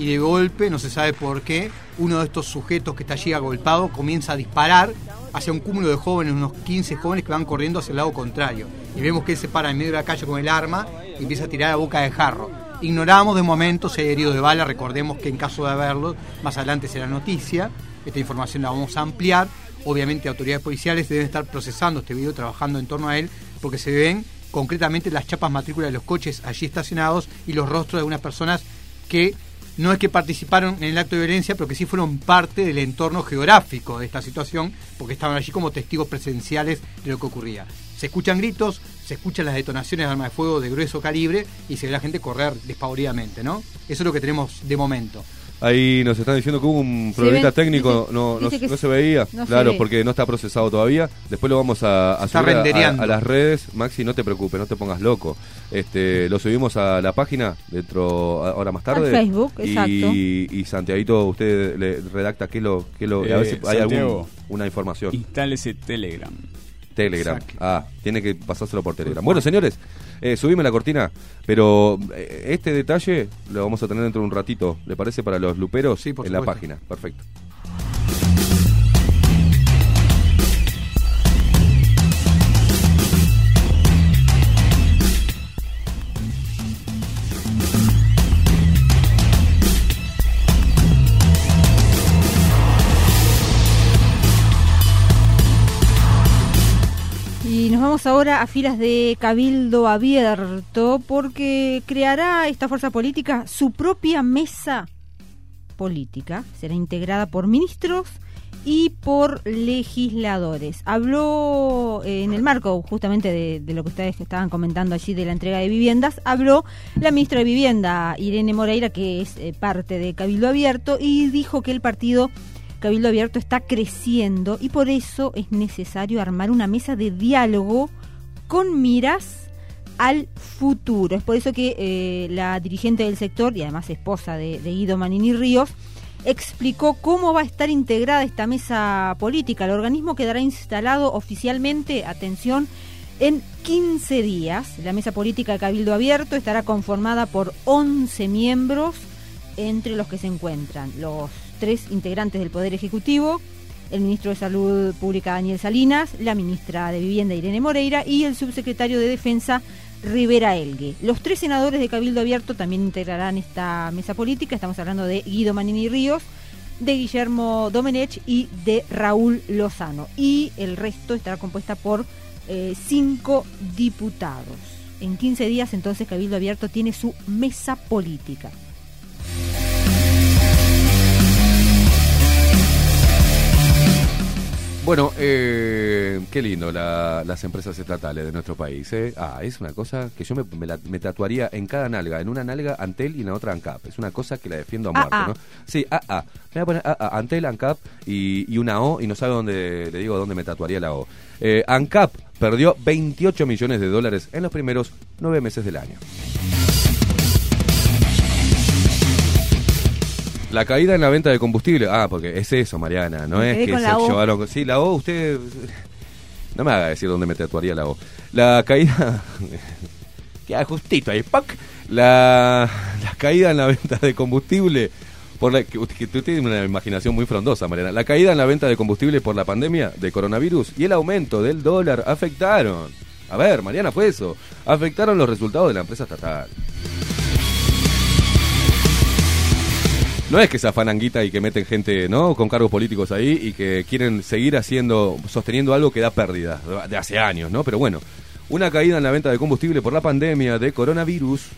Speaker 9: Y de golpe, no se sabe por qué, uno de estos sujetos que está allí agolpado comienza a disparar hacia un cúmulo de jóvenes, unos 15 jóvenes que van corriendo hacia el lado contrario. Y vemos que él se para en medio de la calle con el arma y empieza a tirar a boca de jarro. Ignoramos de momento si hay heridos de bala, recordemos que en caso de haberlo, más adelante será noticia, esta información la vamos a ampliar. Obviamente autoridades policiales deben estar procesando este video, trabajando en torno a él, porque se ven concretamente las chapas matrículas de los coches allí estacionados y los rostros de algunas personas que no es que participaron en el acto de violencia, pero que sí fueron parte del entorno geográfico de esta situación, porque estaban allí como testigos presenciales de lo que ocurría. Se escuchan gritos, se escuchan las detonaciones de armas de fuego de grueso calibre y se ve la gente correr despavoridamente, ¿no? Eso es lo que tenemos de momento.
Speaker 1: Ahí nos están diciendo que hubo un
Speaker 9: Se
Speaker 1: problemita técnico,
Speaker 9: dice-
Speaker 1: no, no,
Speaker 9: dice que
Speaker 1: no
Speaker 9: se-
Speaker 1: se veía,
Speaker 9: no se
Speaker 1: claro,
Speaker 9: ve.
Speaker 1: porque no está procesado todavía. Después lo vamos a, a subir a- a, a las redes. Maxi, no te preocupes, no te pongas loco. Este, lo subimos a la página dentro, ahora más tarde.
Speaker 4: Al Facebook,
Speaker 1: y,
Speaker 4: exacto.
Speaker 1: Y Santiaguito, usted le redacta qué lo, qué lo, a ver
Speaker 2: Eh,
Speaker 1: si hay alguna información.
Speaker 2: Instálese Telegram.
Speaker 1: Telegram. Ah, tiene que pasárselo por Telegram. Bueno, señores, eh, subime la cortina, pero eh, este detalle lo vamos a tener dentro de un ratito, ¿le parece para los luperos?
Speaker 9: por
Speaker 1: en la página, perfecto.
Speaker 4: Vamos ahora a filas de Cabildo Abierto porque creará esta fuerza política su propia mesa política. Será integrada por ministros y por legisladores. Habló eh, en el marco justamente de, lo que ustedes estaban comentando allí de la entrega de viviendas, habló la ministra de Vivienda, Irene Moreira, que es eh, parte de Cabildo Abierto, y dijo que el partido Cabildo Abierto está creciendo y por eso es necesario armar una mesa de diálogo con miras al futuro. Es por eso que eh, la dirigente del sector y además esposa de, de Guido Manini Ríos explicó cómo va a estar integrada esta mesa política. El organismo quedará instalado oficialmente, atención, en 15 días. La mesa política de Cabildo Abierto estará conformada por 11 miembros, entre los que se encuentran los tres integrantes del Poder Ejecutivo, el ministro de Salud Pública Daniel Salinas, la ministra de Vivienda Irene Moreira y el subsecretario de Defensa Rivera Elgue. Los tres senadores de Cabildo Abierto también integrarán esta mesa política. Estamos hablando de Guido Manini Ríos, de Guillermo Domenech y de Raúl Lozano. Y el resto estará compuesta por eh, cinco diputados. En 15 días entonces Cabildo Abierto tiene su mesa política.
Speaker 1: Bueno, eh, qué lindo la- las empresas estatales de nuestro país. ¿eh? Ah, es una cosa que yo me, me la- me tatuaría en cada nalga. En una nalga Antel y en la otra ANCAP. Es una cosa que la defiendo a
Speaker 4: Ah,
Speaker 1: muerte,
Speaker 4: ah.
Speaker 1: ¿no? Sí, ah, ah. Me voy a poner ah, ah, Antel, ANCAP y, y una O y no sabe dónde, le digo dónde me tatuaría la O. Eh, ANCAP perdió 28 millones de dólares en los primeros nueve meses del año. La caída en la venta de combustible. Ah, porque es eso, Mariana. No
Speaker 4: Me
Speaker 1: es que se llevaron. Sí, la O, usted. No me haga decir dónde me tatuaría la O. La caída. Queda justito ahí. ¡pac! La, la caída en la venta de combustible. Por la, que tú tienes una imaginación muy frondosa, Mariana. La caída en la venta de combustible por la pandemia de coronavirus y el aumento del dólar afectaron. A ver, Mariana, fue eso. Afectaron los resultados de la empresa estatal. No es que se afanan guita y que meten gente, ¿no? Con cargos políticos ahí y que quieren seguir haciendo, sosteniendo algo que da pérdidas de hace años, ¿no? Pero bueno, una caída en la venta de combustible por la pandemia de coronavirus,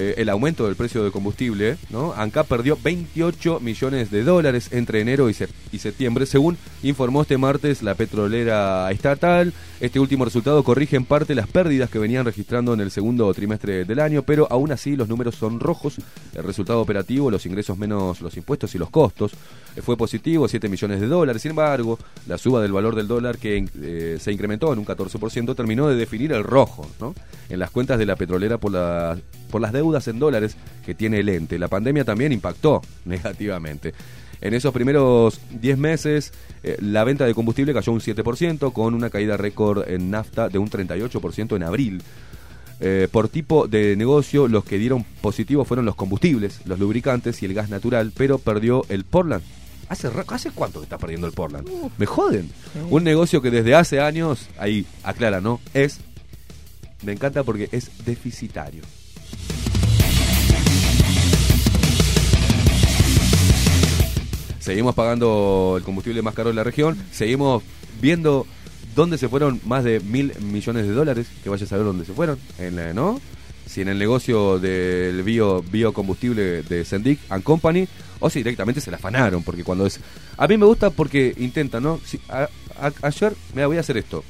Speaker 1: eh, el aumento del precio de combustible, ¿no? ANCAP perdió 28 millones de dólares entre enero y septiembre, según informó este martes la petrolera estatal. Este último resultado corrige en parte las pérdidas que venían registrando en el segundo trimestre del año, pero aún así los números son rojos. El resultado operativo, los ingresos menos los impuestos y los costos, eh, fue positivo, 7 millones de dólares. Sin embargo, la suba del valor del dólar que eh, se incrementó en un 14% terminó de definir el rojo ¿no? en las cuentas de la petrolera por, la, por las deudas en dólares que tiene el ente. La pandemia también impactó negativamente. En esos primeros 10 meses, eh, la venta de combustible cayó un 7%, con una caída récord en nafta de un 38% en abril. Eh, por tipo de negocio, los que dieron positivo fueron los combustibles, los lubricantes y el gas natural, pero perdió el Portland. ¿Hace, ¿Hace cuánto que está perdiendo el Portland? Me joden. Un negocio que desde hace años, ahí aclara, ¿no? Es, me encanta porque es deficitario. Seguimos pagando el combustible más caro de la región, seguimos viendo dónde se fueron más de mil millones de dólares, que vaya a saber dónde se fueron, en la- ¿no? Si en el negocio del bio, biocombustible de Sendic and Company, o si directamente se la afanaron, porque cuando es... A mí me gusta porque intenta, ¿no? Si, a- a- ayer, me voy a hacer esto.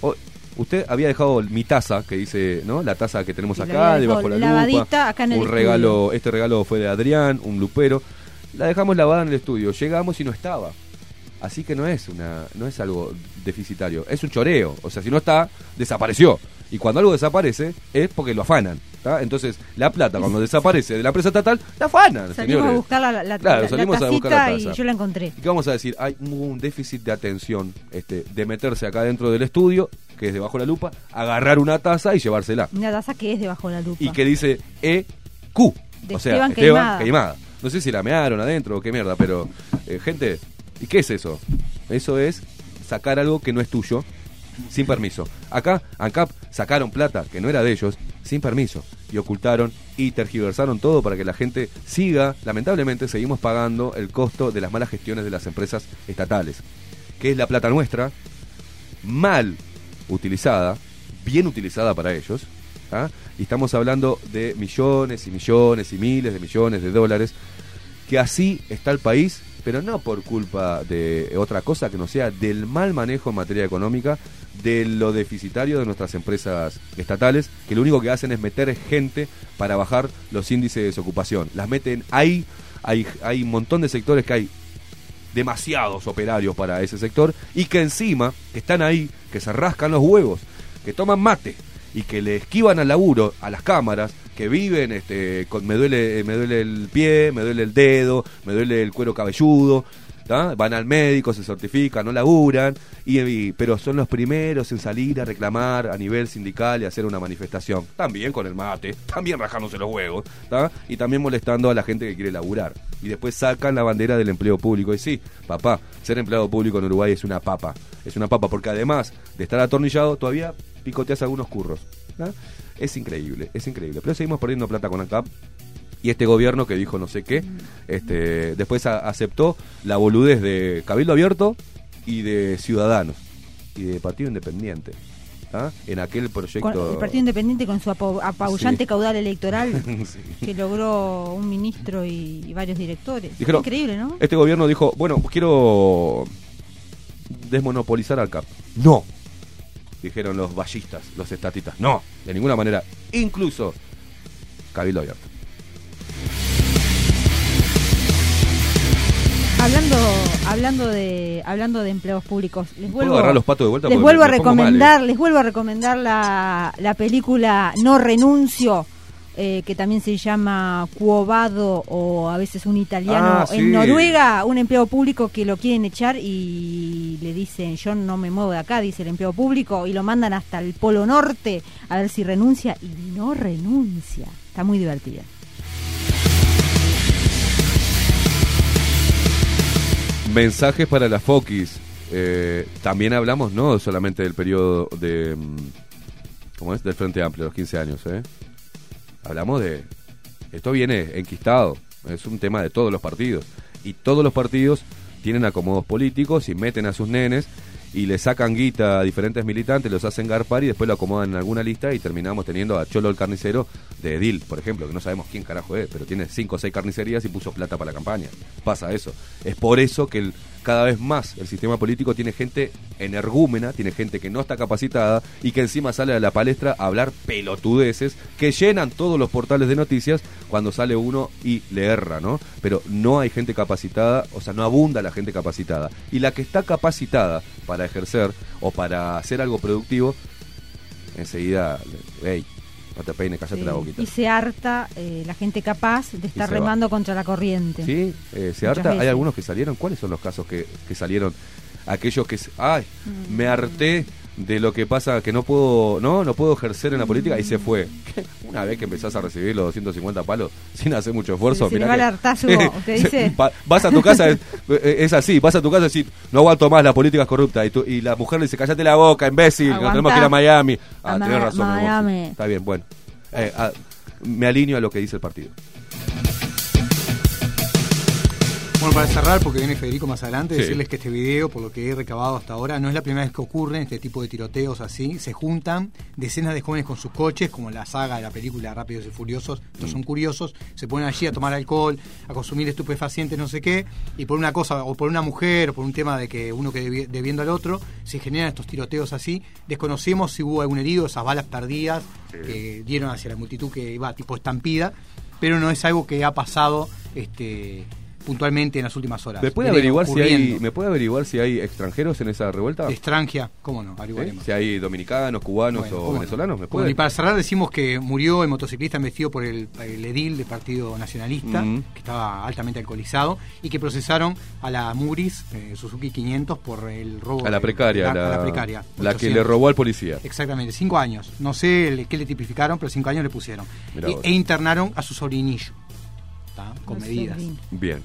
Speaker 1: O- usted había dejado mi taza, que dice, ¿no? La taza que tenemos acá, debajo de la lupa.
Speaker 4: lavadita acá en el
Speaker 1: un
Speaker 4: estudio.
Speaker 1: regalo, este regalo fue de Adrián, un lupero. La dejamos lavada en el estudio. Llegamos y no estaba. Así que no es una, no es algo deficitario, es un choreo. O sea, si no está, desapareció. Y cuando algo desaparece es porque lo afanan. ¿tá? Entonces, la plata cuando desaparece de la empresa estatal, la afanan,
Speaker 4: Salimos a
Speaker 1: señores.
Speaker 4: buscar la, la,
Speaker 1: Claro,
Speaker 4: la-
Speaker 1: salimos
Speaker 4: la
Speaker 1: a buscar la taza.
Speaker 4: y yo la encontré.
Speaker 1: ¿Y qué vamos a decir? Hay un déficit de atención este, de meterse acá dentro del estudio, que es debajo de la lupa, agarrar una taza y llevársela.
Speaker 4: Una taza que es debajo de la lupa.
Speaker 1: Y que dice EQ.
Speaker 4: De
Speaker 1: o sea,
Speaker 4: Esteban
Speaker 1: Esteban
Speaker 4: Queimada.
Speaker 1: Queimada. No sé si la mearon adentro o qué mierda, pero eh, gente, ¿y qué es eso? Eso es sacar algo que no es tuyo sin permiso. Acá, ANCAP sacaron plata que no era de ellos sin permiso y ocultaron y tergiversaron todo para que la gente siga, lamentablemente seguimos pagando el costo de las malas gestiones de las empresas estatales, que es la plata nuestra, mal utilizada, bien utilizada para ellos, ¿ah? y estamos hablando de millones y millones y miles de millones de dólares, que así está el país, pero no por culpa de otra cosa que no sea del mal manejo en materia económica, de lo deficitario de nuestras empresas estatales, que lo único que hacen es meter gente para bajar los índices de desocupación. Las meten ahí, hay, hay un montón de sectores que hay demasiados operarios para ese sector y que encima que están ahí, que se rascan los huevos, que toman mate y que le esquivan al laburo, a las cámaras, que viven, este, con, me duele, me duele el pie, me duele el dedo, me duele el cuero cabelludo, van al médico, se certifican, no laburan, y, pero son los primeros en salir a reclamar a nivel sindical y hacer una manifestación. También con el mate, también rajándose los huevos, y también molestando a la gente que quiere laburar. Y después sacan la bandera del empleo público. Y sí, papá, ser empleado público en Uruguay es una papa. Es una papa porque además de estar atornillado, todavía picoteas algunos curros. Es increíble, es increíble. Pero seguimos perdiendo plata con ANCAP. Y este gobierno que dijo no sé qué, este, después a- aceptó la boludez de Cabildo Abierto y de Ciudadanos y de Partido Independiente. ¿tá? En aquel proyecto.
Speaker 4: Con- el Partido Independiente con su apabullante
Speaker 1: Sí.
Speaker 4: caudal electoral
Speaker 1: Sí.
Speaker 4: que logró un ministro y, y varios directores.
Speaker 1: Dijeron,
Speaker 4: Increíble, ¿no?
Speaker 1: Este gobierno dijo, bueno, quiero desmonopolizar al CAP. No, dijeron los ballistas, los estatistas. No, de ninguna manera. Incluso Cabildo Abierto.
Speaker 4: Hablando, hablando de, hablando de empleos públicos, les
Speaker 1: ¿Puedo
Speaker 4: vuelvo,
Speaker 1: agarrar los patos de vuelta?
Speaker 4: les vuelvo a
Speaker 1: me- mal,
Speaker 4: recomendar,
Speaker 1: ¿eh?
Speaker 4: les vuelvo a recomendar la, la película No renuncio, eh, que también se llama Cuobado o a veces un italiano
Speaker 1: Ah, sí.
Speaker 4: en Noruega, un empleado público que lo quieren echar y le dicen yo no me muevo de acá, dice el empleado público y lo mandan hasta el Polo Norte a ver si renuncia y no renuncia. Está muy divertida.
Speaker 1: Mensajes para la Fokis. Eh, también hablamos no solamente del periodo de. mm, ¿Cómo es? Del Frente Amplio, los 15 años, ¿eh? Hablamos de. Esto viene enquistado. es un tema de todos los partidos. Y todos los partidos tienen acomodos políticos y meten a sus nenes y le sacan guita a diferentes militantes, los hacen garpar y después lo acomodan en alguna lista y terminamos teniendo a Cholo el carnicero de Edil, por ejemplo, que no sabemos quién carajo es, pero tiene cinco o seis carnicerías y puso plata para la campaña. Pasa eso. Es por eso que el- cada vez más el sistema político tiene gente energúmena, tiene gente que no está capacitada y que encima sale a la palestra a hablar pelotudeces que llenan todos los portales de noticias cuando sale uno y le erra, ¿no? Pero no hay gente capacitada, o sea, no abunda la gente capacitada. Y la que está capacitada para ejercer o para hacer algo productivo, enseguida, hey, no te peines, cállate
Speaker 4: Sí.
Speaker 1: la boquita.
Speaker 4: Y se harta eh, la gente capaz de estar
Speaker 1: va.
Speaker 4: remando contra la corriente.
Speaker 1: ¿Sí? Eh, ¿Se
Speaker 4: Muchas
Speaker 1: harta? ¿Hay algunos que salieron? ¿Cuáles son los casos que, que salieron? Aquellos que... ¡Ay!
Speaker 4: Mm.
Speaker 1: Me harté de lo que pasa, que no puedo no no puedo ejercer en la política y se fue. Una vez que empezás a recibir los 250 palos sin hacer mucho esfuerzo,
Speaker 4: le
Speaker 1: mirá
Speaker 4: va
Speaker 1: que-
Speaker 4: hartazgo, usted dice.
Speaker 1: Va- vas a tu casa, es, es así, vas a tu casa y decís, no aguanto más, la política es corrupta. Y, tú- y la mujer le dice, cállate la boca, imbécil,
Speaker 4: Aguantá.
Speaker 1: tenemos que ir a Miami. Ah,
Speaker 4: A
Speaker 1: tenés
Speaker 4: Ma-
Speaker 1: razón.
Speaker 4: Miami.
Speaker 1: Está bien, bueno. Eh, ah, me alineo a lo que dice el partido.
Speaker 9: Bueno, para cerrar, porque viene Federico más adelante,
Speaker 1: Sí.
Speaker 9: decirles que este video, por lo que he recabado hasta ahora, no es la primera vez que ocurren este tipo de tiroteos así. Se juntan decenas de jóvenes con sus coches, como la saga de la película Rápidos y Furiosos. Estos
Speaker 1: Mm.
Speaker 9: son curiosos, se ponen allí a tomar alcohol, a consumir estupefacientes, no sé qué, y por una cosa, o por una mujer, o por un tema de que uno que debi- debiendo al otro, se generan estos tiroteos así. Desconocemos si hubo algún herido, esas balas perdidas que dieron hacia la multitud que iba tipo estampida, pero no es algo que ha pasado este puntualmente en las últimas horas.
Speaker 1: ¿Me puede, averiguar si hay. ¿Me puede averiguar si hay extranjeros en esa revuelta?
Speaker 9: De Estrangia, ¿cómo no?
Speaker 1: ¿Eh? Si hay dominicanos, cubanos
Speaker 9: Bueno,
Speaker 1: o venezolanos, ¿me
Speaker 9: Bueno,
Speaker 1: puede?
Speaker 9: y para cerrar decimos que murió el motociclista investido por el, el edil del Partido Nacionalista, que estaba altamente alcoholizado, y que procesaron a la Muris eh, Suzuki 500 por el robo.
Speaker 1: a la precaria,
Speaker 9: de
Speaker 1: la,
Speaker 9: a la precaria.
Speaker 1: la que
Speaker 9: 800.
Speaker 1: le robó al policía.
Speaker 9: Exactamente, cinco años. No sé el- qué le tipificaron, pero cinco años le pusieron.
Speaker 1: Vos.
Speaker 9: e internaron a su sobrinillo. ¿tá? Con
Speaker 4: No
Speaker 9: medidas.
Speaker 4: bien.
Speaker 1: Bien.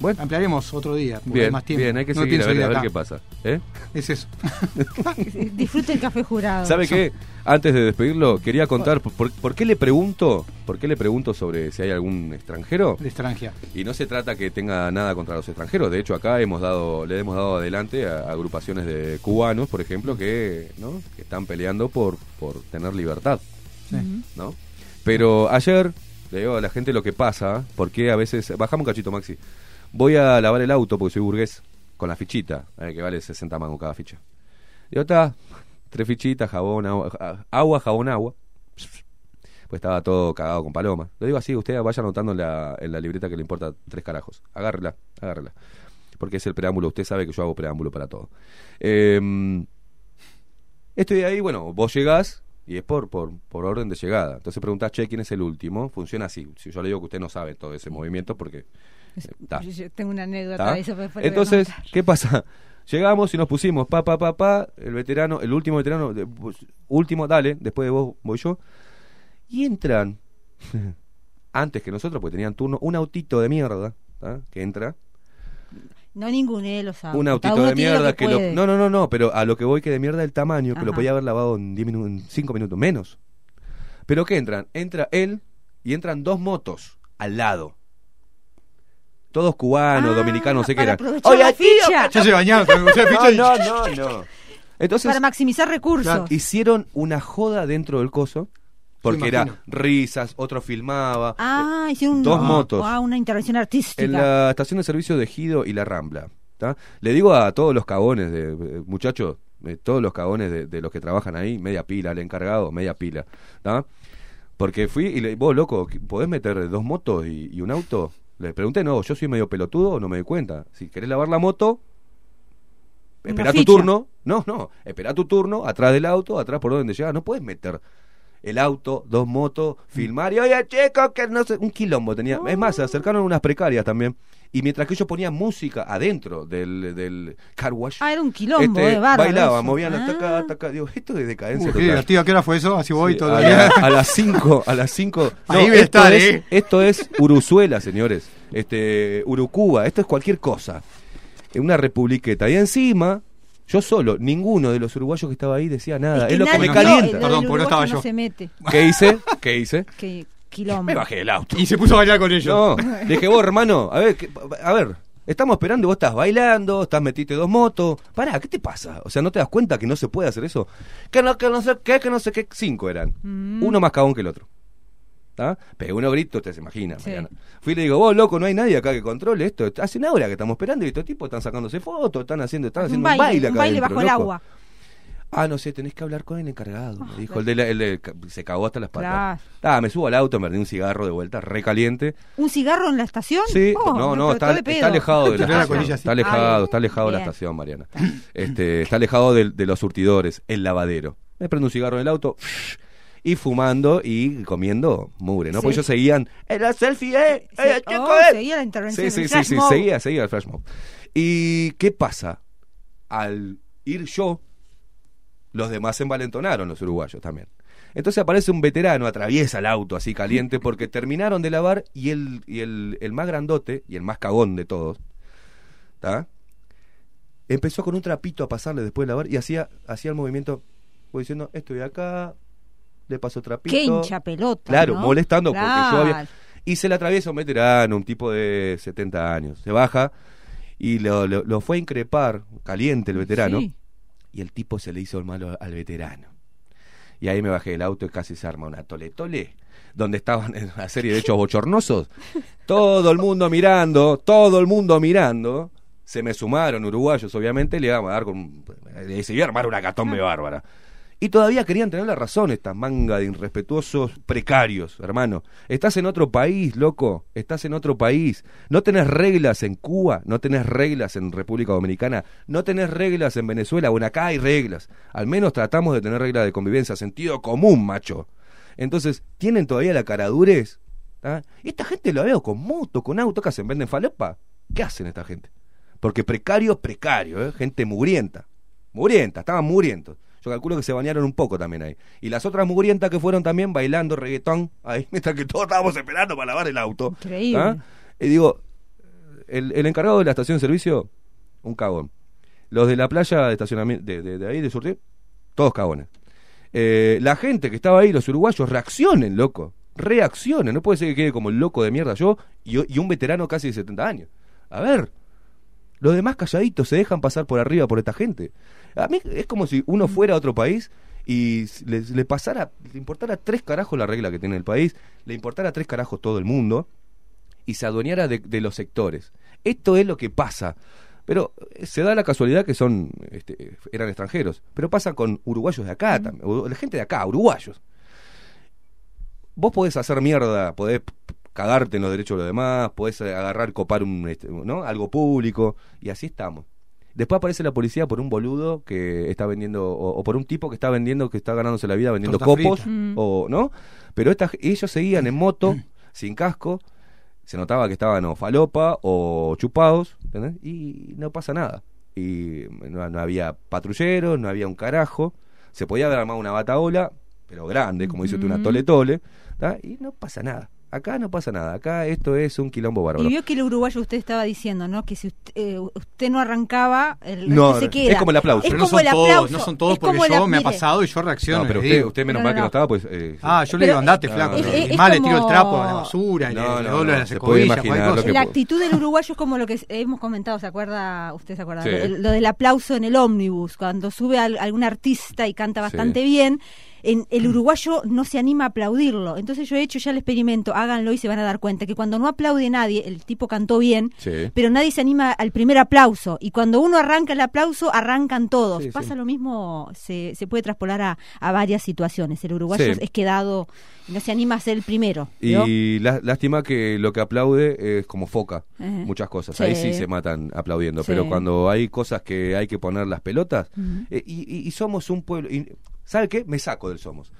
Speaker 1: Bueno,
Speaker 9: Ampliaremos otro día.
Speaker 1: bien,
Speaker 9: más tiempo.
Speaker 1: bien, hay que
Speaker 9: No
Speaker 1: seguir a ver, a qué pasa. ¿Eh?
Speaker 9: Es eso.
Speaker 4: Disfrute el café jurado.
Speaker 1: ¿Sabe qué? Antes de despedirlo, quería contar por, por- por qué le pregunto, por qué le pregunto sobre si hay algún extranjero.
Speaker 9: De Estrangia.
Speaker 1: Y no se trata que tenga nada contra los extranjeros. De hecho, acá hemos dado, le hemos dado adelante a, a agrupaciones de cubanos, por ejemplo, que, ¿no? que están peleando por, por tener libertad.
Speaker 9: Sí.
Speaker 1: ¿no? Pero ayer le digo a la gente lo que pasa, porque a veces, bajamos un cachito Maxi, voy a lavar el auto porque soy burgués, con la fichita, eh, que vale 60 mangos cada ficha. Digo, está, tres fichitas, jabón, agua, agua, jabón, agua. Pues estaba todo cagado con paloma. Lo digo así, usted vaya anotando en la, en la libreta que le importa tres carajos. Agárrela, agárrela. Porque es el preámbulo, usted sabe que yo hago preámbulo para todo. Eh, Estoy ahí, bueno, vos llegás y es por, por, por orden de llegada. Entonces preguntás, che, ¿quién es el último? Funciona así. Si yo le digo que usted no sabe todo ese movimiento porque... eh.
Speaker 4: Yo- yo tengo una anécdota eso.
Speaker 1: Entonces. ¿qué pasa? Llegamos y nos pusimos, pa, pa, pa, pa, el veterano, el último veterano, de- pues, último, dale, después de vos voy yo. Y entran, antes que nosotros, porque tenían turno, un autito de mierda, ¿tá? que entra,
Speaker 4: No ninguné los autos.
Speaker 1: un autito de mierda
Speaker 4: que
Speaker 1: que, lo, no no no no pero a lo que voy que de mierda el tamaño que lo
Speaker 4: Ajá.
Speaker 1: podía haber lavado en 10 minutos en 5 minutos menos. Pero qué entran entra él y entran dos motos al lado. Todos cubanos
Speaker 4: Ah,
Speaker 1: dominicanos no sé qué eran
Speaker 4: la
Speaker 1: tío,
Speaker 4: ficha.
Speaker 9: Ya se bañaron, sea, ficha y-
Speaker 1: no no no no. Entonces
Speaker 4: Para maximizar recursos.
Speaker 1: claro, hicieron una joda dentro del coso porque era risas otro filmaba
Speaker 4: Ah, hicieron un-
Speaker 1: Dos motos.
Speaker 4: Ah, una intervención artística.
Speaker 1: En la estación de servicio de Gido y la Rambla. ¿tá? Le digo a todos los cagones, de, eh, muchachos, eh, todos los cagones de, de los que trabajan ahí, media pila, el encargado, media pila. ¿tá? Porque fui y le vos, loco, ¿podés meter dos motos y, y un auto? Le pregunté, no, yo soy medio pelotudo, no me doy cuenta. Si querés lavar la moto, espera tu turno. No, no, espera tu turno, atrás del auto, atrás por donde llegas. No puedes meter el auto, dos motos, filmar y oye, chico, que no sé, un quilombo tenía. Es más, se acercaron unas precarias también. Y mientras que ellos ponían música adentro del, del car wash,
Speaker 4: Ah, era un quilombo,
Speaker 1: este,
Speaker 4: eh, eso.
Speaker 1: movían la
Speaker 4: Ah.
Speaker 1: taca, taca. Digo, esto es decadencia
Speaker 9: Uy, qué
Speaker 1: total.
Speaker 9: divertido, ¿a qué hora fue eso? Así voy
Speaker 1: Sí, a, las 5, a las 5.
Speaker 9: Ahí voy a
Speaker 1: esto,
Speaker 9: estar,
Speaker 1: es,
Speaker 9: ¿eh?
Speaker 1: esto es Uruzuela, señores. Este, Urucuba, esto es cualquier cosa. En una republiqueta. Y encima, yo solo, ninguno de los uruguayos que estaba ahí decía nada. Es,
Speaker 4: que
Speaker 1: lo que me calienta.
Speaker 9: Perdón, porque no estaba yo.
Speaker 4: No se mete.
Speaker 1: ¿Qué hice? ¿Qué hice?
Speaker 4: Que, quilombo.
Speaker 1: Me bajé del auto.
Speaker 9: Y se puso a bailar con ellos.
Speaker 1: No, le dije, vos, hermano, a ver, a ver, estamos esperando y vos estás bailando, estás metiste dos motos. Pará, ¿qué te pasa? O sea, ¿no te das cuenta que no se puede hacer eso? Que no, que no sé qué, que no sé qué. Cinco eran.
Speaker 4: Mm.
Speaker 1: Uno más cagón que el otro. ¿Está? Pegué uno grito, usted se imagina.
Speaker 4: Sí.
Speaker 1: Mariana. Fui y le digo, vos, loco, no hay nadie acá que controle esto. Hace una hora que estamos esperando y estos tipos están sacándose fotos, están haciendo, están
Speaker 4: Un
Speaker 1: haciendo
Speaker 4: baile,
Speaker 1: un baile
Speaker 4: un
Speaker 1: acá
Speaker 4: baile bajo el agua.
Speaker 1: Ah, no sé, tenés que hablar con el encargado, me dijo. El de la- el de- se cagó hasta las patas.
Speaker 4: Claro.
Speaker 1: Ah, me subo al auto, me di un cigarro de vuelta, recaliente.
Speaker 4: ¿Un cigarro en la estación?
Speaker 1: Sí,
Speaker 4: Oh,
Speaker 1: no, no,
Speaker 4: pero
Speaker 1: está, está alejado de la
Speaker 9: Te
Speaker 1: estación. Está alejado,
Speaker 4: Ay,
Speaker 1: está alejado de la estación, Mariana. Este, está alejado de, de los surtidores, el lavadero. Me prendo un cigarro en el auto y fumando y comiendo mugre, ¿no?
Speaker 4: Sí.
Speaker 1: Porque ellos seguían, ¡era selfie, eh!
Speaker 4: Sí.
Speaker 1: ¡Eh,
Speaker 4: Oh,
Speaker 1: eh!
Speaker 4: seguía la intervención.
Speaker 1: Sí, sí, sí, sí, seguía, seguía el flash mob. ¿Y qué pasa? Al ir yo, los demás se envalentonaron, los uruguayos también. Entonces aparece un veterano, atraviesa el auto así caliente, porque terminaron de lavar y el, y el, el más grandote y el más cagón de todos, ¿tá? empezó con un trapito a pasarle después de lavar y hacía, hacía el movimiento, como diciendo, estoy acá, le paso trapito.
Speaker 4: Qué hincha pelota.
Speaker 1: Claro,
Speaker 4: ¿no?
Speaker 1: molestando porque yo había... Y se le atraviesa un veterano, un tipo de 70 años. Se baja y lo, lo- lo fue a increpar, caliente el veterano,
Speaker 4: Sí.
Speaker 1: y el tipo se le hizo el malo al veterano. Y ahí me bajé del auto y casi se arma una tole tole, donde estaban en una serie de hechos bochornosos. Todo el mundo mirando, todo el mundo mirando. Se me sumaron uruguayos, obviamente, le íbamos a dar con. Se iba a armar una catombe bárbara. Y todavía querían tener la razón estas manga de irrespetuosos precarios, hermano. Estás en otro país, loco. Estás en otro país. No tenés reglas en Cuba, no tenés reglas en República Dominicana, no tenés reglas en Venezuela. Bueno, acá hay reglas. Al menos tratamos de tener reglas de convivencia, sentido común, macho. Entonces, ¿tienen todavía la caradurez? ¿Ah? Esta gente lo veo con moto, con auto, ¿qué hacen? ¿Venden falopa? ¿Qué hacen esta gente? Porque precario, precario, ¿eh? gente mugrienta. Mugrienta, estaban mugrientos. Yo calculo que se bañaron un poco también ahí. Y las otras mugrientas que fueron también bailando reggaetón ahí, mientras que todos estábamos esperando para lavar el auto.
Speaker 4: Increíble.
Speaker 1: ¿Ah? Y digo, el, el encargado de la estación de servicio, un cagón. Los de la playa de estacionamiento, de, de- de ahí, de Surtir, todos cagones. Eh, la gente que estaba ahí, los uruguayos, reaccionen, loco. Reaccionen. No puede ser que quede como el loco de mierda yo y, y un veterano casi de 70 años. A ver, los demás calladitos se dejan pasar por arriba por esta gente. A mí es como si uno fuera a otro país y le, le pasara, le importara tres carajos la regla que tiene el país, le importara tres carajos todo el mundo y se adueñara de, de los sectores. Esto es lo que pasa. Pero eh, se da la casualidad que son este, eran extranjeros, pero pasa con uruguayos de acá también, o la gente de acá, uruguayos. Vos podés hacer mierda, podés cagarte en los derechos de los demás, podés eh, agarrar, copar un, este, ¿no? algo público, y así estamos. Después aparece la policía por un boludo que está vendiendo, o, o por un tipo que está vendiendo, que está ganándose la vida vendiendo
Speaker 9: Torta
Speaker 1: copos,
Speaker 9: frita.
Speaker 4: Mm.
Speaker 1: o no, pero esta, ellos seguían en moto, sin casco, se notaba que estaban o falopa o chupados, ¿entendés? Y no pasa nada. Y no, no había patrulleros, no había un carajo, se podía haber armado una bataola, pero grande, como dice tú, una tole tole, ¿tá? y no pasa nada. Acá no pasa nada, acá esto es un quilombo bárbaro.
Speaker 4: Y vio que el uruguayo usted estaba diciendo, ¿no? Que si usted, eh, usted no arrancaba, el
Speaker 1: No,
Speaker 4: se queda.
Speaker 1: es como el aplauso.
Speaker 4: Es
Speaker 9: Pero no son todos, no son todos porque yo
Speaker 4: la-
Speaker 9: me ha pasado y yo reacciono.
Speaker 1: No, pero usted,
Speaker 9: digo.
Speaker 1: usted menos
Speaker 4: No,
Speaker 1: mal que no
Speaker 4: no.
Speaker 1: estaba, pues... eh,
Speaker 9: Ah, yo le digo, andate, flaco.
Speaker 1: no, no.
Speaker 9: Y más le tiro el trapo a la basura y
Speaker 1: No,
Speaker 9: le,
Speaker 1: no,
Speaker 9: le doblo
Speaker 1: no,
Speaker 9: las
Speaker 1: se puede
Speaker 9: escobillas,
Speaker 1: imaginar
Speaker 9: cualquier
Speaker 1: lo
Speaker 9: cosa.
Speaker 1: que
Speaker 4: La actitud del uruguayo es como lo que hemos comentado, ¿se acuerda? Usted se acuerda,
Speaker 1: Sí.
Speaker 4: lo, del- lo del aplauso en el ómnibus, cuando sube al- algún artista y canta bastante
Speaker 1: Sí.
Speaker 4: bien, en, el uruguayo no se anima a aplaudirlo. Entonces yo he hecho ya el experimento, háganlo y se van a dar cuenta que cuando no aplaude nadie, el tipo cantó bien,
Speaker 1: Sí.
Speaker 4: pero nadie se anima al primer aplauso. Y cuando uno arranca el aplauso, arrancan todos.
Speaker 1: Sí,
Speaker 4: Pasa
Speaker 1: sí.
Speaker 4: lo mismo, se, se puede traspolar a, a varias situaciones. El uruguayo es quedado, no se anima a ser el primero.
Speaker 1: Y lá- lástima que lo que aplaude es como foca,
Speaker 4: Ajá.
Speaker 1: muchas cosas. Ahí sí se matan aplaudiendo, pero cuando hay cosas que hay que poner las pelotas, eh, y, y- y somos un pueblo, y, ¿sabe qué? Me saco del somos.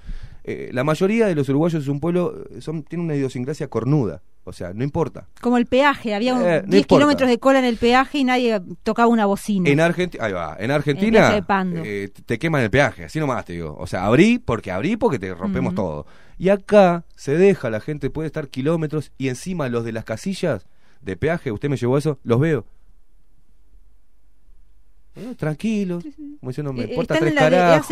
Speaker 1: Eh, la mayoría de los uruguayos es un pueblo, eh, son, tiene una idiosincrasia cornuda, o sea, no importa.
Speaker 4: Como el peaje, había un-
Speaker 1: Eh, no
Speaker 4: 10
Speaker 1: importa.
Speaker 4: kilómetros de cola en el peaje y nadie tocaba una bocina.
Speaker 1: En Argentina, ahí va, en
Speaker 4: En
Speaker 1: Argentina eh, te queman el peaje, así nomás te digo. O sea, abrí porque abrí porque te rompemos todo. Y acá se deja, la gente puede estar kilómetros y encima los de las casillas de peaje, usted me llevó eso, los veo. Eh, tranquilos, como diciendo, me
Speaker 4: Eh,
Speaker 1: importa tres carajos.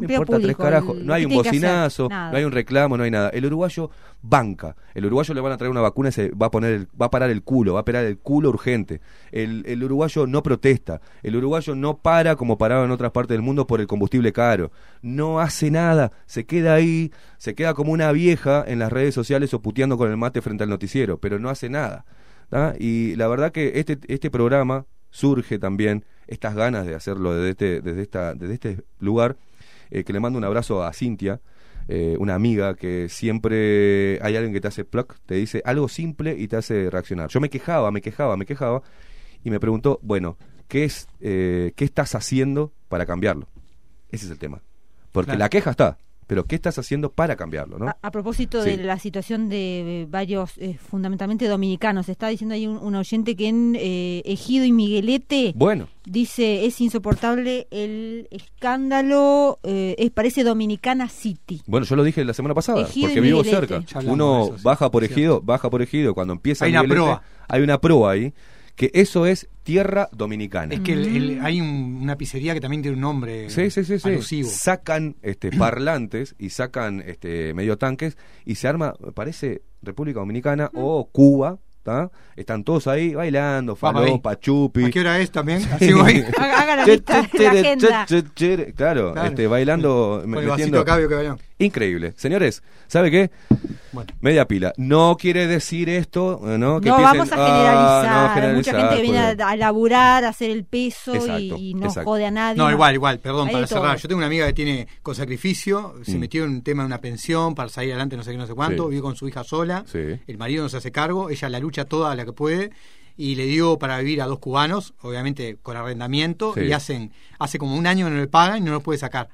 Speaker 1: me tres carajos. No hay un bocinazo, no hay un reclamo, no hay nada. El uruguayo banca. El uruguayo le van a traer una vacuna y se va a poner, el- va a parar el culo, va a parar el culo urgente. El, el uruguayo no protesta. El uruguayo no para como paraba en otras partes del mundo por el combustible caro. No hace nada. Se queda ahí, se queda como una vieja en las redes sociales o puteando con el mate frente al noticiero, pero no hace nada. Y la verdad que este, este programa surge también estas ganas de hacerlo desde este, desde esta, desde este lugar, eh, que le mando un abrazo a Cintia, eh, una amiga que siempre hay alguien que te hace pluck, te dice algo simple y te hace reaccionar. Yo me quejaba, me quejaba, me quejaba y me preguntó, bueno, ¿qué es, eh, qué estás haciendo para cambiarlo? Ese es el tema. Porque
Speaker 9: Claro.
Speaker 1: la queja está, pero ¿qué estás haciendo para cambiarlo? ¿no?
Speaker 4: A, a propósito
Speaker 1: Sí.
Speaker 4: de la situación de varios, eh, fundamentalmente dominicanos, está diciendo ahí un, un oyente que en eh, Ejido y Miguelete
Speaker 1: Bueno,
Speaker 4: dice es insoportable el escándalo, eh, es, parece Dominicana City.
Speaker 1: Bueno, yo lo dije la semana pasada,
Speaker 4: Ejido
Speaker 1: porque vivo cerca. Uno
Speaker 9: de eso, sí,
Speaker 1: baja por ejido, baja por ejido, cuando empieza
Speaker 9: Hay una proa.
Speaker 1: Hay una proa ahí, que eso es tierra dominicana.
Speaker 9: Es que el- el- hay un- una pizzería que también tiene un nombre
Speaker 1: Sí, sí, sí, sí.
Speaker 9: alusivo.
Speaker 1: Sacan este, parlantes y sacan este, medio tanques y se arma, parece, República Dominicana o Cuba, ¿tá? Están todos ahí bailando, falopa, chupi.
Speaker 9: ¿A qué hora es también? Así voy.
Speaker 4: Haga haga la lista la agenda.
Speaker 1: Claro,
Speaker 9: Claro.
Speaker 1: Este, bailando,
Speaker 9: Con el vasito que.
Speaker 1: Increíble. Señores, ¿sabe qué?
Speaker 9: Bueno.
Speaker 1: Media pila. No quiere decir esto, eh, ¿no? Que
Speaker 4: no
Speaker 1: piensen,
Speaker 4: vamos a
Speaker 1: "Ah,
Speaker 4: generalizar,
Speaker 1: no,
Speaker 4: hay mucha gente que viene
Speaker 1: pues".
Speaker 4: a, a laburar, a hacer el peso y-
Speaker 1: Exacto,
Speaker 4: y, no
Speaker 1: exacto.
Speaker 4: jode a nadie.
Speaker 9: No, igual, igual, perdón,
Speaker 4: Hay
Speaker 9: para cerrar. Yo tengo una amiga que tiene con sacrificio, se
Speaker 1: Mm.
Speaker 9: metió en un tema de una pensión para salir adelante, no sé qué, no sé cuánto,
Speaker 1: Sí.
Speaker 9: vive con su hija sola,
Speaker 1: Sí.
Speaker 9: el marido no se hace cargo, ella la lucha toda la que puede y le dio para vivir a dos cubanos, obviamente con arrendamiento,
Speaker 1: Sí.
Speaker 9: y hacen hace como un año que no le pagan y no los puede sacar.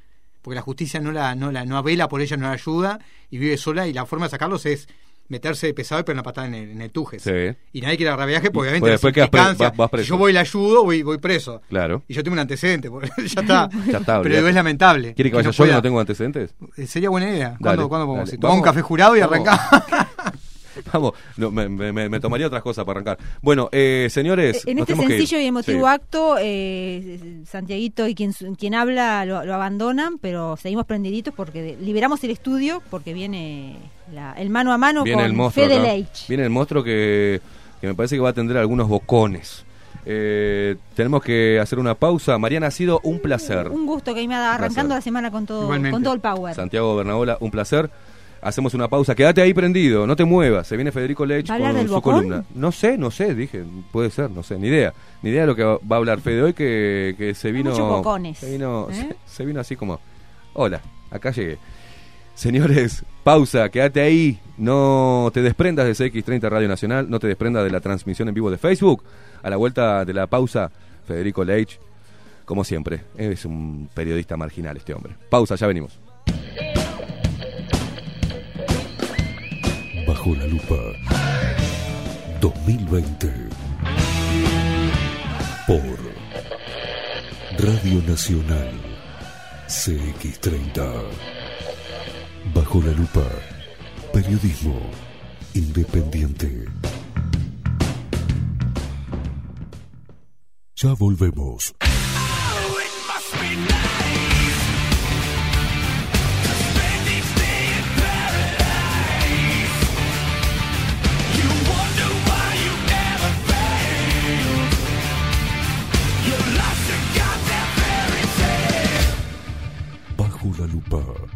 Speaker 9: Porque la justicia no la, no la no vela por ella, no la ayuda y vive sola y la forma de sacarlos es meterse de pesado y pegar una patada en el, en el.
Speaker 1: Sí.
Speaker 9: Y nadie quiere agarrar viaje porque obviamente
Speaker 1: después
Speaker 9: implicancias-
Speaker 1: vas- vas preso.
Speaker 9: si yo voy y la ayudo, voy, voy preso.
Speaker 1: Claro.
Speaker 9: Y yo tengo un antecedente, porque ya está.
Speaker 1: Ya está,
Speaker 9: Pero es lamentable.
Speaker 1: ¿Quiere que vaya
Speaker 9: no
Speaker 1: yo que
Speaker 9: pueda-
Speaker 1: no tengo antecedentes?
Speaker 9: Eh, Sería buena idea.
Speaker 1: Dale,
Speaker 9: ¿Cuándo, ¿cuándo podemos ir? Tomamos un café jurado y arrancamos.
Speaker 1: Vamos, no, me, me- tomaría otras cosas para arrancar. Bueno, eh, señores.
Speaker 4: En
Speaker 1: nos
Speaker 4: este sencillo y emotivo
Speaker 1: Sí.
Speaker 4: acto, eh, Santiaguito y quien, quien habla lo, lo abandonan, pero seguimos prendiditos porque de- liberamos el estudio porque viene la- el mano a mano
Speaker 1: Viene
Speaker 4: con
Speaker 1: el monstruo.
Speaker 4: Fede. Leitch.
Speaker 1: Viene el monstruo que, que me parece que va a atender algunos bocones. Eh, tenemos que hacer una pausa. Mariana, ha sido un placer.
Speaker 4: Un gusto que ahí me da arrancando la semana con todo,
Speaker 9: Igualmente.
Speaker 4: con todo el power.
Speaker 1: Santiago Bernabola, un placer. Hacemos una pausa. Quédate ahí prendido, no te muevas. Se viene Federico Lech
Speaker 4: ¿Va a hablar
Speaker 1: con
Speaker 4: del
Speaker 1: su
Speaker 4: bocón?
Speaker 1: columna. No sé, no sé, dije. Puede ser, no sé, ni idea. Ni idea de lo que va a hablar Fede hoy, que, que se vino. Se vino,
Speaker 4: ¿eh?
Speaker 1: se, se vino así como. Hola, acá llegué. Señores, pausa, quédate ahí. No te desprendas de CX30 Radio Nacional, no te desprendas de la transmisión en vivo de Facebook. A la vuelta de la pausa, Federico Leitch, como siempre, es un periodista marginal este hombre. Pausa, ya venimos.
Speaker 5: Bajo la lupa. 2020 por Radio Nacional CX30 Bajo la lupa. Periodismo independiente. Ya volvemos. La lupa.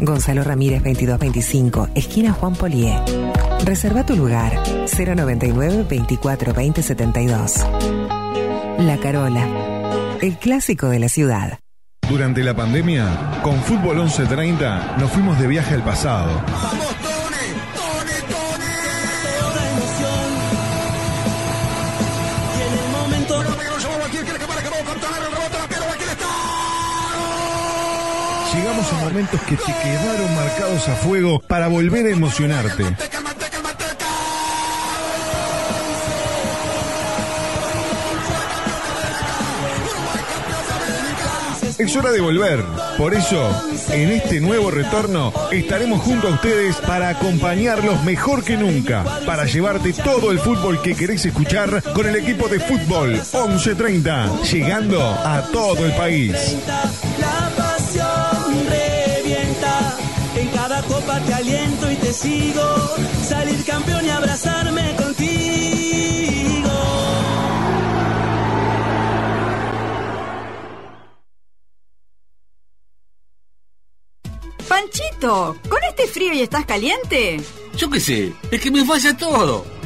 Speaker 7: Gonzalo Ramírez 2225, esquina Juan Polié. Reserva tu lugar 099 24 20 72. La Carola, el clásico de la ciudad.
Speaker 10: Durante la pandemia, con Fútbol 1130 nos fuimos de viaje al pasado.
Speaker 11: Y
Speaker 10: A momentos que te quedaron marcados a fuego para volver a emocionarte. Es hora de volver. Por eso, en este nuevo retorno, estaremos junto a ustedes para acompañarlos mejor que nunca, para llevarte todo el fútbol que querés escuchar con el equipo de fútbol 1130, llegando a todo el país.
Speaker 11: Te aliento y te sigo. Salir campeón y abrazarme contigo.
Speaker 12: Panchito, ¿con este frío y estás caliente?
Speaker 13: Yo qué sé, es que me falla todo.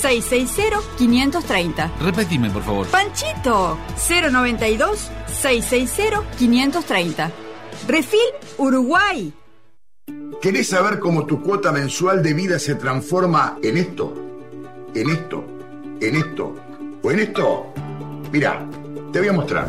Speaker 12: 660 530.
Speaker 13: Repetime, por favor.
Speaker 12: Panchito 092 660 530. Refil Uruguay.
Speaker 3: ¿Querés saber cómo tu cuota mensual de vida se transforma en esto? ¿En esto? ¿En esto? ¿O en esto? Mira, te voy a mostrar.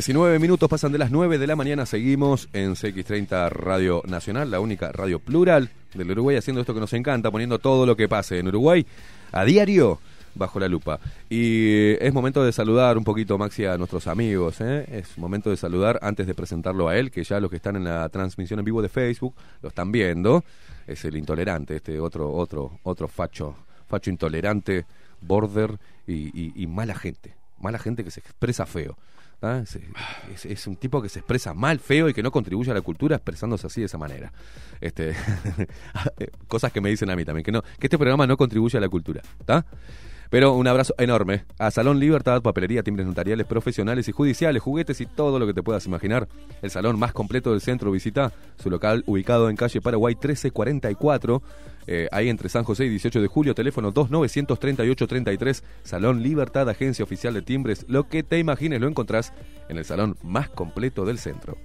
Speaker 1: 19 minutos pasan de las 9 de la mañana, seguimos en CX30 Radio Nacional, la única radio plural del Uruguay, haciendo esto que nos encanta, poniendo todo lo que pase en Uruguay a diario bajo la lupa. Y es momento de saludar un poquito, Maxi, a nuestros amigos. ¿eh? Es momento de saludar antes de presentarlo a él, que ya los que están en la transmisión en vivo de Facebook lo están viendo. Es el intolerante, este otro, otro, otro facho, facho intolerante, border y, mala gente. mala gente que se expresa feo. Es, es- un tipo que se expresa mal, feo y que no contribuye a la cultura expresándose así de esa manera. Este, cosas que me dicen a mí también, que no, que este programa no contribuye a la cultura. ¿tá? Pero un abrazo enorme a Salón Libertad, papelería, timbres notariales, profesionales y judiciales, juguetes y todo lo que te puedas imaginar. El salón más completo del centro visita su local ubicado en calle Paraguay 1344, eh, ahí entre San José y 18 de julio, teléfono 293833, Salón Libertad, agencia oficial de timbres. Lo que te imagines lo encontrás en el salón más completo del centro.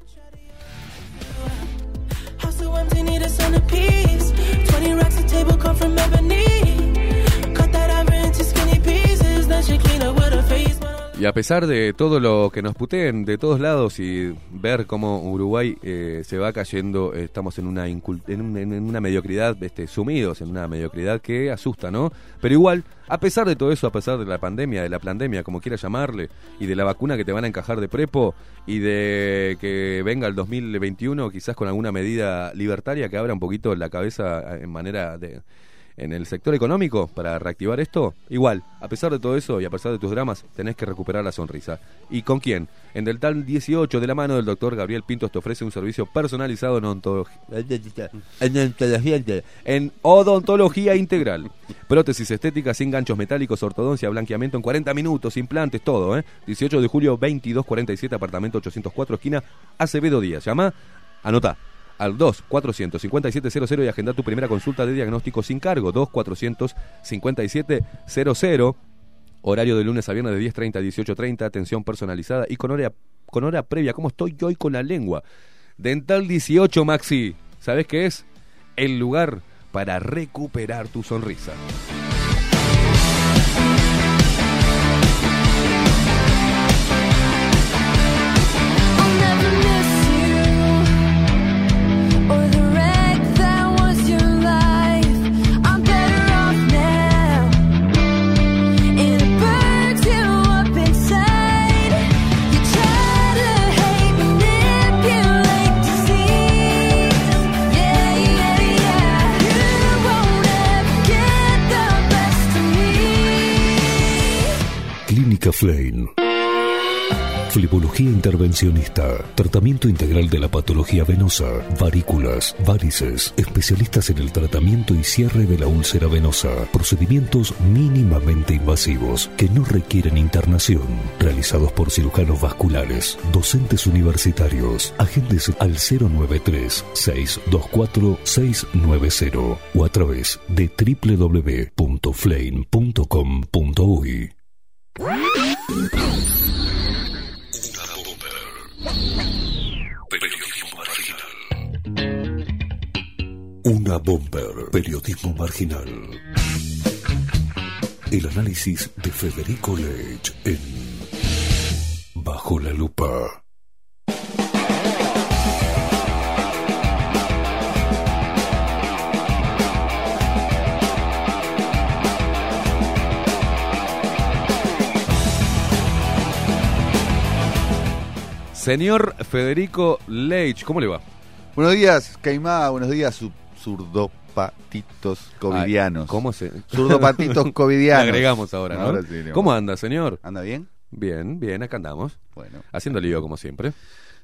Speaker 1: Y a pesar de todo lo que nos puteen de todos lados y ver cómo Uruguay eh, se va cayendo, eh, estamos en una, en, un- en una mediocridad, este, sumidos en una mediocridad que asusta, ¿no? Pero igual, a pesar de todo eso, a pesar de la pandemia, de la pandemia, como quieras llamarle, y de la vacuna que te van a encajar de prepo, y de que venga el 2021 quizás con alguna medida libertaria que abra un poquito la cabeza en manera de en el sector económico para reactivar esto, igual, a pesar de todo eso y a pesar de tus dramas, tenés que recuperar la sonrisa. ¿Y con quién? En Deltal 18, de la mano del doctor Gabriel Pintos, te ofrece un servicio personalizado en odontología, en odontología integral. Prótesis estética sin ganchos metálicos, ortodoncia, blanqueamiento en 40 minutos, implantes, todo, ¿eh? 18 de julio, 2247, apartamento 804, esquina Acevedo Díaz. Llama, anota, al 2-457-00 y agenda tu primera consulta de diagnóstico sin cargo. 2-457-00. Horario de lunes a viernes de 10.30 a 18.30. Atención personalizada y con hora, con hora previa. ¿Cómo estoy yo hoy con la lengua? Dental 18, Maxi. ¿Sabes qué es? El lugar para recuperar tu sonrisa.
Speaker 5: Flein. Flebología intervencionista. Tratamiento integral de la patología venosa, varículas, varices. Especialistas en el tratamiento y cierre de la úlcera venosa. Procedimientos mínimamente invasivos que no requieren internación. Realizados por cirujanos vasculares, docentes universitarios. Agentes al 093-624-690 o a través de www.flein.com.uy. Una bomber. Periodismo marginal. El análisis de Federico Leitch en Bajo la lupa.
Speaker 1: Señor Federico Leitch, ¿cómo le va?
Speaker 14: Buenos días, Caimá. Buenos días, zurdopatitos covidianos.
Speaker 1: Ay, ¿Cómo se...?
Speaker 14: Zurdopatitos covidianos.
Speaker 1: Le agregamos ahora, ¿no?
Speaker 14: Ahora sí, le
Speaker 1: ¿Cómo anda, señor?
Speaker 14: ¿Anda bien?
Speaker 1: Bien, bien, acá andamos.
Speaker 14: Bueno.
Speaker 1: Haciendo lío, como siempre.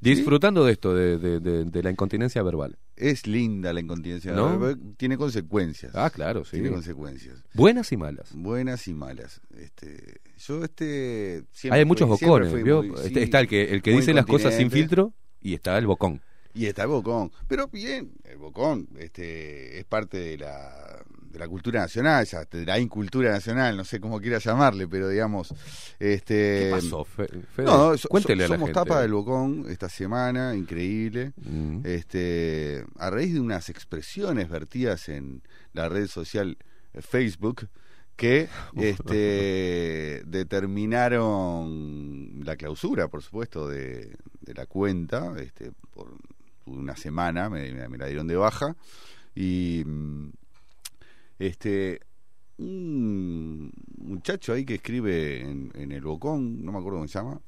Speaker 1: Disfrutando de esto, de, de- de- de la incontinencia verbal.
Speaker 14: Es linda la incontinencia.
Speaker 1: ¿No?
Speaker 14: ¿no? Tiene consecuencias.
Speaker 1: Ah, claro, sí.
Speaker 14: Tiene consecuencias.
Speaker 1: Buenas y malas.
Speaker 14: Buenas y malas. Este, yo este siempre
Speaker 1: Hay muchos
Speaker 14: fui-
Speaker 1: bocones, ¿vio?
Speaker 14: muy-
Speaker 1: Este-
Speaker 14: sí,
Speaker 1: está el que, el que dice las cosas sin filtro y está el bocón.
Speaker 14: Y está el bocón. Pero bien, el bocón este, es parte de la, de la cultura nacional, ya, de la incultura nacional, no sé cómo quiera llamarle, pero digamos... Este,
Speaker 1: ¿Qué pasó, Fe- Fede?
Speaker 14: No, so-
Speaker 1: Cuéntele a
Speaker 14: so-
Speaker 1: la
Speaker 14: somos
Speaker 1: gente.
Speaker 14: tapa del bocón esta semana, increíble.
Speaker 1: Mm.
Speaker 14: Este, a raíz de unas expresiones vertidas en la red social eh, Facebook que este, determinaron la clausura, por supuesto, de, de la cuenta. Este, por una semana me, me- me la dieron de baja. Y mm, este un muchacho ahí que escribe en, en el Bocón, no me acuerdo cómo se llama,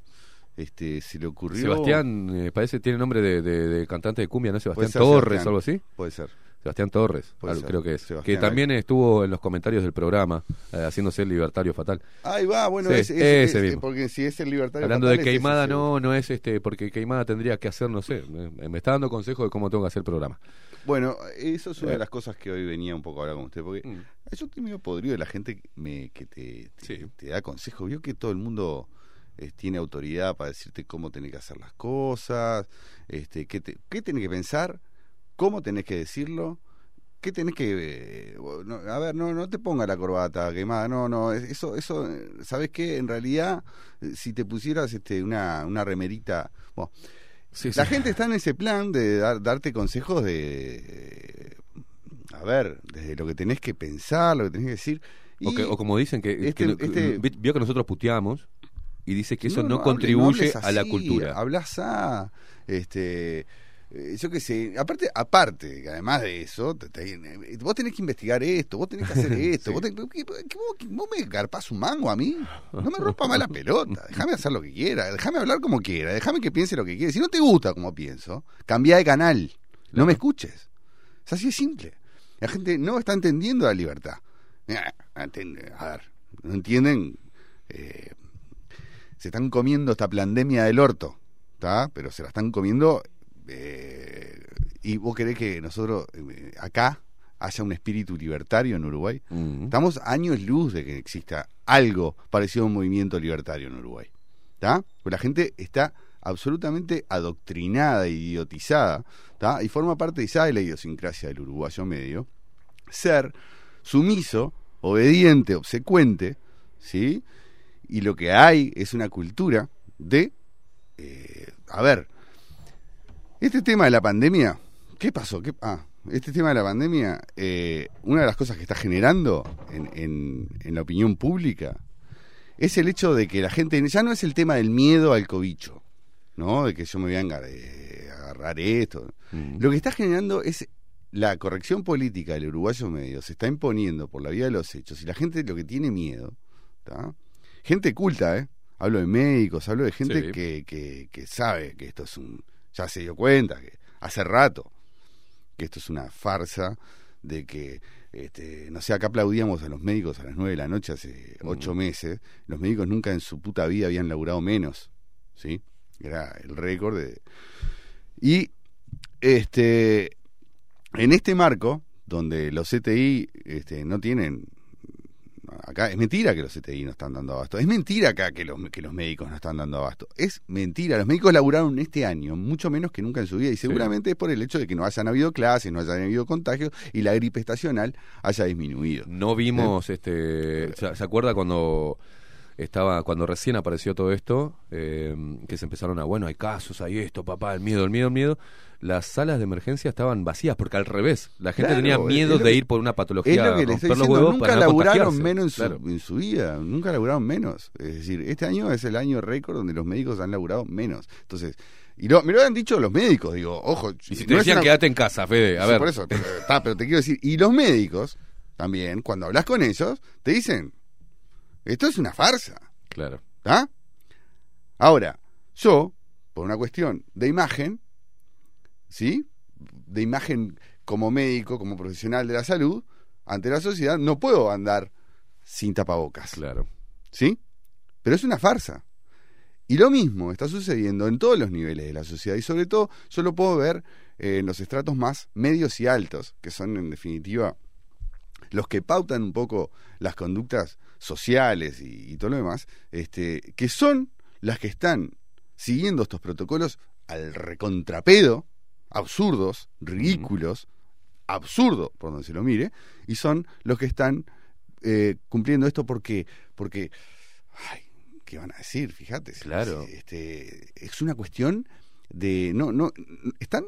Speaker 14: este, se le ocurrió...
Speaker 1: Sebastián, eh, parece tiene nombre de, de- de cantante de cumbia, ¿no? Sebastián Torres
Speaker 14: Sebastián,
Speaker 1: o algo así.
Speaker 14: Puede ser.
Speaker 1: Sebastián Torres,
Speaker 14: Puede
Speaker 1: algo
Speaker 14: ser,
Speaker 1: creo que es.
Speaker 14: Sebastián,
Speaker 1: que también estuvo en los comentarios del programa, eh, haciéndose el libertario fatal.
Speaker 14: Ahí va, bueno,
Speaker 1: Sí,
Speaker 14: es, es-
Speaker 1: ese
Speaker 14: es-
Speaker 1: mismo.
Speaker 14: porque si es el libertario
Speaker 1: Hablando
Speaker 14: fatal,
Speaker 1: de
Speaker 14: ese,
Speaker 1: Queimada, no, no es este, porque Queimada tendría que hacer, no sé, me, me está dando consejos de cómo tengo que hacer el programa.
Speaker 14: Bueno, eso es una de las cosas que hoy venía un poco a hablar con usted, porque
Speaker 1: Mm.
Speaker 14: yo estoy medio podrido de la gente que me, que te, te, te da consejos. Vio que todo el mundo eh, tiene autoridad para decirte cómo tenés que hacer las cosas, este, qué, te- qué tenés que pensar, cómo tenés que decirlo. ¿Qué tenés que.? eh, no, a ver, no, no te ponga la corbata quemada, no, no, es- eso, eso, eh, ¿sabes qué? En realidad, si te pusieras este, una, una remerita. Bueno, la gente está en ese plan de dar- darte consejos de. eh, A ver, desde lo que tenés que pensar, lo que tenés que decir.
Speaker 1: O,
Speaker 14: y
Speaker 1: que- o como dicen que,
Speaker 14: este-
Speaker 1: que-
Speaker 14: este-
Speaker 1: vi- vio que nosotros puteamos y dice que eso no, contribuye
Speaker 14: no
Speaker 1: a la cultura.
Speaker 14: Hablas a. Este. Eh, Yo qué sé, aparte, aparte, que además de eso, te- te- eh, vos tenés que investigar esto, vos tenés que hacer esto, vos, tenés- ¿qué- qué- vos, vos me garpás un mango a mí, no me rompa más la pelota, déjame hacer lo que quiera, déjame hablar como quiera, déjame que piense lo que quiera, si no te gusta como pienso, cambia de canal, no me escuches, es así de simple, la gente no está entendiendo la libertad, a ver, no entienden, eh, se están comiendo esta pandemia del orto, ¿está? Pero se la están comiendo eh, y vos querés que nosotros eh, acá haya un espíritu libertario en Uruguay. Estamos años luz de que exista algo parecido a un movimiento libertario en Uruguay. ¿Está? La gente está absolutamente adoctrinada, idiotizada, ¿está? y forma parte quizá de la idiosincrasia del uruguayo medio, ser sumiso, obediente, obsecuente, ¿sí? Y lo que hay es una cultura de, eh, a ver, este tema de la pandemia, ¿qué pasó? ¿Qué, ah, este tema de la pandemia, eh, una de las cosas que está generando en, en- en la opinión pública es el hecho de que la gente, ya no es el tema del miedo al cobicho, ¿no? De que yo me voy a engar- eh, agarrar esto. Lo que está generando es la corrección política del uruguayo medio, se está imponiendo por la vía de los hechos y la gente lo que tiene miedo, ¿tá? gente culta, ¿eh? Hablo de médicos, hablo de gente
Speaker 1: Sí.
Speaker 14: que, que, que sabe que esto es un, ya se dio cuenta, que hace rato, que esto es una farsa, de que, este, no sé, acá aplaudíamos a los médicos a las nueve de la noche hace ocho meses, los médicos nunca en su puta vida habían laburado menos, ¿sí? Era el récord de... Y, este, en este marco, donde los CTI este, no tienen acá es mentira que los CTI no están dando abasto. Es mentira acá que los, que los médicos no están dando abasto. Es mentira. Los médicos laburaron este año mucho menos que nunca en su vida y seguramente es por el hecho de que no hayan habido clases, no hayan habido contagios y la gripe estacional haya disminuido.
Speaker 1: No vimos, este, ¿se, se acuerda cuando estaba, cuando recién apareció todo esto, eh, que se empezaron a, bueno, hay casos, hay esto, papá, el miedo, el miedo, el miedo. Las salas de emergencia estaban vacías porque al revés, la gente
Speaker 14: Claro,
Speaker 1: tenía miedo de
Speaker 14: que-
Speaker 1: ir por una patología,
Speaker 14: Es lo que le
Speaker 1: romper
Speaker 14: estoy diciendo,
Speaker 1: huevos
Speaker 14: nunca
Speaker 1: para no
Speaker 14: laburaron menos en su,
Speaker 1: Claro.
Speaker 14: en su vida, nunca laburaron menos. Es decir, este año es el año récord donde los médicos han laburado menos. Entonces, y lo, me lo han dicho los médicos, digo, ojo.
Speaker 1: Y si te decían, quédate en casa, Fede, a
Speaker 14: Sí,
Speaker 1: ver.
Speaker 14: Por eso, pero, te quiero decir, y los médicos también, cuando hablas con ellos, te dicen, esto es una farsa.
Speaker 1: Claro.
Speaker 14: ¿Está? Ahora, yo, por una cuestión de imagen, ¿sí? De imagen como médico, como profesional de la salud, ante la sociedad, no puedo andar sin tapabocas.
Speaker 1: Claro.
Speaker 14: ¿Sí? Pero es una farsa. Y lo mismo está sucediendo en todos los niveles de la sociedad y sobre todo yo lo puedo ver eh, en los estratos más medios y altos, que son en definitiva los que pautan un poco las conductas sociales y, y todo lo demás, este, que son las que están siguiendo estos protocolos al recontrapedo, absurdos, ridículos, absurdo por donde se lo mire, y son los que están eh, cumpliendo esto porque, porque, ay, ¿qué van a decir? Fíjate,
Speaker 1: Claro.
Speaker 14: este, es una cuestión de, no, no, están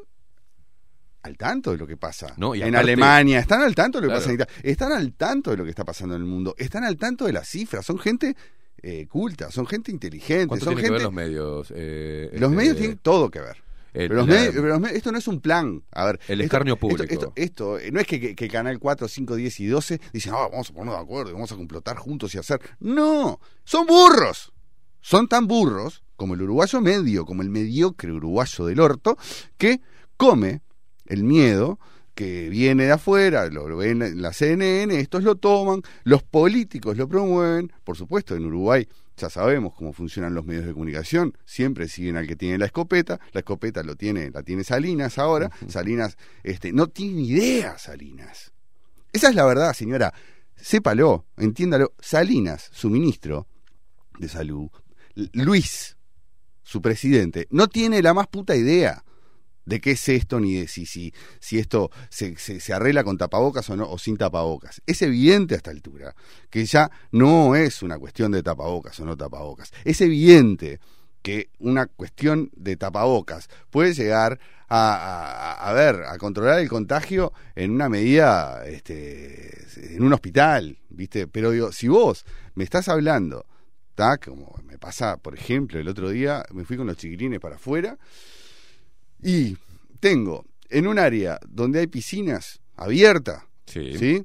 Speaker 14: al tanto de lo que pasa
Speaker 1: No, y
Speaker 14: en
Speaker 1: aparte-
Speaker 14: Alemania, están al tanto de lo que
Speaker 1: Claro.
Speaker 14: pasa en Italia, están al tanto de lo que está pasando en el mundo, están al tanto de las cifras, son gente eh, culta, son gente inteligente,
Speaker 1: ¿Cuánto
Speaker 14: son
Speaker 1: que
Speaker 14: gente...
Speaker 1: ver los medios? Eh,
Speaker 14: Los
Speaker 1: este,
Speaker 14: medios tienen todo que ver.
Speaker 1: El-
Speaker 14: pero los
Speaker 1: la-
Speaker 14: medios- pero los medios- esto no es un plan. A ver,
Speaker 1: El escarnio
Speaker 14: esto-
Speaker 1: público.
Speaker 14: Esto, esto, eh, no es que, que, que Canal 4, 5, 10 y 12 dicen, ah, vamos a ponernos de acuerdo y vamos a complotar juntos y hacer. No, son burros. Son tan burros como el uruguayo medio, como el mediocre uruguayo del orto, que come el miedo que viene de afuera, lo, lo ven en la CNN, estos lo toman, los políticos lo promueven, por supuesto en Uruguay ya sabemos cómo funcionan los medios de comunicación, siempre siguen al que tiene la escopeta, la escopeta lo tiene, la tiene Salinas ahora, Salinas, este, no tiene idea Salinas. Esa es la verdad, señora. Sépalo, entiéndalo. Salinas, su ministro de salud, Luis, su presidente, no tiene la más puta idea de qué es esto ni de si, si, si esto se, se, arregla con tapabocas o no o sin tapabocas. Es evidente a esta altura que ya no es una cuestión de tapabocas o no tapabocas. Es evidente que una cuestión de tapabocas puede llegar a, a- a ver, a controlar el contagio en una medida, este, en un hospital, ¿viste? Pero digo, si vos me estás hablando, ¿tá? Como me pasa, por ejemplo, el otro día me fui con los chiquilines para afuera y tengo en un área donde hay piscinas abiertas,
Speaker 1: Sí.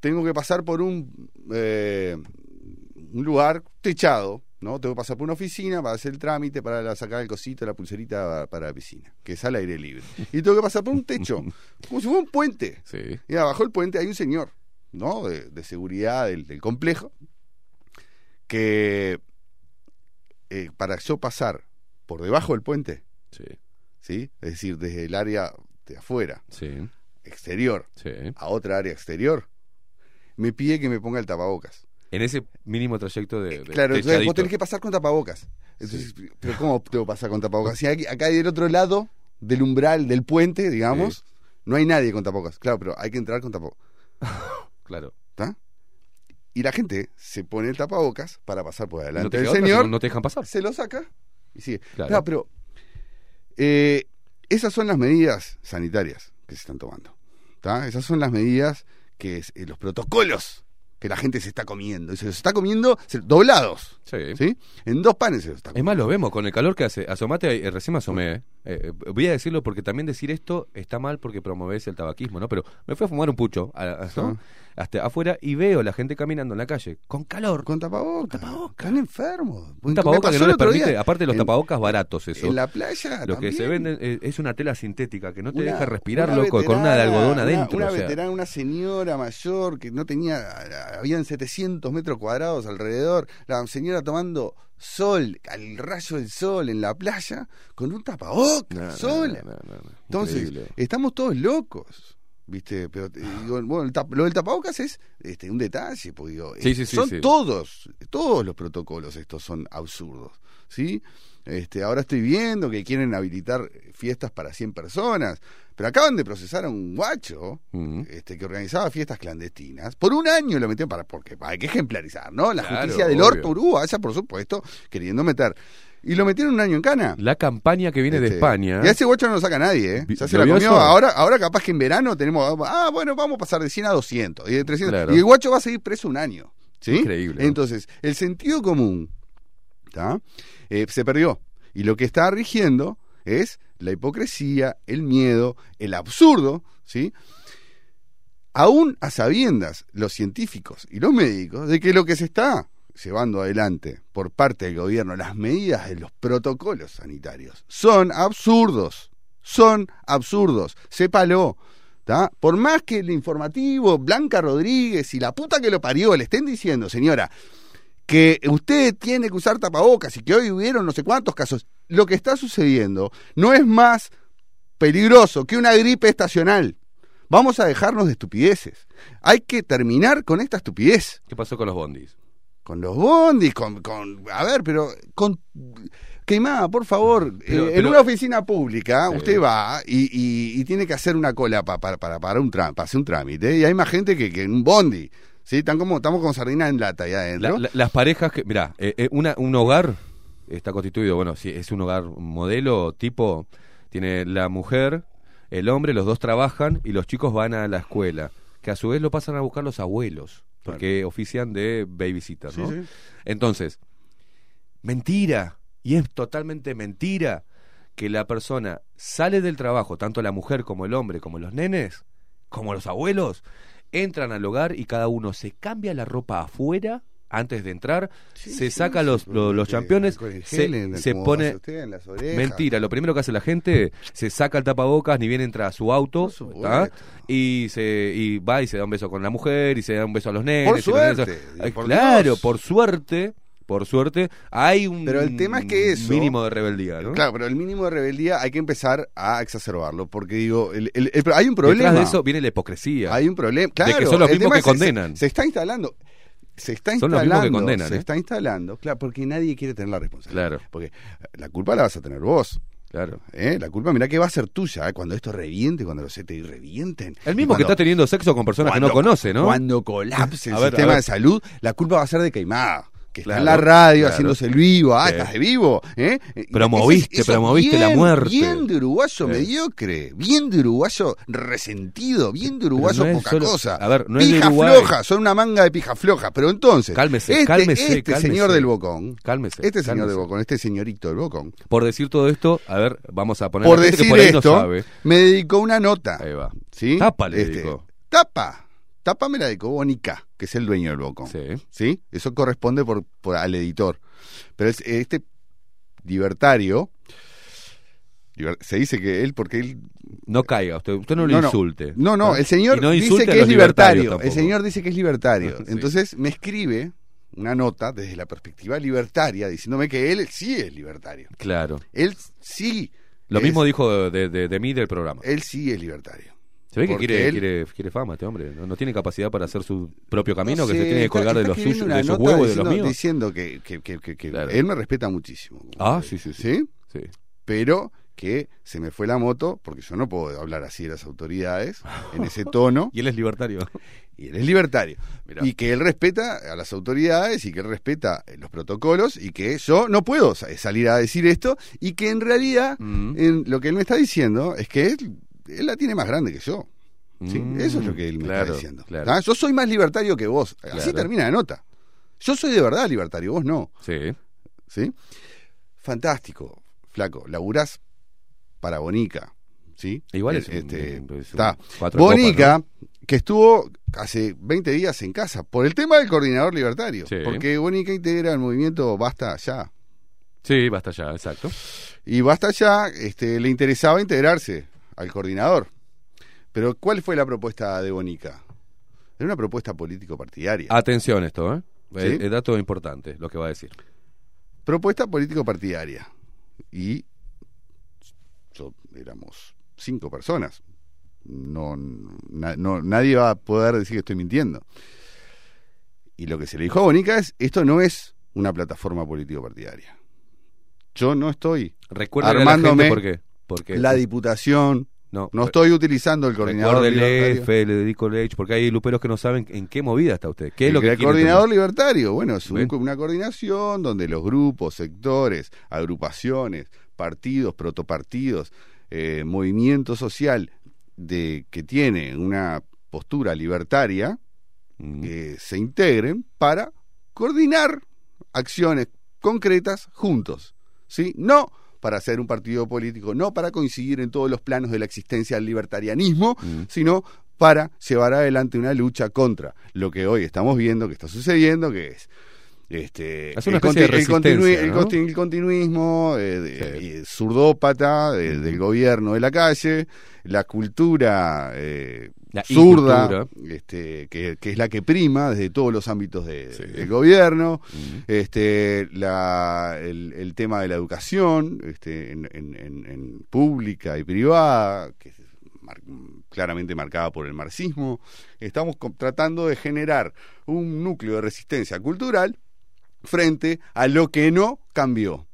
Speaker 14: Tengo que pasar por un, eh, un lugar techado, ¿no? Tengo que pasar por una oficina para hacer el trámite, para la- sacar el cosito, la pulserita para la piscina, que es al aire libre. Y tengo que pasar por un techo, como si fuera un puente. Y abajo del puente hay un señor, ¿no? De, de seguridad del, del complejo, que eh, para yo pasar por debajo del puente,
Speaker 1: sí.
Speaker 14: Es decir, desde el área de afuera,
Speaker 1: Sí.
Speaker 14: exterior,
Speaker 1: Sí.
Speaker 14: a otra área exterior, me pide que me ponga el tapabocas.
Speaker 1: En ese mínimo trayecto de, de
Speaker 14: Claro, entonces vos tenés que pasar con tapabocas. Entonces, pero ¿cómo tengo que pasar con tapabocas? Si aquí- acá del otro lado del umbral del puente, digamos, no hay nadie con tapabocas. Claro, pero hay que entrar con tapabocas.
Speaker 1: Claro.
Speaker 14: ¿Está? Y la gente se pone el tapabocas para pasar por
Speaker 1: No
Speaker 14: adelante
Speaker 1: te
Speaker 14: del
Speaker 1: queda otra,
Speaker 14: señor.
Speaker 1: no- no te dejan pasar.
Speaker 14: Se lo saca y sigue.
Speaker 1: Claro.
Speaker 14: Claro, pero eh, esas son las medidas sanitarias que se están tomando. ¿tá? Esas son las medidas que es- eh, los protocolos que la gente se está comiendo. Y se los está comiendo se- doblados.
Speaker 1: Sí.
Speaker 14: En dos panes se los está
Speaker 1: Es más, lo vemos con el calor que hace. Asomate, eh, recién me asomé. eh. Eh, voy a decirlo porque también decir esto está mal porque promovés el tabaquismo, ¿no? Pero me fui a fumar un pucho a- a- ¿no? Hasta afuera y veo la gente caminando en la calle con calor.
Speaker 14: Con tapabocas. Están enfermos.
Speaker 1: Un tapabocas que no les permite,
Speaker 14: día.
Speaker 1: aparte de los
Speaker 14: En-
Speaker 1: tapabocas baratos, eso.
Speaker 14: en la playa
Speaker 1: Lo que se venden eh, es una tela sintética que no te
Speaker 14: Una-
Speaker 1: deja respirar,
Speaker 14: una
Speaker 1: loco, con una de algodón adentro.
Speaker 14: Una,
Speaker 1: o sea.
Speaker 14: veterana, una señora mayor que no tenía, habían 700 metros cuadrados alrededor, la señora tomando sol, al rayo del sol en la playa, con un tapabocas,
Speaker 1: No,
Speaker 14: sola.
Speaker 1: no, no, no.
Speaker 14: Entonces,
Speaker 1: Increíble.
Speaker 14: estamos todos locos. ¿Viste? Pero eh, digo, bueno, el tap- lo del tapabocas es este, un detalle, porque digo,
Speaker 1: Sí,
Speaker 14: eh,
Speaker 1: sí, sí,
Speaker 14: son todos, todos los protocolos estos son absurdos, ¿sí? Este, ahora estoy viendo que quieren habilitar fiestas para 100 personas, pero acaban de procesar a un guacho este, que organizaba fiestas clandestinas. Por un año lo metieron para, porque hay que ejemplarizar, ¿no? La
Speaker 1: Claro,
Speaker 14: justicia del orto uruguaya, por supuesto, queriendo meter. Y lo metieron un año en cana.
Speaker 1: La campaña que viene de
Speaker 14: Este,
Speaker 1: España.
Speaker 14: Y a ese guacho no lo saca nadie, ¿eh? Ya se
Speaker 1: ¿lo
Speaker 14: la comió. Ahora, ahora capaz que en verano tenemos. Ah, bueno, vamos a pasar de 100 a 200. Y de 300.
Speaker 1: Claro.
Speaker 14: Y el guacho va a seguir preso un año. ¿Sí?
Speaker 1: Increíble.
Speaker 14: Entonces, el sentido común. Eh, se perdió. Y lo que está rigiendo es la hipocresía, el miedo, el absurdo, ¿sí? Aún a sabiendas los científicos y los médicos de que lo que se está llevando adelante por parte del gobierno, las medidas de los protocolos sanitarios, son absurdos. Son absurdos. Sépalo. ¿tá? Por más que el informativo, Blanca Rodríguez y la puta que lo parió le estén diciendo, señora, que usted tiene que usar tapabocas y que hoy hubieron no sé cuántos casos, lo que está sucediendo no es más peligroso que una gripe estacional. Vamos a dejarnos de estupideces. Hay que terminar con esta estupidez.
Speaker 1: ¿Qué pasó con los bondis?
Speaker 14: Con los bondis, con, con a ver, pero con Queimada, por favor,
Speaker 1: Pero-
Speaker 14: eh, en una oficina pública usted va y, y- y tiene que hacer una cola pa- para, para, para, un para hacer un trámite y hay más gente que, que en un bondi. ¿sí? Están como, estamos con sardinas en lata ahí adentro.
Speaker 1: La- la- las parejas que, mirá, eh, eh, una, un hogar está constituido, bueno, si es un hogar modelo tipo, tiene la mujer, el hombre, los dos trabajan y los chicos van a la escuela, que a su vez lo pasan a buscar los abuelos, porque ofician de babysitter,
Speaker 14: Sí,
Speaker 1: ¿no?
Speaker 14: sí.
Speaker 1: Entonces, mentira, y es totalmente mentira que la persona sale del trabajo, tanto la mujer como el hombre, como los nenes, como los abuelos, entran al hogar y cada uno se cambia la ropa afuera antes de entrar, se saca los, los, los
Speaker 14: alcohol en
Speaker 1: se, se pone...
Speaker 14: usted en las.
Speaker 1: Mentira, lo primero que hace la gente, se saca el tapabocas, ni bien entra a su auto, y se y va y se da un beso con la mujer, y se da un beso a los nenes.
Speaker 14: Por
Speaker 1: los
Speaker 14: suerte,
Speaker 1: Ay,
Speaker 14: por
Speaker 1: claro,
Speaker 14: Dios.
Speaker 1: por suerte, por suerte, hay un
Speaker 14: Pero el tema es que eso-
Speaker 1: mínimo de rebeldía, ¿no?
Speaker 14: Claro, pero el mínimo de rebeldía hay que empezar a exacerbarlo, porque digo, el- el- el- hay un problema.
Speaker 1: Detrás de eso viene la hipocresía.
Speaker 14: Hay un problema. Claro,
Speaker 1: de que son los mismos que
Speaker 14: es se-
Speaker 1: condenan.
Speaker 14: Se, está instalando. Se está
Speaker 1: Son los
Speaker 14: instalando.
Speaker 1: que condenan,
Speaker 14: Se
Speaker 1: ¿eh?
Speaker 14: está instalando, claro, porque nadie quiere tener la responsabilidad.
Speaker 1: Claro.
Speaker 14: Porque la culpa la vas a tener vos.
Speaker 1: Claro.
Speaker 14: ¿eh? La culpa, mirá que va a ser tuya, ¿eh? cuando esto reviente, cuando los CTI revienten.
Speaker 1: El mismo que está teniendo sexo con personas que no conoce, ¿no?
Speaker 14: Cuando colapse el
Speaker 1: ver,
Speaker 14: sistema de salud, la culpa va a ser de Queimada. Que está en la radio
Speaker 1: claro.
Speaker 14: haciéndose el vivo. Ah,
Speaker 1: Sí.
Speaker 14: estás de vivo. ¿eh?
Speaker 1: Promoviste,
Speaker 14: Eso- eso
Speaker 1: promoviste la muerte.
Speaker 14: Bien de uruguayo
Speaker 1: Sí.
Speaker 14: mediocre. Bien de uruguayo resentido. Bien de uruguayo
Speaker 1: no
Speaker 14: poca
Speaker 1: solo-
Speaker 14: cosa.
Speaker 1: a ver, no es de Uruguay.
Speaker 14: floja. Son una manga de pija floja. Pero entonces.
Speaker 1: Cálmese,
Speaker 14: este,
Speaker 1: cálmese,
Speaker 14: este
Speaker 1: cálmese.
Speaker 14: señor del Bocón.
Speaker 1: Cálmese,
Speaker 14: Este señor
Speaker 1: cálmese.
Speaker 14: del Bocón. Este señorito del Bocón.
Speaker 1: Por decir todo esto, a ver, vamos a poner
Speaker 14: Por
Speaker 1: gente que
Speaker 14: decir
Speaker 1: por ahí
Speaker 14: esto,
Speaker 1: no sabe.
Speaker 14: me dedicó una nota.
Speaker 1: Ahí va.
Speaker 14: ¿Sí?
Speaker 1: Tapa le
Speaker 14: Este,
Speaker 1: dedicó.
Speaker 14: Tapa. Tapa me la dedicó Bonica, que es el dueño del Bocón.
Speaker 1: Sí.
Speaker 14: Eso corresponde por, por- al editor. Pero es- este libertario, liber- se dice que él, porque él...
Speaker 1: No caiga, usted, usted no lo insulte.
Speaker 14: No, no,
Speaker 1: ¿Ah?
Speaker 14: el señor
Speaker 1: no
Speaker 14: dice que es libertario. El señor dice que es libertario.
Speaker 1: Sí.
Speaker 14: Entonces me escribe una nota desde la perspectiva libertaria diciéndome que él sí es libertario.
Speaker 1: Claro.
Speaker 14: Él sí.
Speaker 1: Lo
Speaker 14: es-
Speaker 1: mismo dijo de, de- de mí del programa.
Speaker 14: Él sí es libertario.
Speaker 1: Se ve que quiere,
Speaker 14: él-
Speaker 1: quiere, quiere fama este hombre. No, no tiene capacidad para hacer su propio camino,
Speaker 14: No
Speaker 1: que se tiene que
Speaker 14: está-
Speaker 1: colgar de los suyos, de sus huevos y de los
Speaker 14: diciendo,
Speaker 1: míos.
Speaker 14: Diciendo que, que- que- que-
Speaker 1: Claro.
Speaker 14: él me respeta muchísimo.
Speaker 1: Ah, sí, sí, sí.
Speaker 14: ¿Sí? Pero que se me fue la moto, porque yo no puedo hablar así de las autoridades, en ese tono.
Speaker 1: y él es libertario.
Speaker 14: Y él es libertario.
Speaker 1: Mirá.
Speaker 14: Y que él respeta a las autoridades y que él respeta eh, los protocolos y que yo no puedo sa- salir a decir esto y que en realidad
Speaker 1: Mm.
Speaker 14: en lo que él me está diciendo es que él, él la tiene más grande que yo. ¿sí?
Speaker 1: Mm,
Speaker 14: Eso es lo que él me
Speaker 1: claro,
Speaker 14: está diciendo.
Speaker 1: claro.
Speaker 14: ¿Ah? Yo soy más libertario que vos. Así termina la nota. Yo soy de verdad libertario, vos no.
Speaker 1: Sí.
Speaker 14: ¿Sí? Fantástico, flaco. Laburás para Bonica. ¿Sí?
Speaker 1: Igual
Speaker 14: Eh,
Speaker 1: es un-
Speaker 14: este,
Speaker 1: es un
Speaker 14: está. Bonica,
Speaker 1: copas,
Speaker 14: que estuvo hace 20 días en casa por el tema del coordinador libertario.
Speaker 1: Sí.
Speaker 14: Porque Bonica integra el movimiento Basta Ya.
Speaker 1: Sí, basta ya, exacto.
Speaker 14: Y Basta Ya este, le interesaba integrarse al coordinador. Pero ¿cuál fue la propuesta de Bonica? Era una propuesta político-partidaria.
Speaker 1: Atención esto, ¿eh?
Speaker 14: ¿Sí?
Speaker 1: El, el dato importante, lo que va a decir.
Speaker 14: Propuesta político-partidaria. Y yo, éramos cinco personas. No, na- no, nadie va a poder decir que estoy mintiendo. Y lo que se le dijo a Bonica es, esto no es una plataforma político-partidaria. Yo no estoy
Speaker 1: Recuérdale a la gente
Speaker 14: armándome
Speaker 1: por qué. Porque
Speaker 14: la diputación,
Speaker 1: no,
Speaker 14: no estoy utilizando el coordinador libertario.
Speaker 1: Fe, le dedico Lech, porque hay luperos que no saben en qué movida está usted. ¿Qué es lo que
Speaker 14: el coordinador libertario, bueno, es una coordinación donde los grupos, sectores, agrupaciones, partidos, protopartidos, eh, movimiento social de que tiene una postura libertaria
Speaker 1: Mm.
Speaker 14: eh, se integren para coordinar acciones concretas juntos, ¿sí? No para hacer un partido político, no para coincidir en todos los planos de la existencia del libertarianismo,
Speaker 1: Mm.
Speaker 14: sino para llevar adelante una lucha contra lo que hoy estamos viendo que está sucediendo, que es este
Speaker 1: Es una
Speaker 14: el,
Speaker 1: de
Speaker 14: el continui- el el continuismo eh, de- zurdópata de- del gobierno de la calle, la cultura eh,
Speaker 1: La
Speaker 14: zurda, este, que, que es la que prima desde todos los ámbitos de- del gobierno, este, la, el, el tema de la educación, este, en, en- en- en pública y privada, que es mar- claramente marcada por el marxismo. Estamos tratando de generar un núcleo de resistencia cultural frente a lo que no cambió.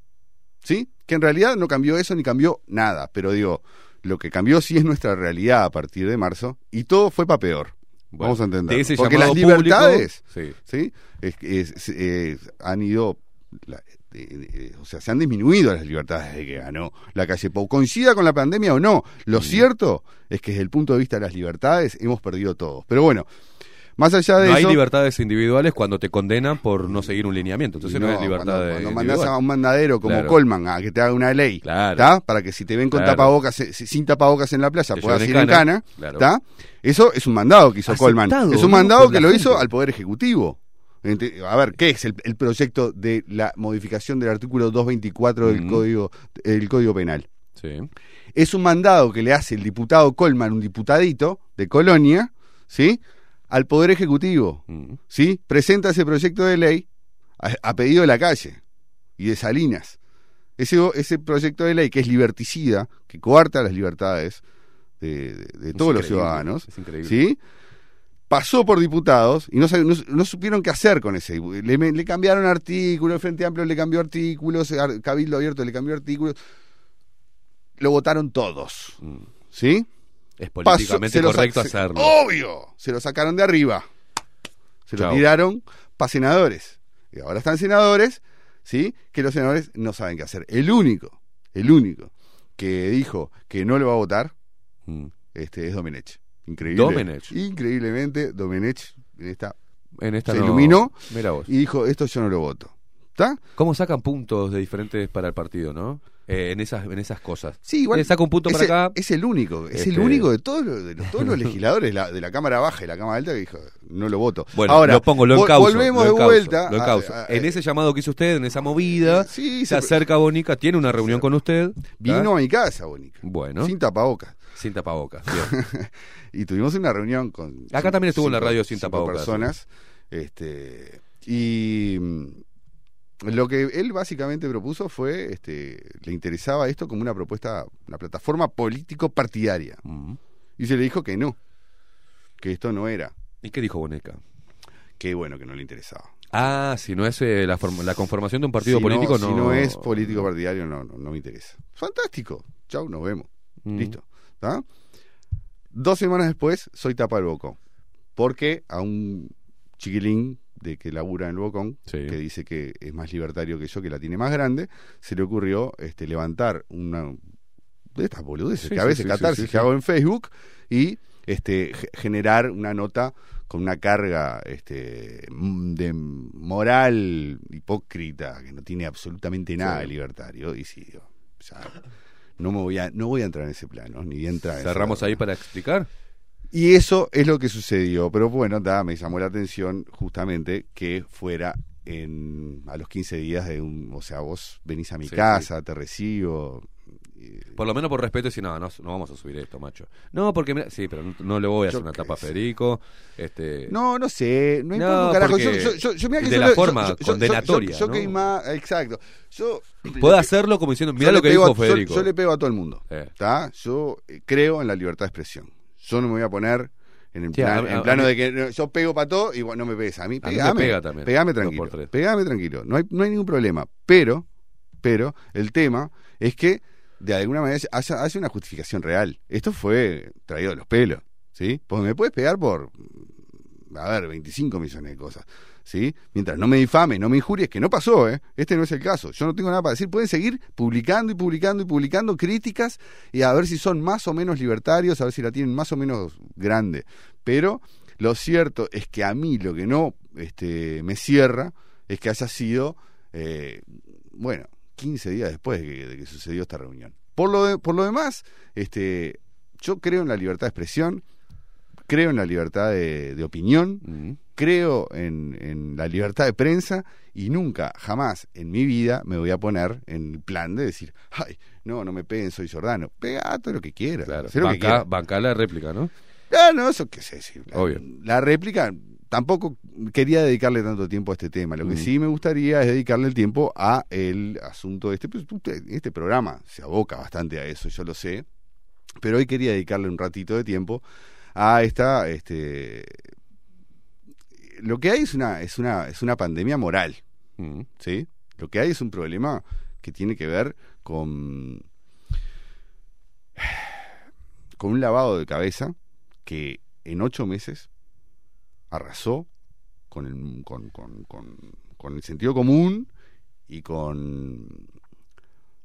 Speaker 14: ¿Sí? Que en realidad no cambió eso ni cambió nada, pero digo, lo que cambió sí es nuestra realidad a partir de marzo y todo fue para peor.
Speaker 1: Bueno,
Speaker 14: Vamos a entender. Porque las
Speaker 1: llamado público,
Speaker 14: libertades
Speaker 1: sí.
Speaker 14: ¿sí? Es- es- es- han ido, la- eh, eh, o sea, se han disminuido las libertades desde que ganó la calle Pou. Coincida con la pandemia o no, lo
Speaker 1: Mm.
Speaker 14: cierto es que desde el punto de vista de las libertades hemos perdido todo. Pero bueno, más allá de
Speaker 1: No
Speaker 14: eso...
Speaker 1: hay libertades individuales cuando te condenan por no seguir un lineamiento. Entonces no,
Speaker 14: No,
Speaker 1: es libertad
Speaker 14: cuando,
Speaker 1: de
Speaker 14: cuando mandás a un mandadero como
Speaker 1: Claro.
Speaker 14: Colman a que te haga una ley,
Speaker 1: Claro.
Speaker 14: para que si te ven con
Speaker 1: Claro.
Speaker 14: tapabocas, eh, si- sin tapabocas en la playa,
Speaker 1: Te
Speaker 14: puedas ir
Speaker 1: en cana.
Speaker 14: ¿tá? Eso es un mandado que hizo
Speaker 1: Aceptado,
Speaker 14: Colman. Es un mandado que lo hizo al Poder Ejecutivo. A ver, ¿qué es el, el proyecto de la modificación del artículo 224 del
Speaker 1: Mm.
Speaker 14: Código el Código Penal?
Speaker 1: Sí.
Speaker 14: Es un mandado que le hace el diputado Colman, un diputadito de Colonia, ¿sí? Al Poder Ejecutivo,
Speaker 1: Mm.
Speaker 14: ¿sí? Presenta ese proyecto de ley a, a pedido de la calle y de Salinas. Ese, ese proyecto de ley que es liberticida, que coarta las libertades de, de- de todos los ciudadanos,
Speaker 1: es increíble.
Speaker 14: ¿sí? Pasó por diputados y no, no, no supieron qué hacer con ese. Le, le cambiaron artículos, el Frente Amplio le cambió artículos, Ar- Cabildo Abierto le cambió artículos. Lo votaron todos. ¿Sí?
Speaker 1: Es políticamente correcto
Speaker 14: se-
Speaker 1: hacerlo.
Speaker 14: Obvio. Se lo sacaron de arriba. Se lo tiraron para senadores. Y ahora están senadores, ¿sí? Que los senadores no saben qué hacer. El único, el único que dijo que no lo va a votar
Speaker 1: Mm.
Speaker 14: este, es Domenech. Increíble.
Speaker 1: Domenech.
Speaker 14: Increíblemente, Domenech en esta,
Speaker 1: En esta
Speaker 14: se
Speaker 1: no-
Speaker 14: iluminó
Speaker 1: Mira vos.
Speaker 14: y dijo, esto yo no lo voto. ¿Está?
Speaker 1: ¿Cómo sacan puntos de diferentes para el partido, no? Eh, en esas en esas cosas.
Speaker 14: Sí, igual.
Speaker 1: Eh, saca un punto
Speaker 14: es
Speaker 1: para
Speaker 14: el-
Speaker 1: acá.
Speaker 14: Es el único. Es el
Speaker 1: Este-
Speaker 14: único de todos los, de los- todos los legisladores de la, de la Cámara Baja y la Cámara Alta que dijo, no lo voto.
Speaker 1: Bueno,
Speaker 14: Ahora,
Speaker 1: lo pongo, lo encauzo.
Speaker 14: Volvemos
Speaker 1: lo
Speaker 14: de vuelta.
Speaker 1: lo
Speaker 14: a-
Speaker 1: encauzo.
Speaker 14: a-
Speaker 1: en ese llamado que hizo usted, en esa movida,
Speaker 14: Sí,
Speaker 1: se acerca Bonica, tiene una reunión con usted.
Speaker 14: Vino a mi casa, Bonica.
Speaker 1: Bueno.
Speaker 14: Sin tapabocas.
Speaker 1: Sin tapabocas. bien.
Speaker 14: y tuvimos una reunión con.
Speaker 1: Acá también estuvo en la radio sin tapabocas.
Speaker 14: personas. Este, y lo que él básicamente propuso fue, este, le interesaba esto como una propuesta, una plataforma político-partidaria. Y se le dijo que no, que esto no era.
Speaker 1: ¿Y qué dijo Boneca?
Speaker 14: Que bueno, que no le interesaba.
Speaker 1: Ah, si no es eh, la, la conformación de un partido
Speaker 14: Si
Speaker 1: político,
Speaker 14: Si
Speaker 1: no.
Speaker 14: no es político partidario, no, no, no me interesa. Fantástico. Chau, nos vemos.
Speaker 1: Mm.
Speaker 14: Listo. ¿Tá? Dos semanas después, soy tapa del Bocón. Porque a un chiquilín de que labura en el Bocón,
Speaker 1: Sí.
Speaker 14: que dice que es más libertario que yo, que la tiene más grande, se le ocurrió este, levantar una de estas boludeces
Speaker 1: Sí,
Speaker 14: que a veces catarsis que hago en Facebook y este ge- generar una nota con una carga este de moral hipócrita que no tiene absolutamente nada de libertario y sí digo, ya, no me voy a no voy a entrar en ese plano ni voy a entrar en
Speaker 1: Cerramos ahí para explicar.
Speaker 14: Y eso es lo que sucedió. Pero bueno, da, me llamó la atención justamente que fuera en, a los 15 días de un. O sea, vos venís a mi
Speaker 1: Sí,
Speaker 14: casa, te recibo.
Speaker 1: Por lo menos por respeto, y si no, no, no vamos a subir esto, macho. No, porque mira, sí, pero no, no le voy a hacer una tapa a. Federico. Este,
Speaker 14: No, no sé, no importa un carajo. Yo, yo, yo, yo- que
Speaker 1: de la forma condenatoria,
Speaker 14: Yo, que más, exacto. Yo
Speaker 1: Puede
Speaker 14: le-
Speaker 1: hacerlo como diciendo, mira lo que dijo
Speaker 14: a-
Speaker 1: Federico.
Speaker 14: Yo, le pego a todo el mundo.
Speaker 1: Eh.
Speaker 14: ¿tá? Yo eh, creo en la libertad de expresión. Yo no me voy a poner en el
Speaker 1: Sí,
Speaker 14: plan-
Speaker 1: a- a-
Speaker 14: en
Speaker 1: a
Speaker 14: plano de que yo pego para todo y bueno, no me pegues a mí.
Speaker 1: A mí me
Speaker 14: Pegame,
Speaker 1: pega también,
Speaker 14: pegame tranquilo. Pegame tranquilo. No hay, no hay ningún problema. Pero, pero, el tema es que de alguna manera haya, haya una justificación real. Esto fue traído de los pelos. ¿Sí? Porque me puedes pegar por, a ver, 25 millones de cosas. ¿Sí? Mientras no me difame, no me injuries, que no pasó, ¿eh? Este no es el caso. Yo no tengo nada para decir. Pueden seguir publicando y publicando y publicando críticas y a ver si son más o menos libertarios, a ver si la tienen más o menos grande. Pero lo cierto es que a mí lo que no este, me cierra es que haya sido, eh, bueno, 15 días después de que, sucedió esta reunión. Por lo, de- por lo demás, este, yo creo en la libertad de expresión, creo en la libertad de, opinión. Creo en, en la libertad de prensa y nunca, jamás en mi vida me voy a poner en el plan de decir, ay, no, no me peguen, soy Jordano. Pega todo lo que quieras.
Speaker 1: Claro,
Speaker 14: hacé lo que
Speaker 1: banca,
Speaker 14: quieras.
Speaker 1: banca la réplica, ¿no?
Speaker 14: Ah, no, eso qué sé. sí, la,
Speaker 1: Obvio.
Speaker 14: la réplica, tampoco quería dedicarle tanto tiempo a este tema. Lo que
Speaker 1: Mm.
Speaker 14: sí me gustaría es dedicarle el tiempo a el asunto de este. pues, Este programa se aboca bastante a eso, yo lo sé. Pero hoy quería dedicarle un ratito de tiempo a esta. Este, lo que hay es una, es una, es una pandemia moral.
Speaker 1: Mm.
Speaker 14: ¿sí? Lo que hay es un problema que tiene que ver con, con un lavado de cabeza que en ocho meses arrasó con el, con, con- con- con el sentido común y con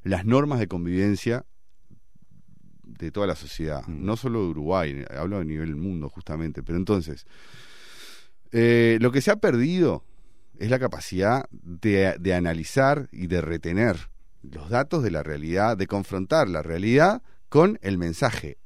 Speaker 14: las normas de convivencia de toda la sociedad, no solo de Uruguay, hablo a nivel del mundo justamente, pero entonces, eh, lo que se ha perdido es la capacidad de, de analizar y de retener los datos de la realidad, de confrontar la realidad con el mensaje.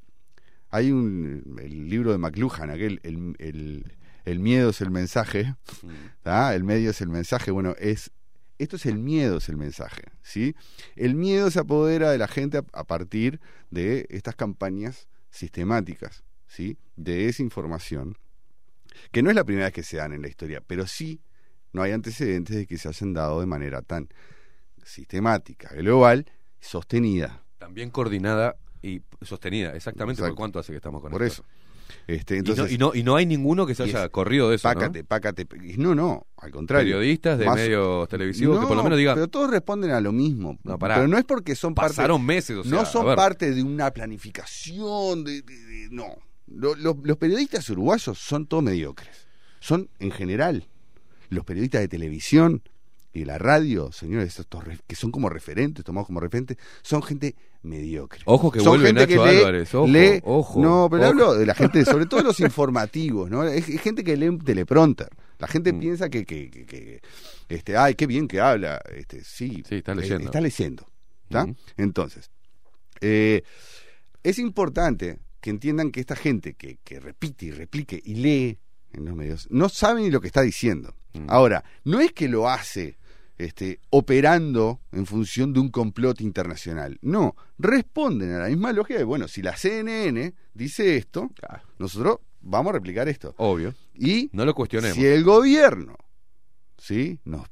Speaker 14: Hay un el libro de McLuhan, aquel el, el- el miedo es el mensaje,
Speaker 1: Mm.
Speaker 14: ¿tá? el medio es el mensaje, bueno, es esto es el miedo, es el mensaje, ¿sí? El miedo se apodera de la gente a, a partir de estas campañas sistemáticas, ¿sí? De desinformación, que no es la primera vez que se dan en la historia, pero sí no hay antecedentes de que se hayan dado de manera tan sistemática, global, sostenida.
Speaker 1: También coordinada y sostenida, exactamente.
Speaker 14: Exacto.
Speaker 1: ¿Por cuánto hace que estamos con
Speaker 14: Por
Speaker 1: esto?
Speaker 14: eso. Este,
Speaker 1: Y no-
Speaker 14: entonces,
Speaker 1: y, no, y no hay ninguno que se haya
Speaker 14: es
Speaker 1: corrido de eso. ¿no?
Speaker 14: Pácate, pácate. y No, no, al contrario.
Speaker 1: Periodistas de
Speaker 14: Más-
Speaker 1: medios televisivos que por lo
Speaker 14: No,
Speaker 1: menos digan.
Speaker 14: Pero todos responden a lo mismo.
Speaker 1: No, pará.
Speaker 14: Pero no es porque son parte.
Speaker 1: Pasaron meses, o sea,
Speaker 14: no son parte de una planificación. De, de- de- no. Lo- lo- los periodistas uruguayos son todos mediocres. Son, en general, los periodistas de televisión y la radio, señores, estos que son como referentes, tomados como referentes, son gente mediocre.
Speaker 1: Ojo que
Speaker 14: son
Speaker 1: vuelve
Speaker 14: gente
Speaker 1: Nacho
Speaker 14: lee-
Speaker 1: Álvarez, ojo,
Speaker 14: lee-
Speaker 1: ojo,
Speaker 14: No, pero
Speaker 1: ojo.
Speaker 14: hablo de la gente, sobre todo los informativos, ¿no? Es, es gente que lee un teleprompter. La
Speaker 1: Mm.
Speaker 14: gente piensa que, que, que- que, este, ay, qué bien que habla. Este, sí,
Speaker 1: está
Speaker 14: eh,
Speaker 1: leyendo.
Speaker 14: está leyendo. ¿tá?
Speaker 1: Ujú.
Speaker 14: Entonces, eh, es importante que entiendan que esta gente que, que repite y replique y lee en los medios no sabe ni lo que está diciendo.
Speaker 1: Mm.
Speaker 14: Ahora, no es que lo hace este, operando en función de un complot internacional. No, responden a la misma lógica de, bueno, si la CNN dice esto, nosotros vamos a replicar esto.
Speaker 1: Obvio.
Speaker 14: Y
Speaker 1: No lo cuestionemos.
Speaker 14: si el gobierno ¿sí? nos,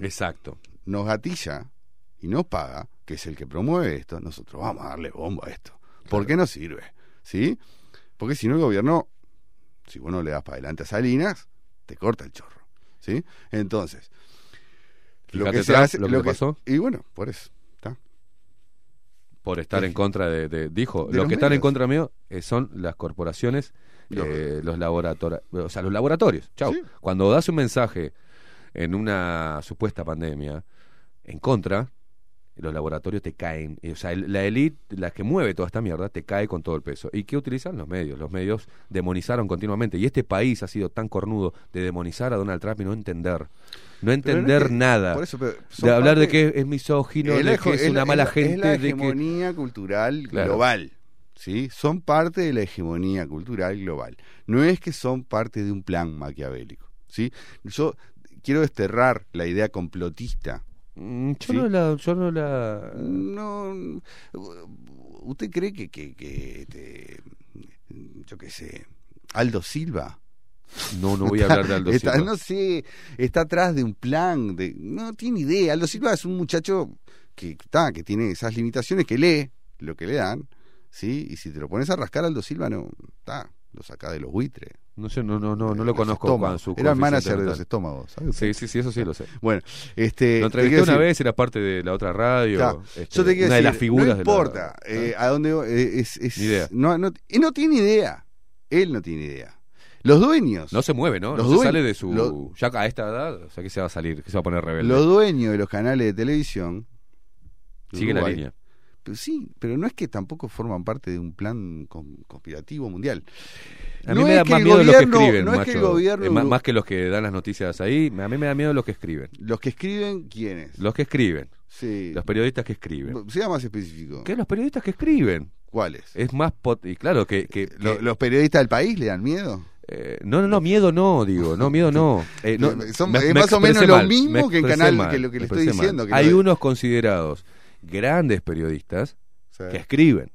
Speaker 1: Exacto.
Speaker 14: nos gatilla y nos paga, que es el que promueve esto, nosotros vamos a darle bomba a esto. ¿Por qué no sirve? ¿Sí? Porque si no el gobierno, si vos no le das para adelante a Salinas, te corta el chorro. ¿Sí? Entonces,
Speaker 1: Fíjate lo que pasó.
Speaker 14: Y bueno, por eso. ¿está?
Speaker 1: Por estar en contra de. de- dijo,
Speaker 14: De
Speaker 1: los que están en contra mío eh, son las corporaciones, eh, los laboratorios. O sea, los laboratorios. Chau.
Speaker 14: Sí.
Speaker 1: Cuando das un mensaje en una supuesta pandemia en contra, los laboratorios te caen. Eh, O sea, la élite, la que mueve toda esta mierda, te cae con todo el peso. ¿Y qué utilizan los medios? Los medios demonizaron continuamente. Y este país ha sido tan cornudo de demonizar a Donald Trump y no entender. No entender
Speaker 14: no es que-
Speaker 1: nada.
Speaker 14: por eso,
Speaker 1: de hablar de que es misógino, de que es una mala
Speaker 14: la-
Speaker 1: gente.
Speaker 14: Es la
Speaker 1: de que...
Speaker 14: hegemonía cultural
Speaker 1: Claro.
Speaker 14: global. ¿sí? Son parte de la hegemonía cultural global. No es que son parte de un plan maquiavélico. ¿sí? Yo quiero desterrar la idea complotista.
Speaker 1: Mm, Yo
Speaker 14: ¿sí?
Speaker 1: no la... Yo no la...
Speaker 14: No, ¿Usted cree que, que, que, este, yo qué sé, Aldo Silva?
Speaker 1: No, no voy a hablar de Aldo
Speaker 14: Está-
Speaker 1: Silva.
Speaker 14: No sé, está atrás de un plan, de no tiene idea. Aldo Silva es un muchacho que está, que tiene esas limitaciones, que lee lo que le dan, ¿sí? Y si te lo pones a rascar Aldo Silva, no, está, lo saca de los buitres.
Speaker 1: No sé, no, no, no, no lo
Speaker 14: Los
Speaker 1: conozco
Speaker 14: estómagos.
Speaker 1: con su
Speaker 14: Era el manager de los estómagos, ¿sabe usted?
Speaker 1: Sí, sí, sí, eso sí lo sé.
Speaker 14: Bueno, este.
Speaker 1: Lo entrevisté una
Speaker 14: decir-
Speaker 1: vez, era parte de la otra radio.
Speaker 14: Claro.
Speaker 1: este,
Speaker 14: Yo te quiero
Speaker 1: una de las figuras
Speaker 14: no
Speaker 1: de la-
Speaker 14: importa eh, a dónde eh, es, es-
Speaker 1: Ni idea.
Speaker 14: No, no, no tiene idea. Él no tiene idea. Los dueños.
Speaker 1: No se mueve, ¿no?
Speaker 14: Los
Speaker 1: no se sale de su...
Speaker 14: lo-
Speaker 1: ya a esta edad, o sea, que se va a salir, que se va a poner rebelde.
Speaker 14: Los dueños de los canales de televisión.
Speaker 1: Sigue la línea.
Speaker 14: Pero sí, pero no es que tampoco forman parte de un plan con- conspirativo mundial.
Speaker 1: A mí
Speaker 14: No
Speaker 1: me da más miedo los que
Speaker 14: gobierno-
Speaker 1: escriben,
Speaker 14: no es
Speaker 1: macho.
Speaker 14: que el gobierno
Speaker 1: Eh, más, que los que dan las noticias ahí, a mí me da miedo los que escriben.
Speaker 14: Los que escriben, ¿quiénes?
Speaker 1: Los que escriben.
Speaker 14: Sí.
Speaker 1: Los periodistas que escriben.
Speaker 14: Sea más específico.
Speaker 1: ¿Qué los periodistas que escriben?
Speaker 14: ¿Cuáles?
Speaker 1: Es más... pot- y claro, que... que,
Speaker 14: ¿Lo-
Speaker 1: que-
Speaker 14: ¿Los periodistas del país le dan miedo?
Speaker 1: Eh, no, no, no, miedo no, digo, no, miedo no. Eh, no
Speaker 14: Son-
Speaker 1: me-
Speaker 14: es más o menos lo mismo
Speaker 1: me
Speaker 14: que en canal
Speaker 1: mal,
Speaker 14: que lo que le estoy diciendo, que
Speaker 1: Hay unos considerados grandes periodistas que escriben.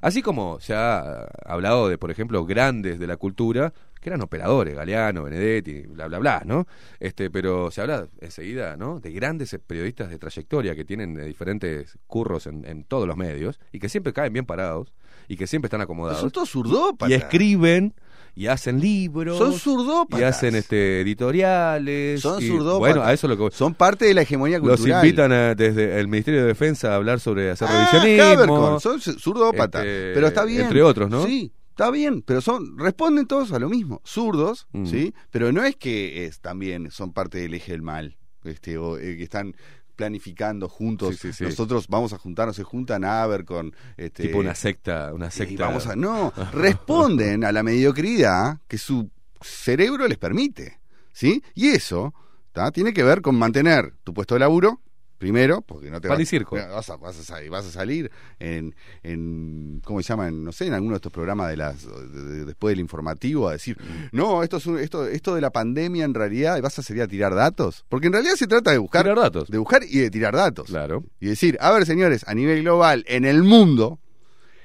Speaker 1: Así como se ha hablado de, por ejemplo, grandes de la cultura que eran operadores, Galeano, Benedetti, bla, bla, bla, ¿no? Este, pero se habla enseguida, ¿no? De grandes periodistas de trayectoria que tienen eh, diferentes curros en, en todos los medios y que siempre caen bien parados y que siempre están acomodados.
Speaker 14: Son todos zurdópatas.
Speaker 1: Y escriben y hacen libros.
Speaker 14: Son zurdópatas.
Speaker 1: Y hacen este, editoriales.
Speaker 14: Son
Speaker 1: y,
Speaker 14: zurdópatas.
Speaker 1: Bueno, a eso lo que
Speaker 14: Son parte de la hegemonía
Speaker 1: los
Speaker 14: cultural.
Speaker 1: invitan a- desde el Ministerio de Defensa a hablar sobre hacer
Speaker 14: Ah,
Speaker 1: revisionismo.
Speaker 14: Son zurdópatas.
Speaker 1: este,
Speaker 14: pero está bien.
Speaker 1: Entre otros, ¿no?
Speaker 14: Sí, está bien, pero son responden todos a lo mismo, zurdos,
Speaker 1: Mm.
Speaker 14: ¿sí? Pero no es que es también son parte del eje del mal, este o eh, que están planificando juntos.
Speaker 1: Sí, sí, sí.
Speaker 14: Nosotros vamos a juntarnos, se juntan a Abercon, este
Speaker 1: Tipo una secta, una
Speaker 14: y
Speaker 1: secta.
Speaker 14: vamos a no, responden a la mediocridad que su cerebro les permite, ¿sí? Y eso ¿tá? tiene que ver con mantener tu puesto de laburo, Primero, porque no te vas,
Speaker 1: circo.
Speaker 14: vas, a, vas, a, sal- vas a salir en, en, ¿cómo se llama? En, no sé, en alguno de estos programas de las de- de- después del informativo a decir, no, esto es un- esto, esto de la pandemia en realidad, vas a salir a tirar datos. Porque en realidad se trata de buscar
Speaker 1: Tirar datos.
Speaker 14: De buscar y de tirar datos.
Speaker 1: Claro.
Speaker 14: Y decir, a ver, señores, a nivel global, en el mundo,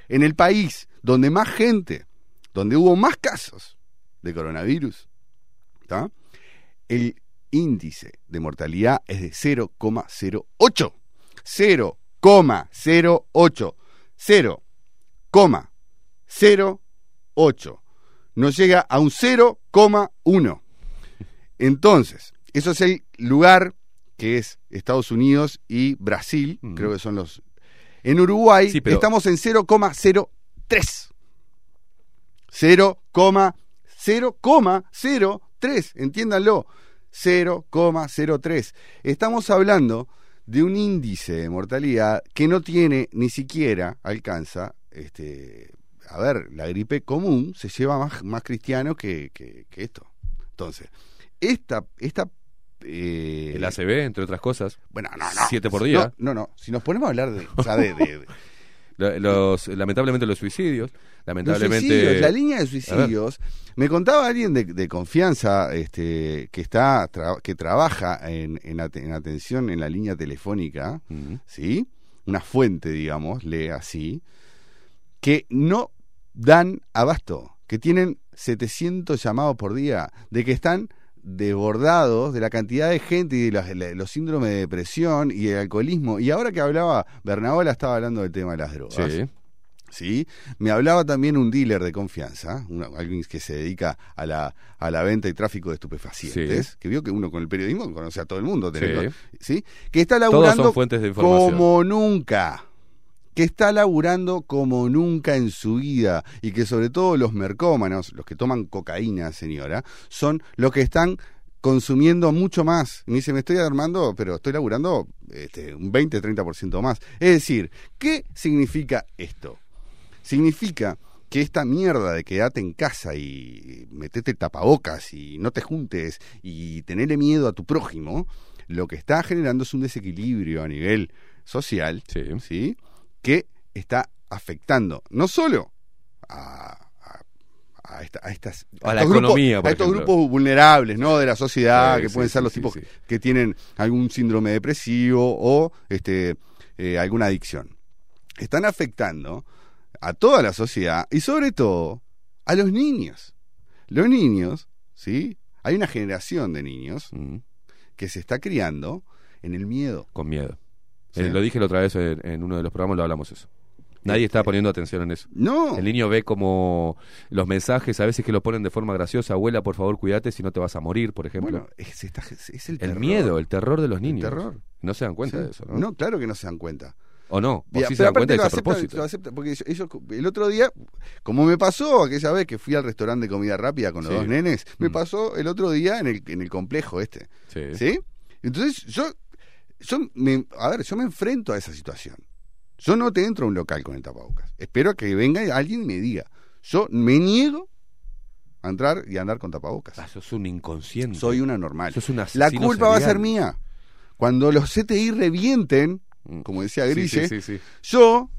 Speaker 14: en el país donde más gente, donde hubo más casos de coronavirus, ¿tá? el índice de mortalidad es de 0,08. 0,08. 0,08. No llega a un 0,1. Entonces, eso es el lugar que es Estados Unidos y Brasil, creo que son los... En Uruguay
Speaker 1: Sí, pero-
Speaker 14: estamos en 0,03. 0,0,03, entiéndanlo, 0,03. Estamos hablando de un índice de mortalidad que no tiene ni siquiera alcanza, este, a ver, la gripe común se lleva más, más cristiano que, que- que esto. Entonces, esta, esta eh,
Speaker 1: El ACB, entre otras cosas.
Speaker 14: Bueno, no, no.
Speaker 1: Siete por día.
Speaker 14: No, no, no. Si nos ponemos a hablar de, o sea, de- de- de-
Speaker 1: Lo- Los, lamentablemente los suicidios. Lamentablemente.
Speaker 14: la línea de suicidios. Me contaba alguien de, de confianza este, que está tra- que trabaja en, en, ate- en atención en la línea telefónica, ¿sí? Una fuente, digamos, lee así, que no dan abasto, que tienen 700 llamados por día, de que están desbordados de la cantidad de gente y de los, de los síndromes de depresión y el alcoholismo. Y ahora que hablaba, Bernabola estaba hablando del tema de las drogas.
Speaker 1: Sí.
Speaker 14: ¿Sí? Me hablaba también un dealer de confianza, una- alguien que se dedica a la, a la venta y tráfico de estupefacientes,
Speaker 1: Sí.
Speaker 14: que vio que uno con el periodismo conoce a todo el mundo, tenés-
Speaker 1: Sí.
Speaker 14: ¿sí? Que está
Speaker 1: Todos
Speaker 14: laburando
Speaker 1: son fuentes de información.
Speaker 14: como nunca. Que está laburando como nunca en su vida y que sobre todo los mercómanos, los que toman cocaína, señora, son los que están consumiendo mucho más. Y me dice, me estoy armando, pero estoy laburando este, un 20-30% más. Es decir, ¿qué significa esto? Significa que esta mierda de quedarte en casa y metete tapabocas y no te juntes y tenerle miedo a tu prójimo, lo que está generando es un desequilibrio a nivel social, ¿sí? Que está afectando no solo a, a- a esta- a estas
Speaker 1: A la
Speaker 14: estos grupos-
Speaker 1: economía,
Speaker 14: a estos grupos vulnerables no de la sociedad
Speaker 1: Sí,
Speaker 14: que
Speaker 1: sí,
Speaker 14: pueden
Speaker 1: sí,
Speaker 14: ser los
Speaker 1: sí,
Speaker 14: tipos
Speaker 1: sí.
Speaker 14: que tienen algún síndrome depresivo o este eh, alguna adicción están afectando a toda la sociedad y sobre todo a los niños. Los niños, ¿sí? Hay una generación de niños que se está criando en el miedo.
Speaker 1: Con miedo.
Speaker 14: Sí.
Speaker 1: Eh, lo dije la otra vez en, en uno de los programas, lo hablamos eso. Nadie está poniendo atención en eso.
Speaker 14: No.
Speaker 1: El niño ve como los mensajes, a veces que lo ponen de forma graciosa, abuela, por favor, cuídate si no te vas a morir, por ejemplo.
Speaker 14: Bueno, es, esta- es el
Speaker 1: el
Speaker 14: terror.
Speaker 1: miedo, el terror de los niños.
Speaker 14: terror.
Speaker 1: No se dan cuenta
Speaker 14: Sí.
Speaker 1: de eso, ¿no?
Speaker 14: claro que no se dan cuenta.
Speaker 1: ¿O no? ¿O sí se dan cuenta de
Speaker 14: lo
Speaker 1: ese
Speaker 14: aceptan,
Speaker 1: propósito?
Speaker 14: lo aceptan, porque ellos- ellos- el otro día, como me pasó aquella vez que fui al restaurante de comida rápida con los
Speaker 1: Sí.
Speaker 14: dos nenes, me
Speaker 1: Mm.
Speaker 14: pasó el otro día en el, en el complejo este.
Speaker 1: Sí.
Speaker 14: ¿Sí? Entonces yo, yo me, a ver, yo me enfrento a esa situación. Yo no te entro a un local con el tapabocas. Espero que venga alguien y me diga. Yo me niego a entrar y a andar con tapabocas.
Speaker 1: Ah, sos un inconsciente.
Speaker 14: Soy una normal.
Speaker 1: Sos un
Speaker 14: La culpa va a ser mía. Cuando los CTI revienten, como decía Grille,
Speaker 1: sí, sí, sí.
Speaker 14: yo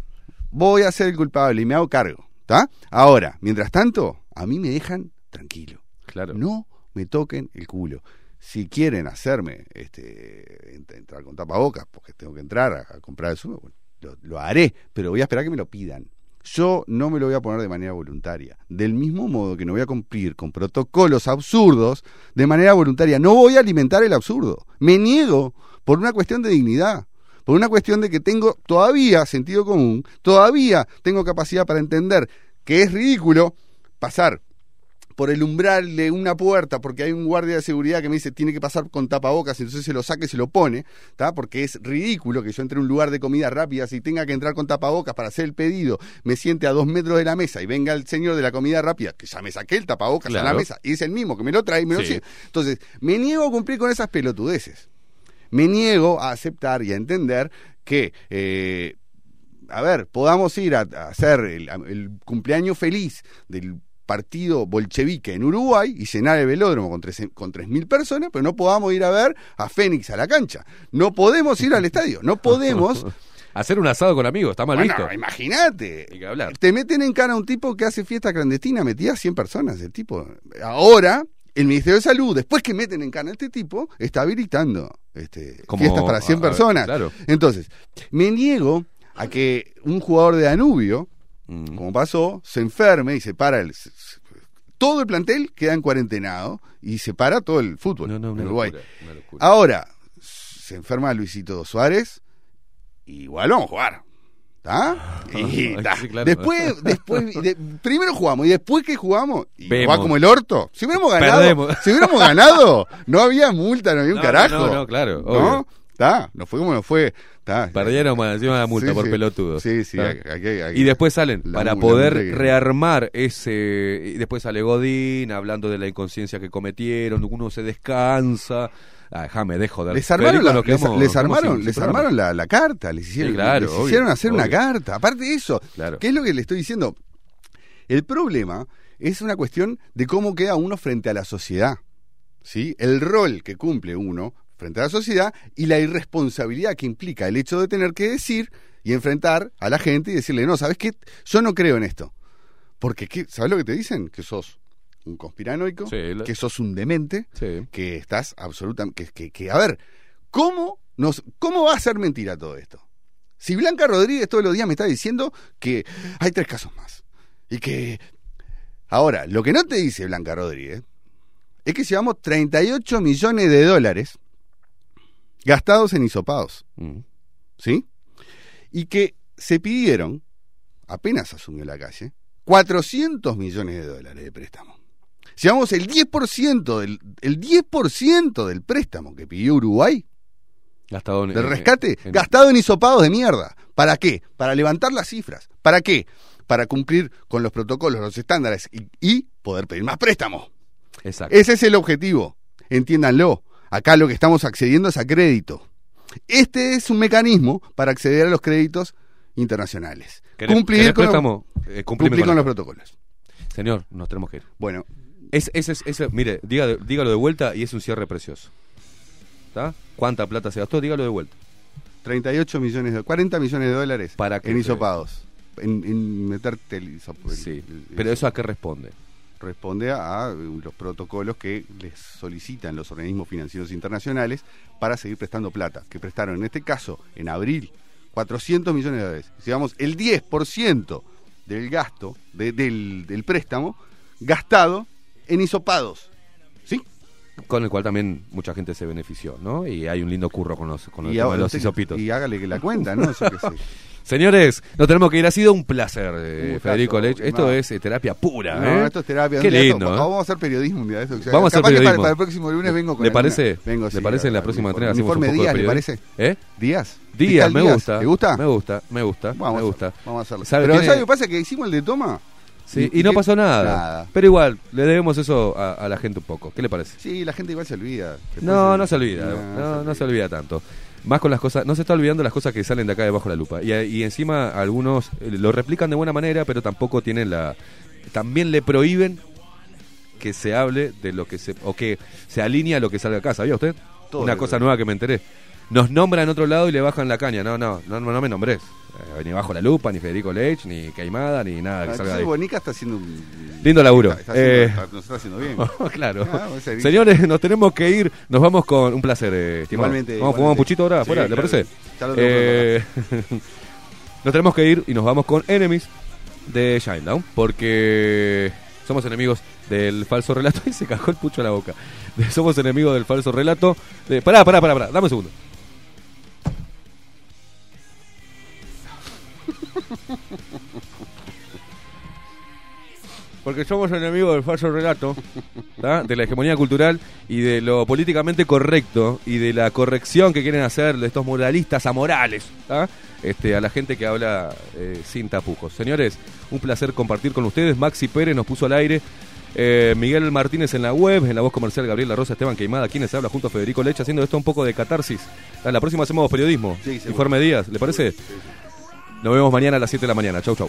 Speaker 14: voy a ser el culpable y me hago cargo. ¿Está? Ahora, mientras tanto, a mí me dejan tranquilo.
Speaker 1: Claro.
Speaker 14: No me toquen el culo. Si quieren hacerme este, ent- entrar con tapabocas, porque tengo que entrar a, a comprar el bueno, lo, lo haré, pero voy a esperar que me lo pidan. Yo no me lo voy a poner de manera voluntaria. Del mismo modo que no voy a cumplir con protocolos absurdos de manera voluntaria. No voy a alimentar el absurdo. Me niego por una cuestión de dignidad. Por una cuestión de que tengo todavía sentido común, todavía tengo capacidad para entender que es ridículo pasar por el umbral de una puerta porque hay un guardia de seguridad que me dice tiene que pasar con tapabocas, entonces se lo saca y se lo pone, ¿tá? porque es ridículo que yo entre a un lugar de comida rápida y tenga que entrar con tapabocas para hacer el pedido, me siente a dos metros de la mesa y venga el señor de la comida rápida, que ya me saqué el tapabocas a la mesa, y es el mismo que me lo trae y me lo sigue. Entonces, me niego a cumplir con esas pelotudeces. Me niego a aceptar y a entender que eh, a ver, podamos ir a, a hacer el, el cumpleaños feliz del partido bolchevique en Uruguay y llenar el velódromo con tres- con 3.000 personas, pero no podamos ir a ver a Fénix a la cancha. No podemos ir al estadio, no podemos.
Speaker 1: Hacer un asado con amigos, está mal
Speaker 14: Bueno,
Speaker 1: visto.
Speaker 14: imagínate. Te meten en cara a un tipo que hace fiesta clandestina, metía a 100 personas. El tipo. Ahora, el Ministerio de Salud, después que meten en cana a este tipo, está habilitando este,
Speaker 1: Como-
Speaker 14: fiestas para 100
Speaker 1: a ver,
Speaker 14: personas.
Speaker 1: claro.
Speaker 14: Entonces, me niego a que un jugador de Danubio,
Speaker 1: Mm.
Speaker 14: como pasó, se enferme y se para el. todo el plantel queda en cuarentenado y se para todo el fútbol en Uruguay. Ahora, se enferma Luisito Suárez, igual vamos a jugar. ¿Está? Y, ta.
Speaker 1: Sí, claro.
Speaker 14: Después, después de- primero jugamos y después que jugamos, y va como el orto. Si hubiéramos ganado,
Speaker 1: Perdemos.
Speaker 14: si hubiéramos ganado, no había multa, no había un
Speaker 1: No,
Speaker 14: carajo.
Speaker 1: no, no, claro,
Speaker 14: ¿No? ¿Está? No fue como no fue. ¿Está?
Speaker 1: Perdieron bueno, encima de la multa
Speaker 14: Sí,
Speaker 1: por
Speaker 14: sí.
Speaker 1: pelotudos.
Speaker 14: Sí, sí,
Speaker 1: ¿Ah?
Speaker 14: aquí- aquí- aquí-
Speaker 1: y después salen
Speaker 14: la
Speaker 1: para poder rearmar ese. Y después sale Godín hablando de la inconsciencia que cometieron. Uno se descansa. Ah, déjame, dejo de
Speaker 14: Les armaron, la, les, armaron,
Speaker 1: sin-
Speaker 14: les
Speaker 1: sin programa.
Speaker 14: armaron la, la carta, les hicieron,
Speaker 1: Sí, claro,
Speaker 14: les
Speaker 1: obvio,
Speaker 14: hicieron hacer una carta. Aparte de eso,
Speaker 1: Claro.
Speaker 14: ¿qué es lo que le estoy diciendo? El problema es una cuestión de cómo queda uno frente a la sociedad. ¿sí? El rol que cumple uno frente a la sociedad y la irresponsabilidad que implica el hecho de tener que decir y enfrentar a la gente y decirle, no, ¿sabes qué? Yo no creo en esto. Porque, ¿qué? ¿sabes lo que te dicen? Que sos un conspiranoico,
Speaker 1: Sí,
Speaker 14: que sos un demente,
Speaker 1: Sí.
Speaker 14: que estás absolutamente... Que, que, que, a ver, ¿cómo, nos, ¿cómo va a ser mentira todo esto? Si Blanca Rodríguez todos los días me está diciendo que hay tres casos más. Y que... Ahora, lo que no te dice Blanca Rodríguez es que llevamos 38 millones de dólares gastados en hisopados.
Speaker 1: Mm.
Speaker 14: ¿Sí? Y que se pidieron, apenas asumió la calle, 400 millones de dólares de préstamo. Llevamos el 10% del, el 10% del préstamo que pidió Uruguay
Speaker 1: Gastado en-
Speaker 14: del rescate,
Speaker 1: en-
Speaker 14: gastado en hisopados de mierda. ¿Para qué? Para levantar las cifras. ¿Para qué? Para cumplir con los protocolos, los estándares y, y poder pedir más préstamos.
Speaker 1: Exacto.
Speaker 14: Ese es el objetivo. Entiéndanlo. Acá lo que estamos accediendo es a crédito. Este es un mecanismo para acceder a los créditos internacionales.
Speaker 1: ¿Querés-
Speaker 14: cumplir con, los,
Speaker 1: Eh,
Speaker 14: cumplir con los protocolos.
Speaker 1: Señor, nos tenemos que ir.
Speaker 14: Bueno,
Speaker 1: Es, mire, dígalo de vuelta y es un cierre precioso. ¿Está? ¿Cuánta plata se gastó? Dígalo de vuelta.
Speaker 14: 38 millones de 40 millones de dólares
Speaker 1: ¿Para qué?
Speaker 14: en hisopados. En, en meterte el
Speaker 1: Sí.
Speaker 14: el-
Speaker 1: Pero eso a qué responde?
Speaker 14: responde a, a los protocolos que les solicitan los organismos financieros internacionales para seguir prestando plata, que prestaron en este caso en abril 400 millones de dólares. Digamos, el 10% del gasto de- del, del préstamo gastado en hisopados. ¿Sí?
Speaker 1: Con el cual también mucha gente se benefició, ¿no? Y hay un lindo curro con los, con el
Speaker 14: Y, ahora
Speaker 1: los hisopitos.
Speaker 14: y hágale que la cuenta, ¿no? Yo qué sé.
Speaker 1: Señores, nos tenemos que ir. Ha sido un placer, eh,
Speaker 14: Un
Speaker 1: Federico Lech. Esto es eh, terapia pura.
Speaker 14: No,
Speaker 1: ¿eh?
Speaker 14: esto es terapia.
Speaker 1: Qué
Speaker 14: Un
Speaker 1: lindo. ¿eh?
Speaker 14: Vamos a hacer periodismo un día de esto. O sea,
Speaker 1: Vamos a hacer
Speaker 14: que para-
Speaker 1: periodismo.
Speaker 14: Para, el próximo lunes vengo con
Speaker 1: ¿Le parece?
Speaker 14: Vengo,
Speaker 1: ¿Le
Speaker 14: sí,
Speaker 1: parece en la próxima entrega un
Speaker 14: uniforme
Speaker 1: de
Speaker 14: Díaz, ¿le
Speaker 1: periodismo?
Speaker 14: parece?
Speaker 1: ¿Eh?
Speaker 14: Díaz.
Speaker 1: Díaz, me gusta.
Speaker 14: ¿Te gusta?
Speaker 1: Me gusta, me gusta,
Speaker 14: Vamos
Speaker 1: me
Speaker 14: a
Speaker 1: gusta.
Speaker 14: hacerlo, Vamos a hacerlo.
Speaker 1: ¿Sabe,
Speaker 14: Pero ¿sabes lo que pasa? Que hicimos el de toma.
Speaker 1: Sí, y no pasó nada.
Speaker 14: Nada.
Speaker 1: Pero igual, le debemos eso a, a la gente un poco. ¿Qué le parece?
Speaker 14: Sí, la gente igual se olvida.
Speaker 1: No, no se olvida.
Speaker 14: No,
Speaker 1: No, no se olvida tanto. Más con las cosas, no se está olvidando las cosas que salen de acá debajo de la lupa. Y, y encima algunos eh, lo replican de buena manera, pero tampoco tienen la. También le prohíben que se hable de lo que se. o que se alinea a lo que salga acá. ¿Sabía usted?
Speaker 14: Todo
Speaker 1: Una cosa nueva que me enteré. Nos nombran en otro lado y le bajan la caña. No, no, no, no me nombres. Eh, ni bajo la lupa, ni Federico Lech, ni Caimada, ni nada que
Speaker 14: Ah,
Speaker 1: salga de ahí.
Speaker 14: Bonica está haciendo un...
Speaker 1: Lindo laburo.
Speaker 14: Está, está haciendo-
Speaker 1: Eh,
Speaker 14: está- nos está haciendo bien.
Speaker 1: claro.
Speaker 14: Ah,
Speaker 1: Señores, nos tenemos que ir. Nos vamos con un placer, eh, estimado.
Speaker 14: Igualmente,
Speaker 1: Vamos a fumar un puchito ahora
Speaker 14: Sí,
Speaker 1: afuera, ¿le
Speaker 14: claro.
Speaker 1: parece? Eh, nos tenemos que ir y nos vamos con Enemies de Shinedown. Porque somos enemigos del falso relato. Y se cagó el pucho a la boca. Somos enemigos del falso relato. De, pará, pará, pará, pará. Dame un segundo. Porque somos enemigos del falso relato, ¿tá? de la hegemonía cultural y de lo políticamente correcto y de la corrección que quieren hacer de estos moralistas amorales ¿tá? este, a la gente que habla eh, sin tapujos. Señores, un placer compartir con ustedes. Maxi Pérez nos puso al aire. eh, Miguel Martínez en la web, en la voz comercial Gabriel La Rosa, Esteban Queimada, quienes habla junto a Federico Leche, haciendo esto un poco de catarsis. La próxima hacemos periodismo.
Speaker 14: Sí.
Speaker 1: Informe Díaz, ¿le parece? Nos vemos mañana a las 7 de la mañana. Chau, chau.